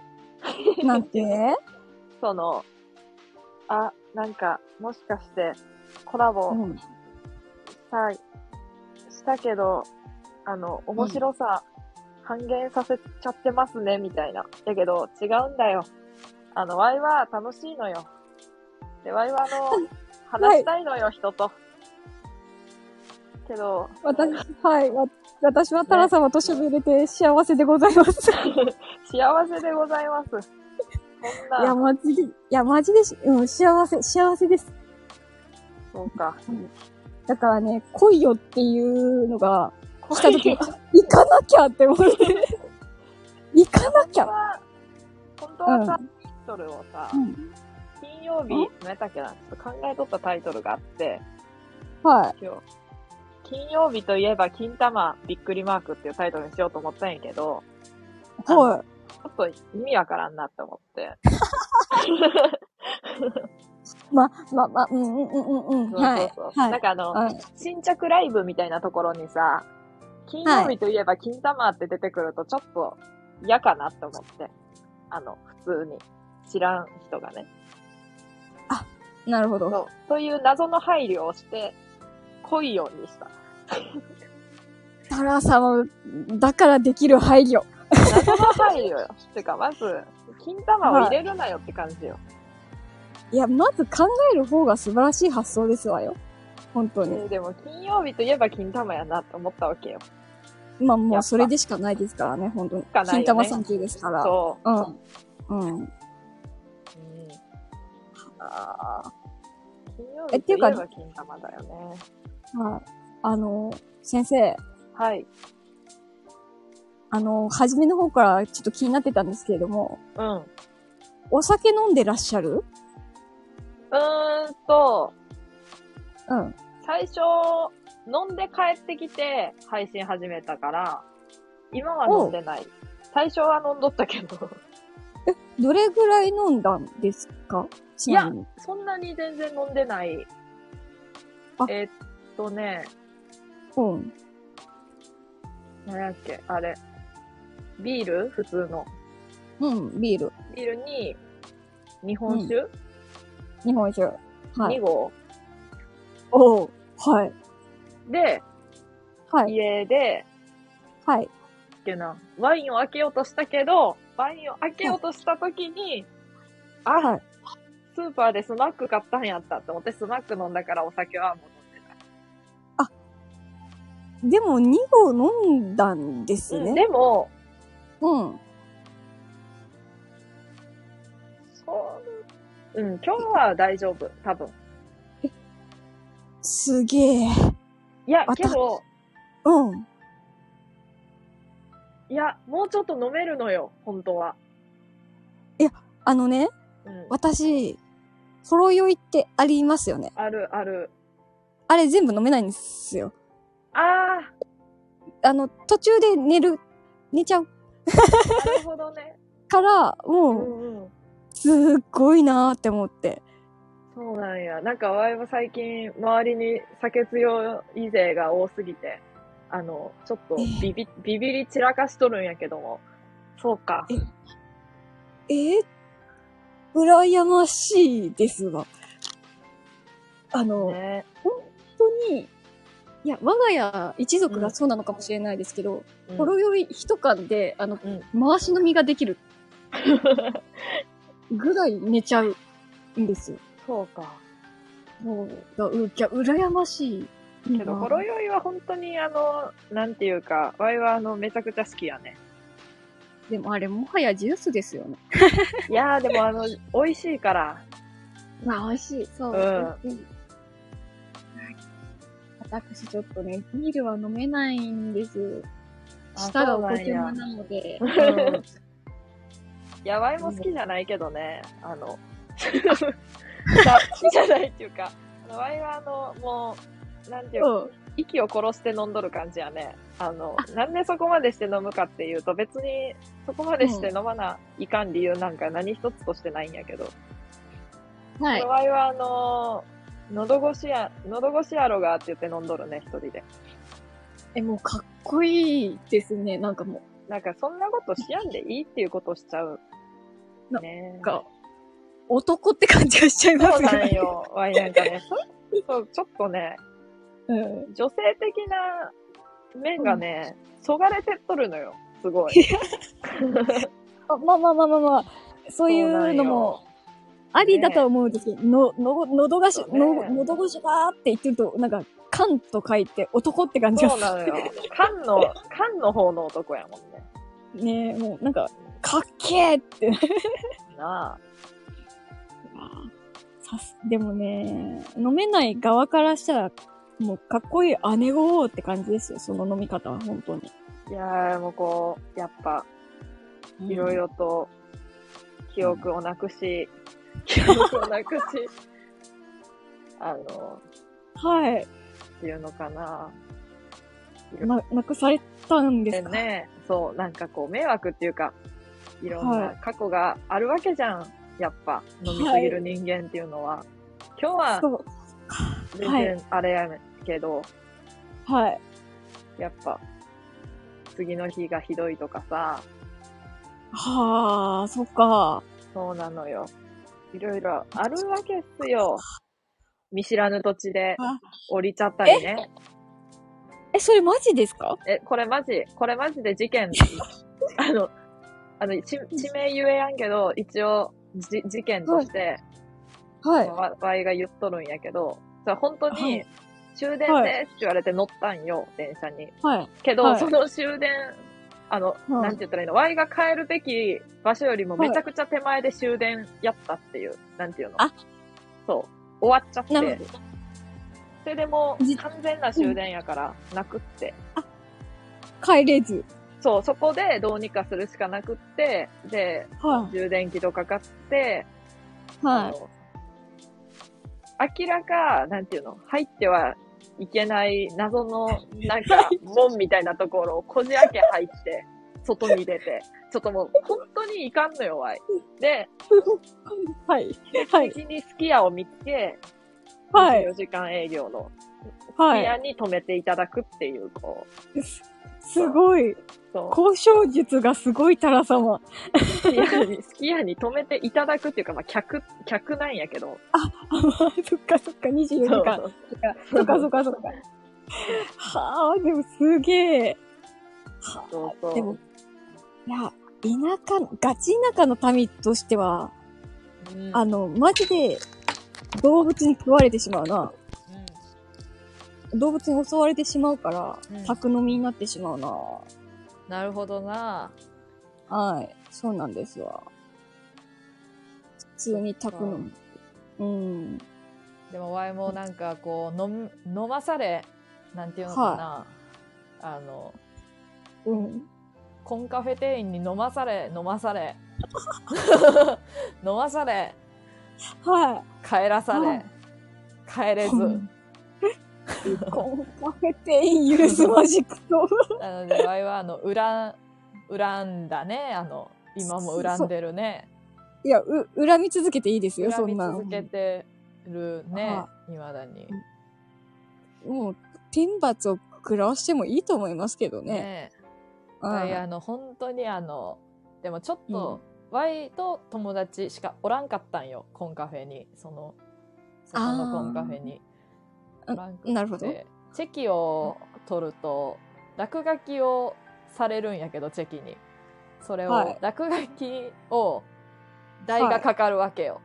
なんて？(laughs) その、あ、なんか、もしかして、コラボうん。さ、したけど、あの、面白さ、半減させちゃってますね、みたいな。だけど、違うんだよ。あの、ワイは楽しいのよ。で、ワイはあの、(laughs) 話したいのよ、人と。けど、私、はい。わ私はタラ様と喋れて幸せでございます。(laughs) 幸せでございます。いや、な、マジで、いや、マジでし、うん、幸せ、幸せです。そうか。だからね、来いよっていうのが来た時行かなきゃって思って。(laughs) 行かなきゃ。本当はさ、タイトルをさ、うん。金曜日、何やったっけな、ちょっと考えとったタイトルがあって、は今日、金曜日といえば金玉びっくりマークっていうタイトルにしようと思ったんやけど、い。はい。ちょっと意味わからんなって思って。(laughs) ま、ま、ま、うんうんうんうん。そうはいそうそう。。はい。なんかあの、はい新着ライブみたいなところにさ、金曜日といえば金玉って出てくるとちょっと嫌かなって思って。あの、普通に。知らん人がね。なるほど。そう。という謎の配慮をして、来いようにした。タラ様だからできる配慮。謎の配慮よ。(laughs) てか、まず、金玉を入れるなよって感じよ。いや、まず考える方が素晴らしい発想ですわよ。本当に。えーでも、金曜日といえば金玉やなって思ったわけよ。まあもうそれでしかないですからね、本当に。ね金玉三級ですから。そうん。うん。う。うんあ金曜日といえば金玉だよね。ーはい。あの、先生、はい。あの、初めの方からちょっと気になってたんですけれども、うん。うお酒飲んでらっしゃる？ーんと、うん。最初、飲んで帰ってきて配信始めたから、今は飲んでない。最初は飲んどったけど、どれぐらい飲んだんですか？ちなみに。そんなに全然飲んでない。あえっとね、うん。何やっけ、あれ。ビール？普通の。うん、ビール。ビールに、日本酒、日本酒。はい。2合おうはい。で、はい。家で、はい。っけな、ワインを開けようとしたけど、ワインを開けようとした時に、あ、はい。スーパーでスナック買ったんやったって思って、スナック飲んだからお酒はもうでも2合飲んだんですうんね。でも、うん。そう、うん、今日は大丈夫、多分。すげえ。いや、あけど、うん。いや、もうちょっと飲めるのよ、本当は。あのね、うん。私、ほろ酔いってありますよね。ある、ある。あれ全部飲めないんですよ。ああの、途中で寝る、寝ちゃうー、なるほどね。(laughs) から、うもう、んうん。すっごいなーって思って。そうなんや。なんか、わいは最近、周りに酒強い勢が多すぎて、あの、ちょっとビビ、ビビり散らかしとるんやけども。そうか。えー、羨ましいですわ。あの、ね。本当に、いや、我が家一族がそうなのかもしれないですけど、うんほろ酔い一缶で、あの、うん回し飲みができる (laughs) ぐらい寝ちゃうんですよ。そうか。もう、だう、いや、羨ましい。けど、ほろ酔いは本当にあの、なんていうか、わいはあの、めちゃくちゃ好きやね。でもあれ、もはやジュースですよね。(laughs) いやー、でもあの、美味しいから。まあ、美味しい。そう。うん美味しい私ちょっとね、ビールは飲めないんです。あ舌がおこてまなので。いや、わいも好きじゃないけどね、あの、(laughs) 好きじゃないっていうか、あのわいはあの、もう、なんていうか、うん息を殺して飲んどる感じやね。あの、なんでそこまでして飲むかっていうと、別にそこまでして飲まないかん理由なんか何一つとしてないんやけど。はい。わいはあの、喉越しや、喉越しやろがって言って飲んどるね、一人で。え、もうかっこいいですね。なんかもなんかそんなことしやんでいいっていうことをしちゃう。なねう、か、男って感じがしちゃいまそうすよね。なんよ。わいなんかね、そうそう、ちょっとね、うん。女性的な面がね、そがれてっとるのよ。すごい。(laughs) あまあまあまあまあまあ、そういうのも、ありだとは思うんですけど、の、の、喉越し、そうねの、喉越しがーって言ってると、なんか、缶と書いて男って感じがそうなのよ。缶の、缶の方の男やもんね。ねもうなんか、かっけーって。なさす、でもね、飲めない側からしたら、もうかっこいい姉子って感じですよ、その飲み方は、本当に。あ。いやー、もうこう、やっぱ、いろいろと記憶をなくし、記憶をなくし、あの、はい。っていうのかな。な、なくされたんですね、そう、なんかこう、迷惑っていうか、いろんはない過去があるわけじゃん。やっぱ、飲みすぎる人間っていうのは。今日はそう。全はい然あれやけど、はい。やっぱ、次の日がひどいとかさ、はあ、そっか。そうなのよ。いろいろあるわけっすよ。見知らぬ土地であ降りちゃったりね。え、それマジですか？え、これマジ、これマジで事件、(laughs) あの、あの、地地名言えやんけど、一応、じ事件として、はい。わわいが言っとるんやけど、それ本当はにい、終電ですって言われて乗ったんよ、電車に。はい。けど、はいその終電、あの、はいなんて言ったらいいの、ワイが帰るべき場所よりもめちゃくちゃ手前で終電やったっていう、なんていうの？あそう。終わっちゃって。それでも完全な終電やから、なくって。帰れず。そう、そこでどうにかするしかなくって、で、は充電器とか買って、い。はい。明らか、なんていうの、入ってはいけない謎の、なんか、門みたいなところをこじ開け入って、外に出て、ちょっともう、本当にいかんのよ、わい。で、(laughs) はい。はい。次にすき家を見つけ、はい24時間営業のはい。すき家に止めていただくっていう、こう、すすごい。交渉術がすごい、タラ様。すき家に、止めていただくっていうか、まあ、客、客なんやけど、あ、(laughs) そっかそっか、24時間。そっかそっかそっか。はあ、でもすげえ。はそうそうあ、でも、いや、田舎、ガチ田舎の民としては、うんあの、マジで動物に食われてしまうな。動物に襲われてしまうからうん、宅飲みになってしまうな。なるほどな。はい。そうなんですわ。普通に宅飲み。うん。でもワイもなんかこう飲む飲まされなんていうのかな、あのうん。コンカフェ店員に飲まされ飲まされ (laughs) (laughs) 飲まされは帰らされ帰れず。コンカフェ店員許すマジックと。なのでワイはあの恨恨んだね。あの今も恨んでるね。いや、う、恨み続けていいですよ、そ恨みんな。の。続けてるねはいまだに。もう、天罰を食らわしてもいいと思いますけどね。ねうん。ワイあの本当にあのでもちょっと、ワイと友達しかおらんかったんよコンカフェに。そのそこのコンカフェにあおらんくて。なるほど。チェキを取ると落書きをされるんやけどチェキに。それを、はい。落書きを代がかかるわけよ、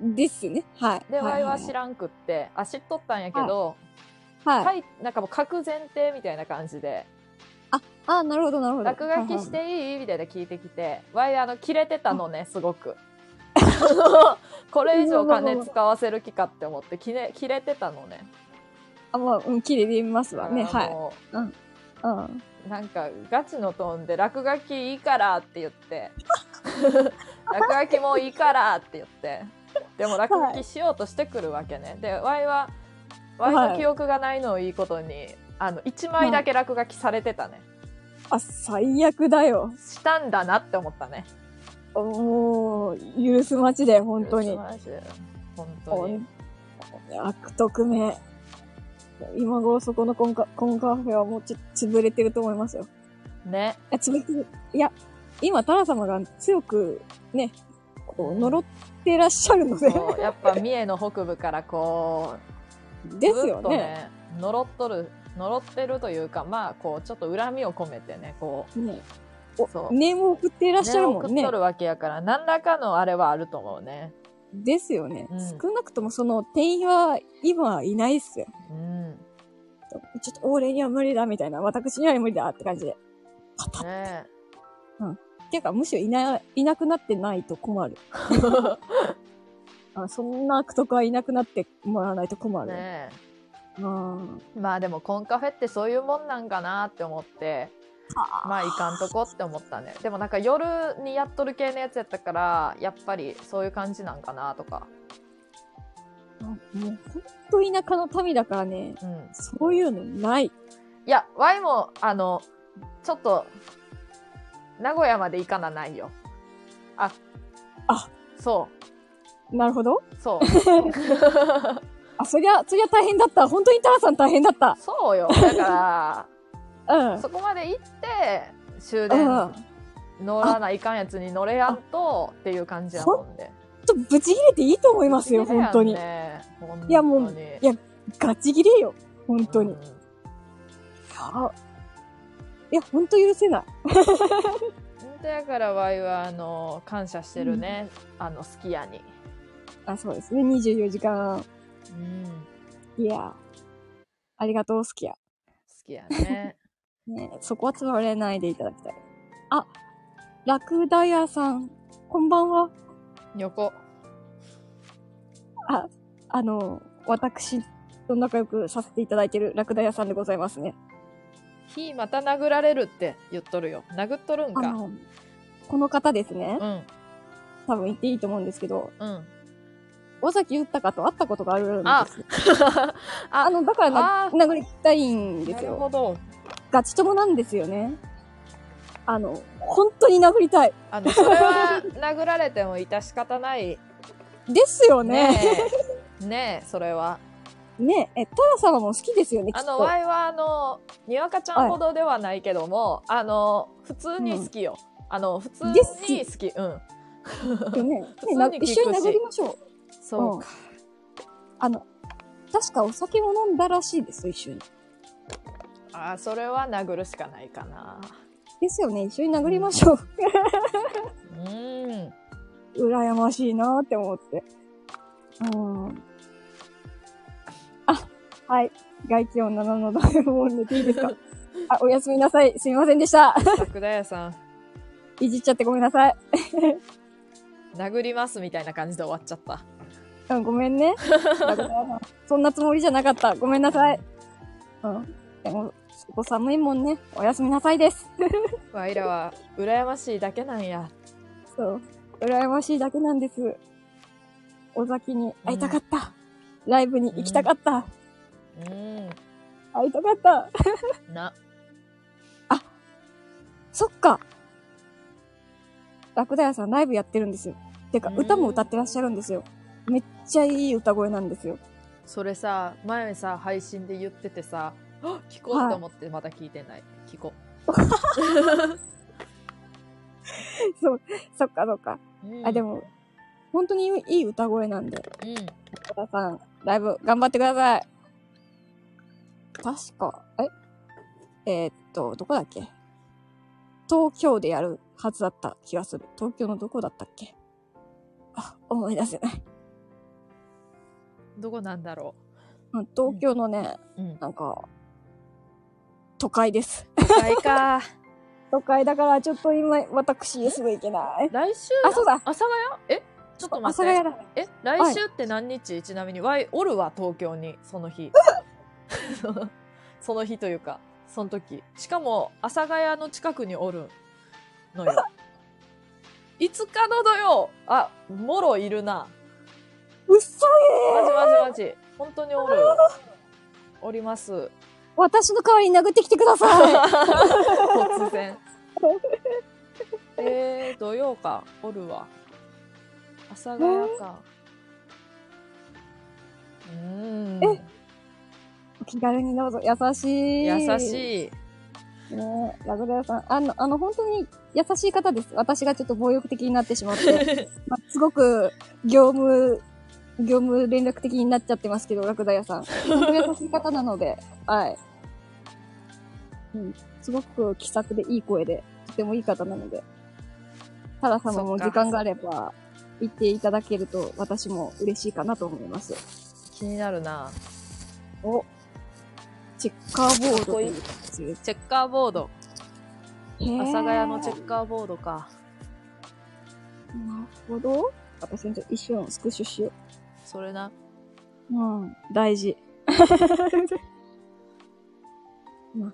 ですね。はい。で、ワイは知ららんくってあ知っとったんやけど、はい。はい、なんかもう書く前提みたいな感じで。あ、なるほど、なるほど。落書きしはいていい？みたいな聞いてきて、わいあの、切れてたのね、すごく。(laughs) これ以上金使わせる気かって思って、切れ、切れてたのね。あ、まあ、うん、綺麗で見ますわね。はい。あのうん。なんか、ガチのトーンで、落書きいいからって言って、(laughs) 落書きもういいからって言って、でも落書きしようとしてくるわけね。で、わいは、わいの記憶がないのをいいことに、あの、1枚だけ落書きされてたね。あ、最悪だよ。したんだなって思ったね。もう、許す街で、本当に。マジで本当に。悪徳め。今頃そこのコンカコンカフェはもうちょっと潰れてると思いますよ。ね。いや、潰れてる。いや、今、タラ様が強く、ね、こう、呪ってらっしゃるので、そうやっぱ三重の北部からこうですよずっとね。呪っとる呪ってるというかまあこうちょっと恨みを込めてねこねうそう念を送っていらっしゃるもんね送っと。るわけやから何らかのあれはあると思うねですよね、うん少なくともその店員は今はいないっすよ。うんちょっと俺には無理だみたいな、私には無理だって感じで。パタッ。ねていうか、むしろいな、いなくなってないと困る。(laughs) あそんな悪徳はいなくなってもらわないと困る。ねうん。まあでもコンカフェってそういうもんなんかなって思ってまあいかんとこって思ったねでもなんか夜にやっとる系のやつやったからやっぱりそういう感じなんかなとかあもうほんと田舎の民だからね、うんそういうのない。いや、ワイも、あの、ちょっと、名古屋まで行かなないよ。あ、あ、そなるほど。う、そう。(laughs) あ、そりゃ、そりゃ大変だった。本当にタラさん大変だった。そうよ。だから、うん。そこまで行って、終電うん乗らないかんやつに乗れやんとっていう感じやもんで。ちょっとブチ切れていいと思いますよ、本当に。ね、にいやもういやガチ切れよ。本当に。うんあいや、本当許せない。本当やからワイは、あの、感謝してるね。あの、好きやに。あ、そうですね。24時間。うん。いや。ありがとう、好きや。好きやね。ねそこはつわれないでいただきたい。あ、ラクダ屋さん。こんばんは。横。あの、私と仲良くさせていただいているラクダ屋さんでございますね。火また殴られるって言っとるよ。殴っとるんか？あの、この方ですね。うん。多分言っていいと思うんですけど、うん。尾崎豊と会ったことがあるんあです。ああの、だからなあ殴りたいんでなすよ。るほど。ガチ友なんですよね。あの、本当に殴りたい。あの、それは殴られても致し方ない。ですよね。ねえ。ねえ、それは。ねえ、タラ様も好きですよね、きあの。ワイは、あの、にわかちゃんほどではないけども、あの、普通に好きよ。あの、普通に好き。うん。よね。(laughs) ね一緒に殴りましょう。そうか。あの、確かお酒も飲んだらしいです、一緒に。あ、それは殴るしかないかな。ですよね、一緒に殴りましょう。うん。羨ましいなーって思って。うん。あ、はい。外気温7の台もう寝ていいですか？(laughs) あ、おやすみなさい。すみませんでした。桜屋さん、いじっちゃってごめんなさい。殴りますみたいな感じで終わっちゃった。うん、ごめんね。(laughs) そんなつもりじゃなかった。ごめんなさい。うん。でも、そこ寒いもんね。おやすみなさいです。ワイらは、羨ましいだけなんや。そう。羨ましいだけなんです。尾崎に会いたかった。ライブに行きたかった。うん。会いたかった。な。そっか。ラクダ屋さんライブやってるんですよ。てか、歌も歌ってらっしゃるんですよ。めっちゃいい歌声なんですよ。それさ、前さ、配信で言っててさ、聞こうと思ってまだ聞いてない。聞こそう、そっかそっか。う。うんあ、でも、本当にいい歌声なんで、うん。ラクダさん、ライブ頑張ってください。確か、え？えーっと、どこだっけ？東京でやるはずだった気がする。東京のどこだったっけ？あ、思い出せない。どこなんだろうん東京のね、う。うん。なんか、都会です。都会か。(laughs) 都会だからちょっと今、私、すぐ行けない。来週あ、そうだ。阿佐ヶ谷？え？ちょっと阿待って。佐ヶ谷だ。え？来週って何日、ちなみに。わい、おるわ、東京に、その日。(laughs) その日というか、その時。しかも、阿佐ヶ谷の近くにおるのよ。(laughs) 5日の土曜あ、もろいるな。うっそマジマジマジ。本当におる。おります。私の代わりに殴ってきてください。(laughs) 突然。えー、土曜か。おるわ。阿佐ヶ谷か。うーん。えお気軽にどうぞ。優しい。優い。しい。ねラグダ屋さん。あの、あの、本当に優しい方です。私がちょっと暴力的になってしまって。(laughs) まあ、すごく、業務、業務連絡的になっちゃってますけど、ラクダ屋さん。本当優しい方なので、はい。うん。すごく気さくでいい声で、とてもいい方なので。タラ様も時間があれば、言っていただけると、私も嬉しいかなと思います。気になるな。お、チェッカーボードという形です。チェッカーボード。阿佐ヶ谷のチェッカーボードか。なるほど。私ちょっと一瞬スクショしよそれな。う。うん、大事。(laughs) ま、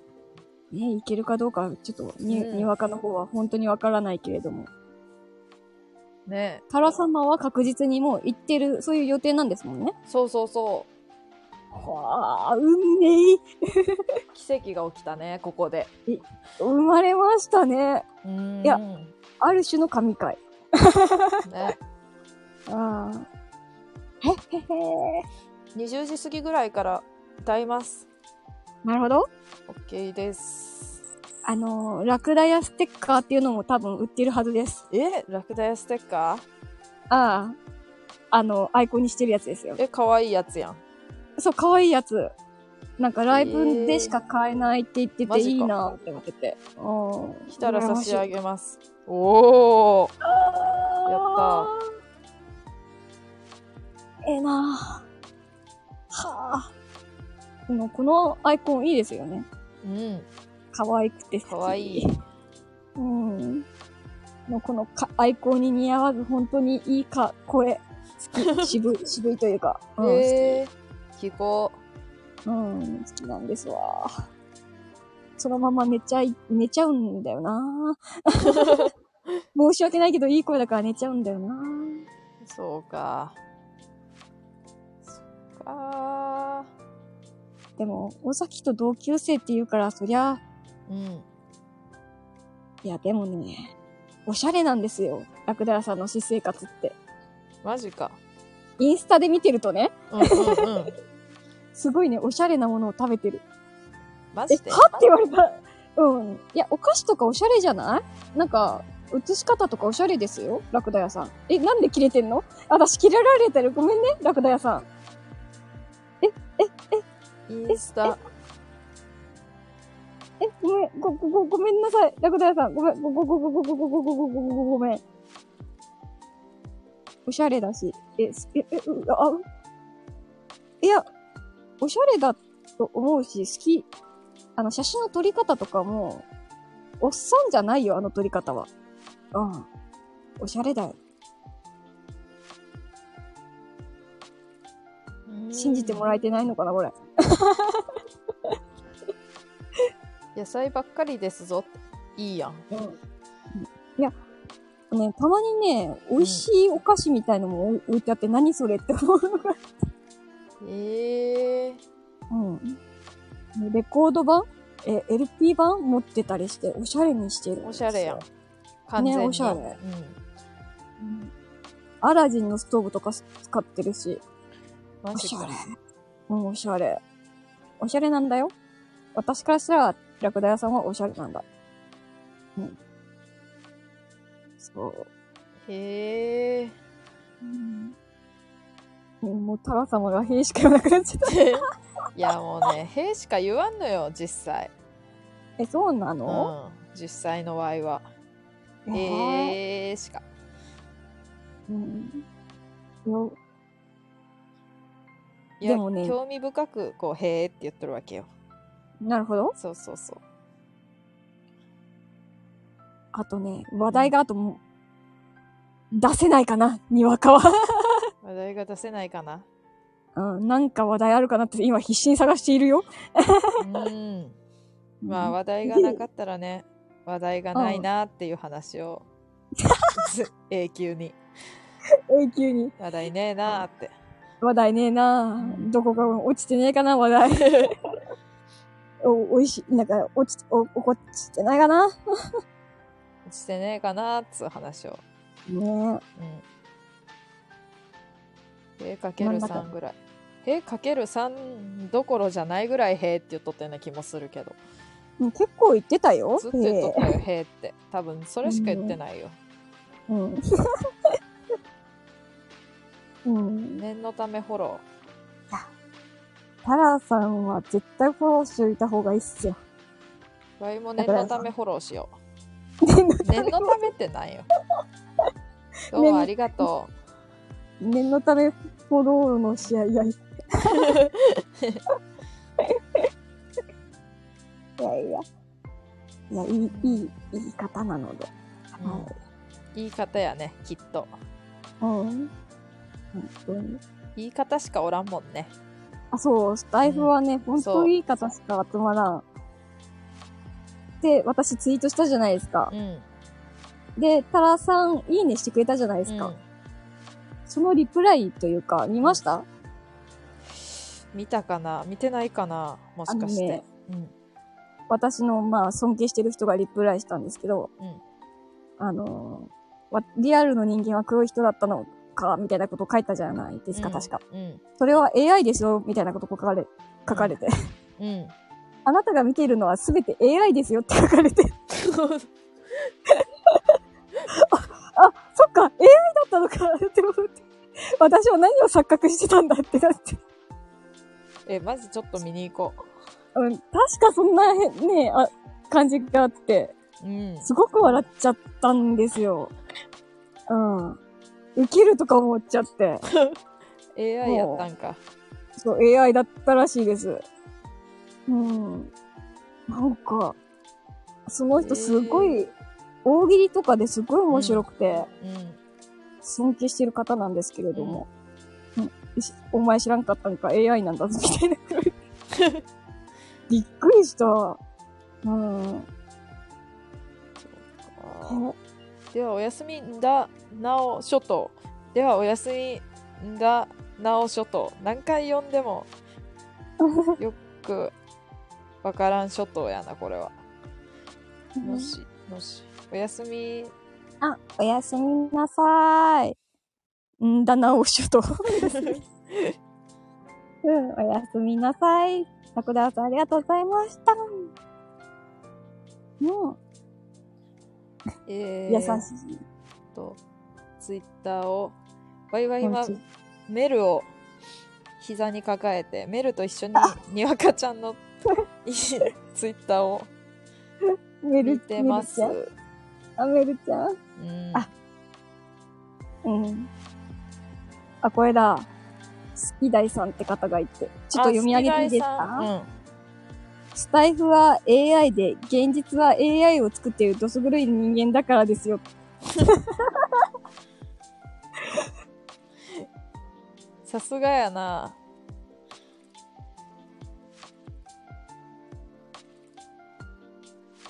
ね、いけるかどうか、ちょっとに、うんにわかの方は本当にわからないけれども。ねタラ様は確実にもう行ってる、そういう予定なんですもんね。そうそうそわあ、運命う。奇跡が起きたね、ここで。生まれましたね。うーん。いやある種の神回。ね。ああ。へへへ20時過ぎぐらいから歌います。なるほど。OK です。あのー、ラクダやステッカーっていうのも多分売ってるはずです。えラクダやステッカー？ああ。あの、アイコンにしてるやつですよ。え、かわいいやつやん。そう、可愛いやつ。なんかライブでしか買えないって言っててマジかいいなって思ってて。うん。来たら差し上げます。おー。ややったええなぁ。はあ。でもこのアイコンいいですよね。うん。可愛くて好き。かわいい。(laughs) うん。のこのかアイコンに似合わず本当にいいか、声。好き。(laughs) 渋い、渋いというか。うん、えー、聞こ好き。うん、好きなんですわ。そのまま寝ちゃい、寝ちゃうんだよな (laughs) 申し訳ないけど、いい声だから寝ちゃうんだよなう。そうか。そっかでも、尾崎と同級生って言うから、そりゃ、うん。いや、でもね、おしゃれなんですよ。ラクダ屋さんの私生活って。マジか。インスタで見てるとね、うんうんうん。(laughs) すごいね、おしゃれなものを食べてる。え、マジで？はって言われた。うん。いや、お菓子とかおしゃれじゃない？なんか、写し方とかおしゃれですよ。ラクダ屋さん。え、なんで切れてんの？私切れられてる。ごめんね、ラクダ屋さん。インスタ。え、ごめん、ご、ご、ご、ごめんなさい。ラクダ屋さん。ごめん、ご、ご、ご、ご、ご、ご、ご、ご、ご、ご、ご、ご、ごめん。おしゃれだし。え、すえ、え、うあ、いや、おしゃれだと思うし、好き。あの、写真の撮り方とかも、おっさんじゃないよ、あの撮り方は。うん。おしゃれだよ。信じてもらえてないのかな、これ。(laughs) 野菜ばっかりですぞ。いいやん。いや、ね、たまにね、美味しいお菓子みたいのも置いてあって、何それって思うのが。ええー。うん。レコード版？え、LP 版持ってたりして、おしゃれにしてる。おしゃれやん。完全に。ねおしゃれうん。うん。アラジンのストーブとか使ってるし、マジかおしゃれ。。うん、おしゃれ。おしゃれなんだよ。私からしたら、ラクダ屋さんはおしゃれなんだ。うん。そう。へえ。うん。もう、タラ様が兵しか言わなくなっちゃった。いやもうね、へしか言わんのよ、実際。え、そうなうの、ん。実際の場合は。えーしか。うん。よ、いや、でもね興味深く、こう、へえって言っとるわけよ。なるほど。そうそうそう。あとね、話題があとも、出せないかな、にわかは。(laughs) 話題が出せないかな。うん、なんか話題あるかなって今必死に探しているよ。うん。まあ、話題がなかったらね、話題がないなっていう話を、ず (laughs) 永久に。永久に。話題ねえなーって。話題ねえなどこか落ちてねえかな、話題。(laughs) お、おいしい、なんか、落ち、お、落ちてないかな？(laughs) 落ちてねえかなーっつう話を。ねうん。へかけるなんだか3ぐらい。へかける3どころじゃないぐらいへって言っとったような気もするけど。え。結構言ってたよ。ずっと言っとっへたよ、へって。多分それしか言ってないよ。えうん。うん。念のためフォロタラさんは絶対フォローしておいた方がいいっすよ。ー。ワイも念のためフォローしよう。念のためってなんよ。どうもありがと念のためフォローの試合やり。(laughs) いやいや。いや、いい、いい、いい方なので。う。うん言い方やね、きっと。はい。うん。本当に。言い方しかおらんもんね。あ、そう、スタイフはね、本そう当にいい方しか集まらん。って私ツイートしたじゃないですか。うん。で、タラさんいいねしてくれたじゃないですか。うんそのリプライというか、見ました？見たかな？見てないかな？もしかして。うん。私の、まあ、尊敬してる人がリプライしたんですけど、うんあのーわリアルの人間は黒い人だったのか、みたいなことを書いたじゃないですか、うん確か。うん。それは AI ですよ、みたいなことを書かれ、書かれて。うん。(laughs) あなたが見ているのはすべて AI ですよって書かれて。(laughs) あ、そっか、AI だったのかって思って。私は何を錯覚してたんだってなって。え、まずちょっと見に行こうん、確かそんなへね、あ、感じがあって、う。うん。すごく笑っちゃったんですよ。うん。ウケるとか思っちゃって。(laughs) AI やったんか。そう、AI だったらしいです。うん。なんか、その人すごい、大喜利とかですごい面白くて、うん。尊敬してる方なんですけれども、うんしお前知らんかったんか AI なんだぞ、みたいな。(laughs) びっくりした。うん。あーではおやすみんだなお諸島ではおやすみんだなお諸島何回読んでもよくわからん諸島やなこれはもしもしおやすみあ、おやすみなさーい。んだな、おしゅと。(laughs) うん、おやすみなさい。桜さんありがとうございました。うん、えー、優しい。とツイッターをわいわい今本メルを膝に抱えてメルと一緒ににわかちゃんのツイッターをメル見てます。メルちゃん？あ、メルちゃん？うん。あうん。あ、これだ。スキダイさんって方がいて。ちょっと読み上げていいですか？ダイさんスタイフは AI で、現実は AI を作っているどす黒い人間だからですよ。(laughs) さすがやな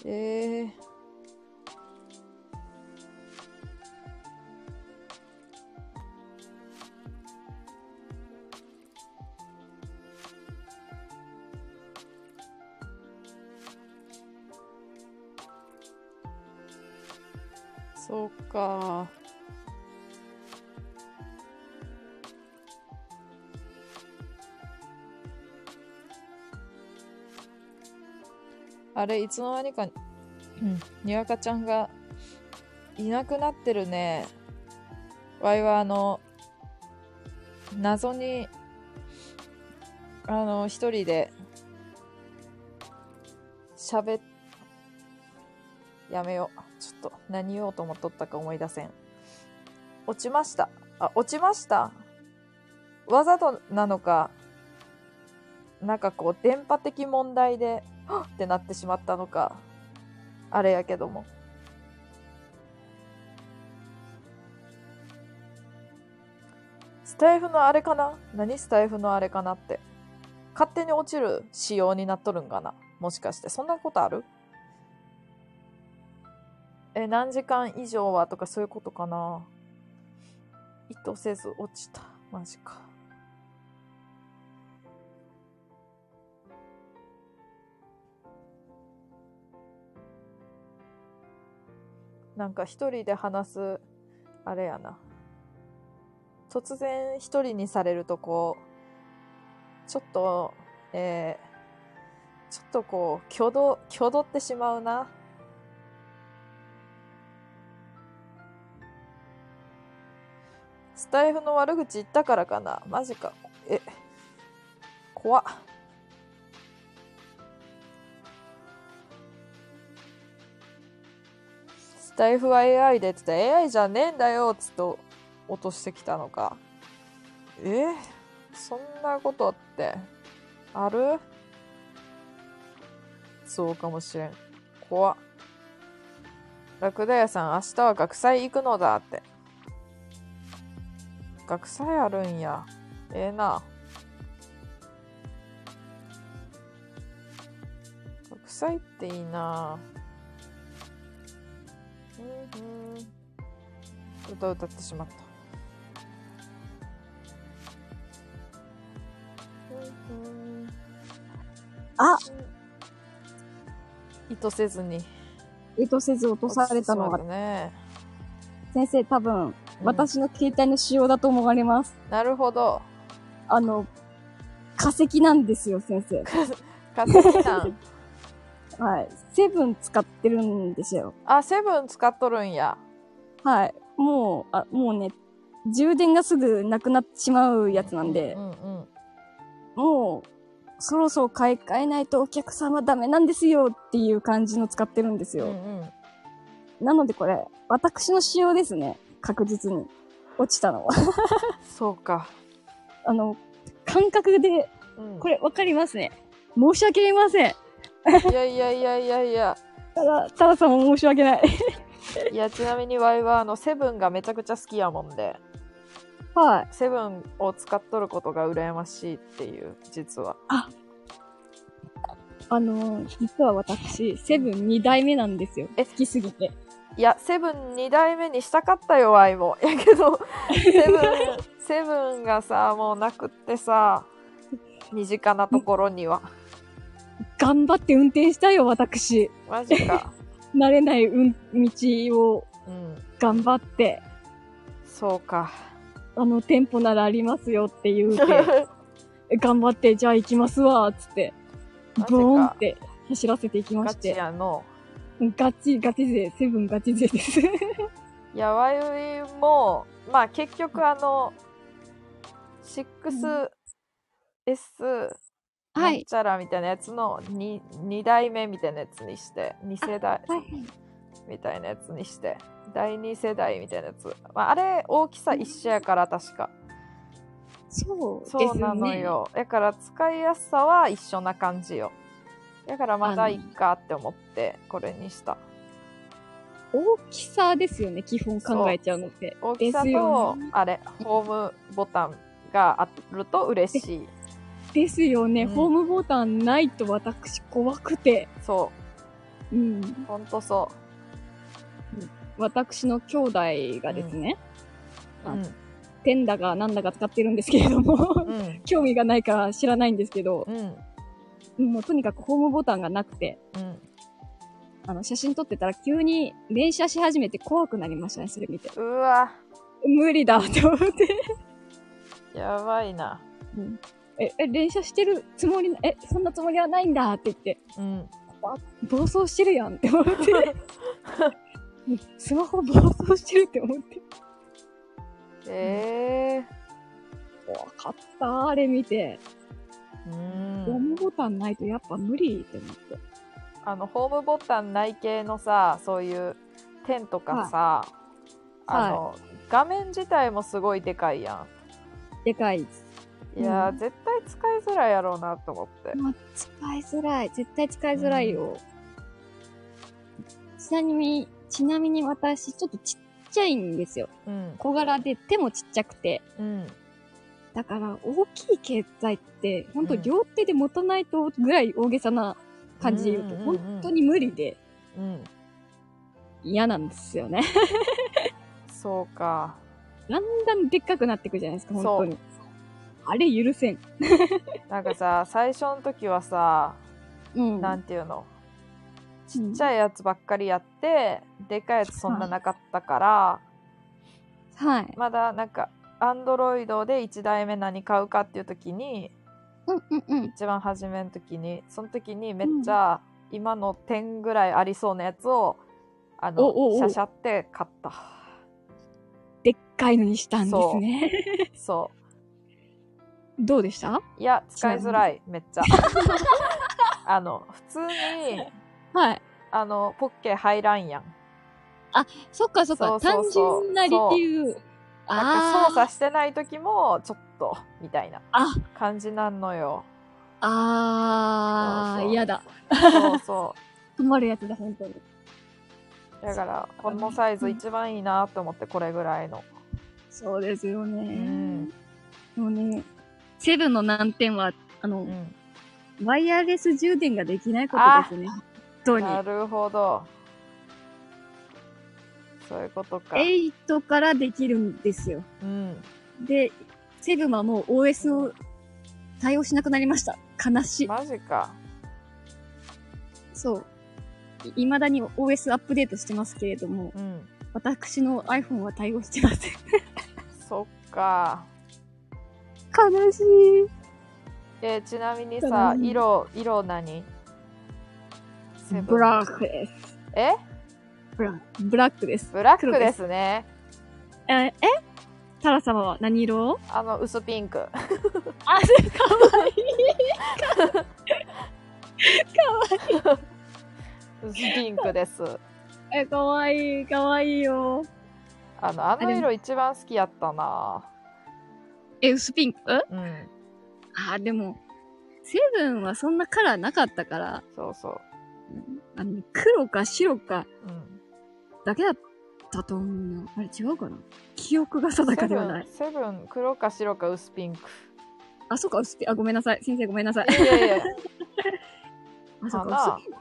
えー、そうか。あれ、いつの間にか、うん、にわかちゃんがいなくなってるね。わいはあの、謎に、あの、一人で、喋っ、やめよう。と、何言おうと思っとったか思い出せん。落ちました。あ、落ちました？わざとなのか、なんかこう、電波的問題で、はっってなってしまったのか、あれやけども。スタイフのあれかな？何スタイフのあれかなって。勝手に落ちる仕様になっとるんかな？もしかして。そんなことある？え、何時間以上は？とかそういうことかな意図せず落ちた。マジか。なんか一人で話す、あれやな。突然一人にされるとこう、ちょっと、えー、ちょっとこう、挙動、挙動ってしまうな。スタイフの悪口言ったからかな？マジか。え、怖っ。スタイフは AI でって言ったら AI じゃねえんだよっつって落としてきたのか。え？そんなことってある？そうかもしれん。怖っ。ラクダ屋さん、明日は学祭行くのだって。学祭あるんや。ええな。学祭っていいな。ーん歌歌ってしまった。うんあ。意図せずに。意図せず落とされたのは落ちそう、だね、先生多分、うん私の携帯の仕様だと思われます。なるほどあの、化石なんですよ、先生。(laughs) 化石なん (laughs) はい。セブン使ってるんですよ。あセブン使っとるんやはい。もう、あ、もうね、充電がすぐなくなってしまうやつなんでう、んうんもう、そろそろ買い替えないとお客様ダメなんですよっていう感じの使ってるんですよ。うんうんなのでこれ、私の仕様ですね。確実に。落ちたのは。そうか、(laughs) あの、感覚で、うん、これわかりますね。申し訳ありません。いやいやいやいやいやただ、タラさんも申し訳ない。(laughs) いやちなみにワイはあのセブンがめちゃくちゃ好きやもんではい。セブンを使っとることが羨ましいっていう実はあの、実は私、セブン2代目なんですよ。え好きすぎて。いやセブン2代目にしたかったよワイも。やけどセブン (laughs) セブンがさもうなくってさ身近なところには。頑張って運転したよ、私。マジか。(laughs) 慣れない、うん、道をうん。頑張って、そうか。あの、店舗ならありますよって言うて、(laughs) 頑張って、じゃあ行きますわ、つって、ボーンって走らせていきまガチして。やのガチ、ガチ勢、セブンガチ勢です。いやワイもまあ結局あの 6S はい。なんちゃらみたいなやつの 2, 2代目みたいなやつにして2世代はい。みたいなやつにして第2世代みたいなやつ、まあ、あれ大きさ一緒やから確かそうですね。そうなのよだから使いやすさは一緒な感じよだからまだいっかって思ってこれにした。大きさですよね、基本考えちゃうのって。大きさですよとね。あれホームボタンがあると嬉しい。ですよね、うん。ホームボタンないと私怖くて。そう。ん。うほんとそ私の兄弟がですね、ううん。テンダがなんだか使ってるんですけれども、うん。(laughs) 興味がないから知らないんですけど、うんもうとにかくホームボタンがなくて、うんあの、写真撮ってたら急に連写し始めて怖くなりましたね、それ見て。うわ無理だって思って。やばいなえ、え、連写してるつもりな、え、そんなつもりはないんだって言って、うん暴走してるやんって思って。う (laughs) んスマホ暴走してるって思って。え怖かった、あれ見て。ホーんムボタンないとやっぱ無理って思って。あのホームボタン内系のさそういう点とかさ、あの、画面自体もすごいでかいやでかい。んいやー、うん絶対使いづらいやろうなと思ってまあ、使いづらい。絶対使いづらいよ。ちなみに、ちなみに私、ちょっとちっちゃいんですよ。うん小柄で手もちっちゃくて。うんだから、大きい携帯って、ほんとうん両手で持たないとぐらい大げさな感じで言うと、うんうんうんうん本当に無理でうん嫌なんですよね。そうかだんだんでっかくなってくじゃないですか、本当に。あれ許せん。なんかさ最初の時はさうん。なんていうの？ちっちゃいやつばっかりやってでかいやつそんななかったから、はい。まだなんかアンドロイドで1台目何買うかっていう時にうんうんうん。一番初めの時にその時にめっちゃ今の点ぐらいありそうなやつをあのシャシャって買ったでっかいのにしたんですね。そどうでした？ういや使いづらいめっちゃ (laughs) あの普通にはい。あのポッケ入らんやんそっかそっか。単純なりっていう。なんか操あ作してない時もちょっとみたいなあ。感じなんのよあ。あ嫌だ。そうそ止ま (laughs) るやつだ、本当に。うだからこのサイズ一番いいなと思ってこれぐらいのそうですよね。んもうね、セブンの難点は、あの、うんワイヤレス充電ができないことですね。なるほどそういうことか。8からできるんですよ。うん。で、セブンはもう OS を対応しなくなりました。悲しい。マジか。そう。い未だに OS アップデートしてますけれども、うん。私の iPhone は対応してません。そっか。悲しい。えーちなみにさ色、色何？ブラックです。え？ブラブラックです。ブラックですすね。え、え？タラ様は何色？あの、薄ピンク。(laughs) あ、かわいい。薄ピンクです。え、かわいい、かわいいよ。あの、あの色一番好きやったな。え、薄ピンク？うん。あ、でも、セブンはそんなカラーなかったから、そうそう。あの、黒か白かうん。だけだったと思うな。あれ違うかな？記憶が定かではない。セブン、セブン黒か白か薄ピンク。あ、そうか、薄ピン、あ、ごめんなさい。先生ごめんなさい。いやいや。(laughs) あ、そうか薄ピンク。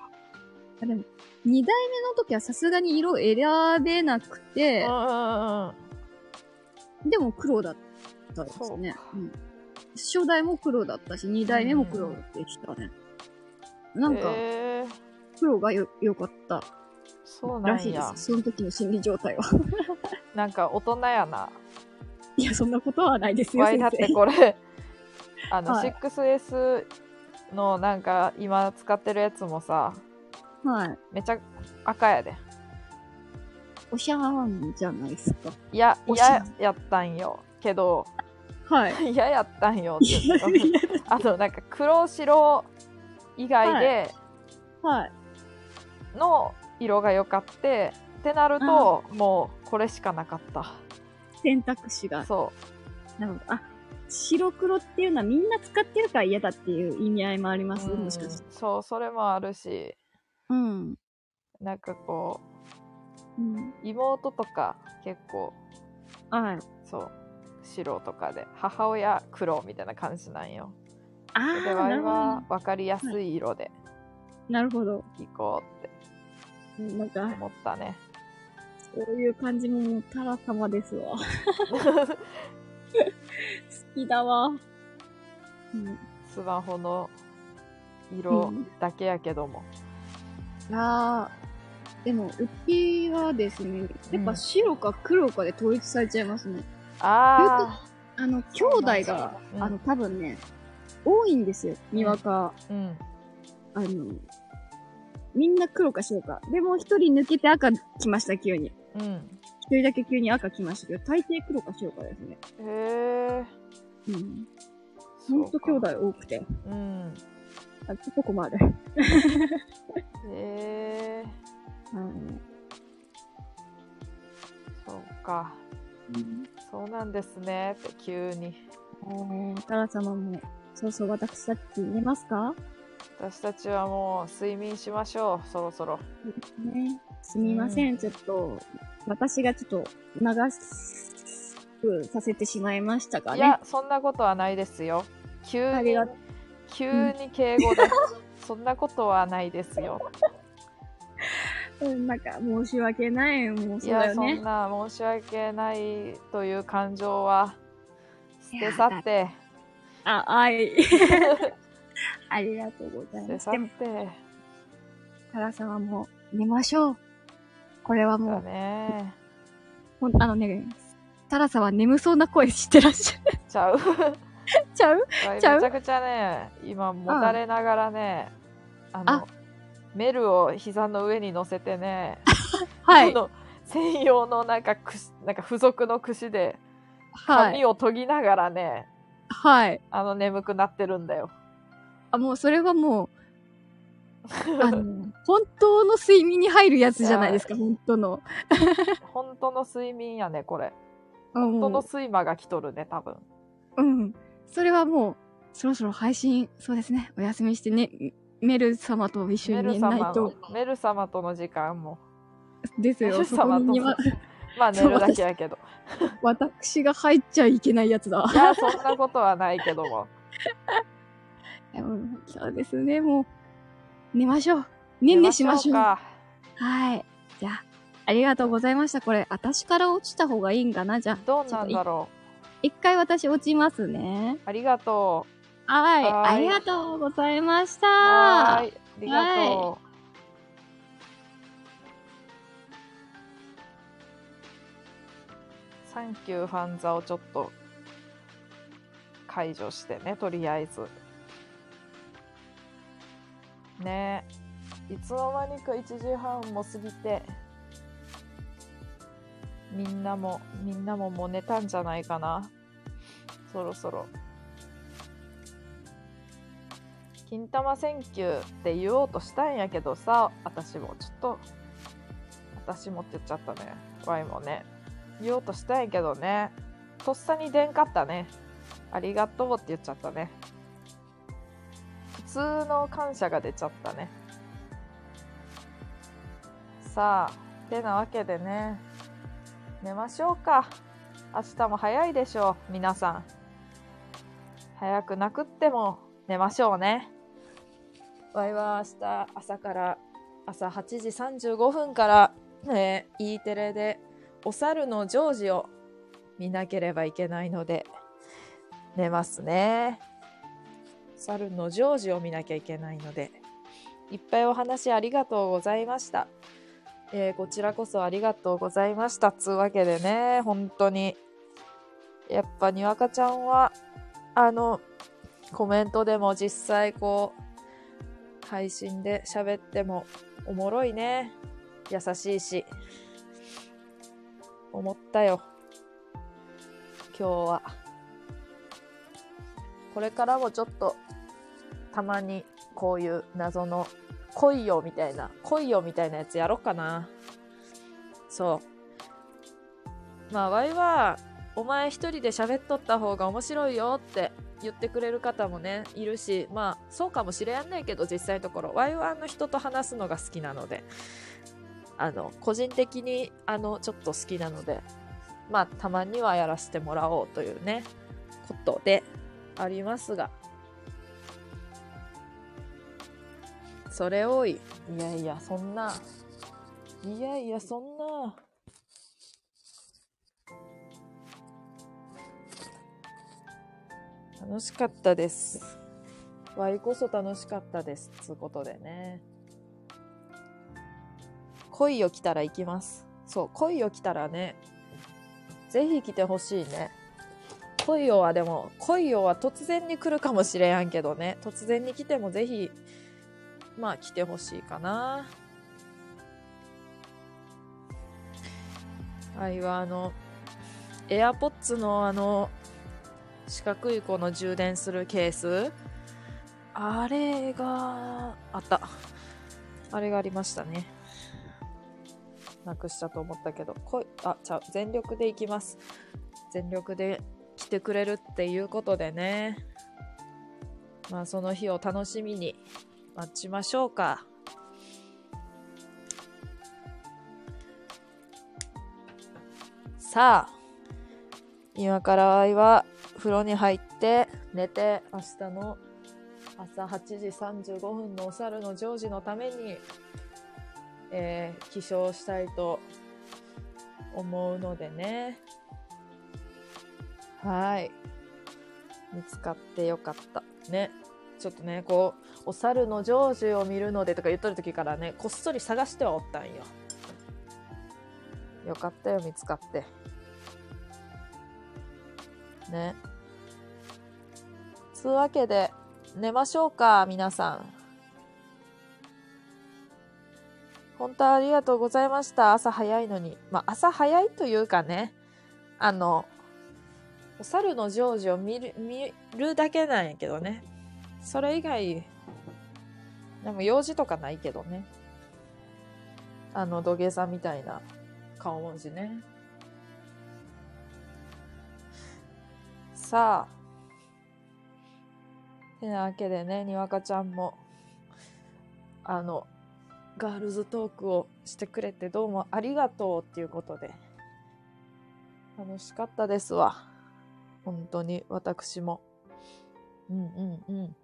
あ、でも、二代目の時はさすがに色選べなくてうん、うんうんうん。でも黒だったですね。うん。初代も黒だったし、二代目も黒でしたね。なんか、えー、黒がよ、良かったそうなんや。その時の心理状態は。(laughs) なんか大人やな。いや、そんなことはないですよ、先わいだって生。これ、(laughs) あの、はい 6S のなんか今使ってるやつもさ、はい。めちゃ赤やで。おしゃーんじゃないですか。いや、嫌やったんよ。けど、はい。(laughs) 嫌やったんよって。あの、なんか黒白以外ではい。の色が良かって、ってなると、もうこれしかなかった。選択肢が。そなるほど。あ、白黒っていうのはみんな使ってるから嫌だっていう意味合いもありう。ます、うんもしかして。そう、それもあるし、うん。なんかこうん。う、妹とか結構、はい。そう、白とかで、母親黒みたいな感じなんよ。あー、で、分かりやすい色でど。なるほど。いこうってうんなんか、思ったね。そういう感じももうタラ様ですわ。好きだわ。うん。スマホの色だけやけども。あー、でも、うちはですね、やっぱ白か黒かで統一されちゃいますね。ああの、兄弟が、うんあの、多分ね、多いんですよ。にわか。あ、うん。あの、みんな黒か白か。でも一人抜けて赤来ました、急に。うん。一人だけ急に赤来ましたけど、大抵黒か白かですね。へえ。うん。ほんと兄弟多くて。うん。あ、ちょっと困る。へえ。うんそうか。うんそうなんですねって急に。えー、タラ様も、そうそう私たち寝ますか？私たちはもう睡眠しましょう、そろそろ。ね。すみません、うんちょっと、私がちょっと、長くさせてしまいましたかね。いや、そんなことはないですよ。急に急に敬語で。そんなことはないですよ。うん、なんか、申し訳ない。もういそうだや、そんよね。な申し訳ないという感情は捨て去って、あ、はい。(laughs) (laughs) ありがとうございます。でもタラ様も寝ましょう。これはもだう、ね。ほんあのね、タラさんは眠そうな声してらっしゃる。ちゃう。(laughs) ちゃう？めちちゃう？ゃくちゃね、今、もたれながらね、あの、あメルを膝の上に乗せてね、(laughs) はい専用のなんかくし、なんか付属の櫛ではい。髪を研ぎながらね、はい。あの眠くなってるんだよ。あ、もうそれはもう、(laughs) あの、本当の睡眠に入るやつじゃないですか、本当の。本当の睡眠やね、これ。本本当の睡魔が来とるね、多分。うん。それはもう、そろそろ配信、そうですね、お休みしてね、メル様と一緒に寝ないと、メル様との時間も。ですよ。メ (laughs) まあ寝るだけやけど。私が入っちゃいけないやつだ。いや、そんなことはないけども。うんそうですね、もう、寝ましょう。ねんねしましょう。はい。じゃあ、ありがとうございました。これ、私から落ちた方がいいんかな？じゃあ、どうなんだろ一回私落ちますね。う。ありがとはい。はーいありがとうございましう。た。はーい。ありがとう。サンキューファンザをちょっと解除してね、とりあえず。ね。いつの間にか1時半も過ぎて、みんなも、みんなももう寝たんじゃないかな。そろそろ。金玉選球って言おうとしたんやけどさ、私もちょっと、私もって言っちゃったね。ワイもね。言おうとしたんやけどね。とっさに出んかったね。ありがとうって言っちゃったね。普通の感謝が出ちゃったね。さあ、てなわけでね、寝ましょうか。明日も早いでしょう、皆さん。早くなくっても寝ましょうね。わいは明日朝から朝8時35分から、ね、E テレでお猿のジョージを見なければいけないので寝ますね。猿のジョージを見なきゃいけないのでいっぱいお話ありがとうございました。えーこちらこそありがとうございました。つうわけでね、本当に。やっぱにわかちゃんは、あの、コメントでも実際こう、配信で喋ってもおもろいね。優しいし。思ったよ。今日は。これからもちょっと、たまにこういう謎の来いよみたいな、来いよみたいなやつやろうかな。そう。まあ、ワイは、お前一人で喋っとった方が面白いよって言ってくれる方もね、いるし、まあ、そうかもしれんないけど、実際のところ、ワイはあの人と話すのが好きなので、あの、個人的に、あの、ちょっと好きなので、まあ、たまにはやらせてもらおうというね、ことでありますが、それをい、いやいや、そんな、いやいや、そんな、楽しかったです。わいこそ楽しかったです。つうことでね。恋を来たら行きます。そう、恋を来たらね、ぜひ来てほしいね。恋をはでも、恋をは突然に来るかもしれやんけどね。突然に来てもぜひ、まあ来てほしいかな。あいはあの、エアポッツのあの、四角いこの充電するケースあれが、あった。あれがありましたね。なくしたと思ったけど、こい、あ、ちゃう、全力でいきます。全力で来てくれるっていうことでね。まあ、その日を楽しみに待ちましょうか。さあ、今からわいは風呂に入って寝て明日の朝8時35分のお猿のジョージのために、えー起床したいと思うのでね。はい。見つかってよかった。ね。ちょっとね、こう、お猿のジョージを見るのでとか言っとる時からね、こっそり探してはおったんよ。よかったよ、見つかって。ね。つうわけで、寝ましょうか、皆さん。本当ありがとうございました。朝早いのに。まあ、朝早いというかね、あの、お猿のジョージを見る、見るだけなんやけどね。それ以外、でも用事とかないけどね。あの、土下座みたいな顔文字ね。さあ。てなわけでね、にわかちゃんも、あの、ガールズトークをしてくれてどうもありがとうっていうことで、楽しかったですわ。本当に、私も。うんうんうん。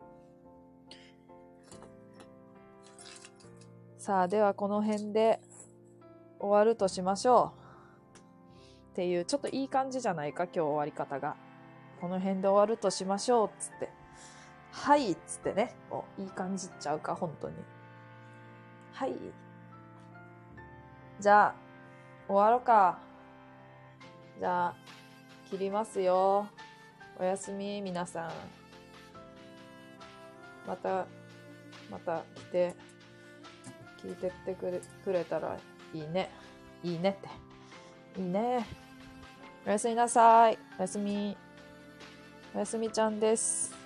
さあ、ではこの辺で、終わるとしましょう。っていう、ちょっといい感じじゃないか、今日終わり方が。この辺で終わるとしましょう、つって。はい、つってね。お、いい感じっちゃうか、本当に。はい。じゃあ、終わろうか。じゃあ、切りますよ。おやすみ、皆さん。また、また来て、聞いてってくれくれたらいいね。いいねって。いいね。おやすみなさい。おやすみ。おやすみちゃんです。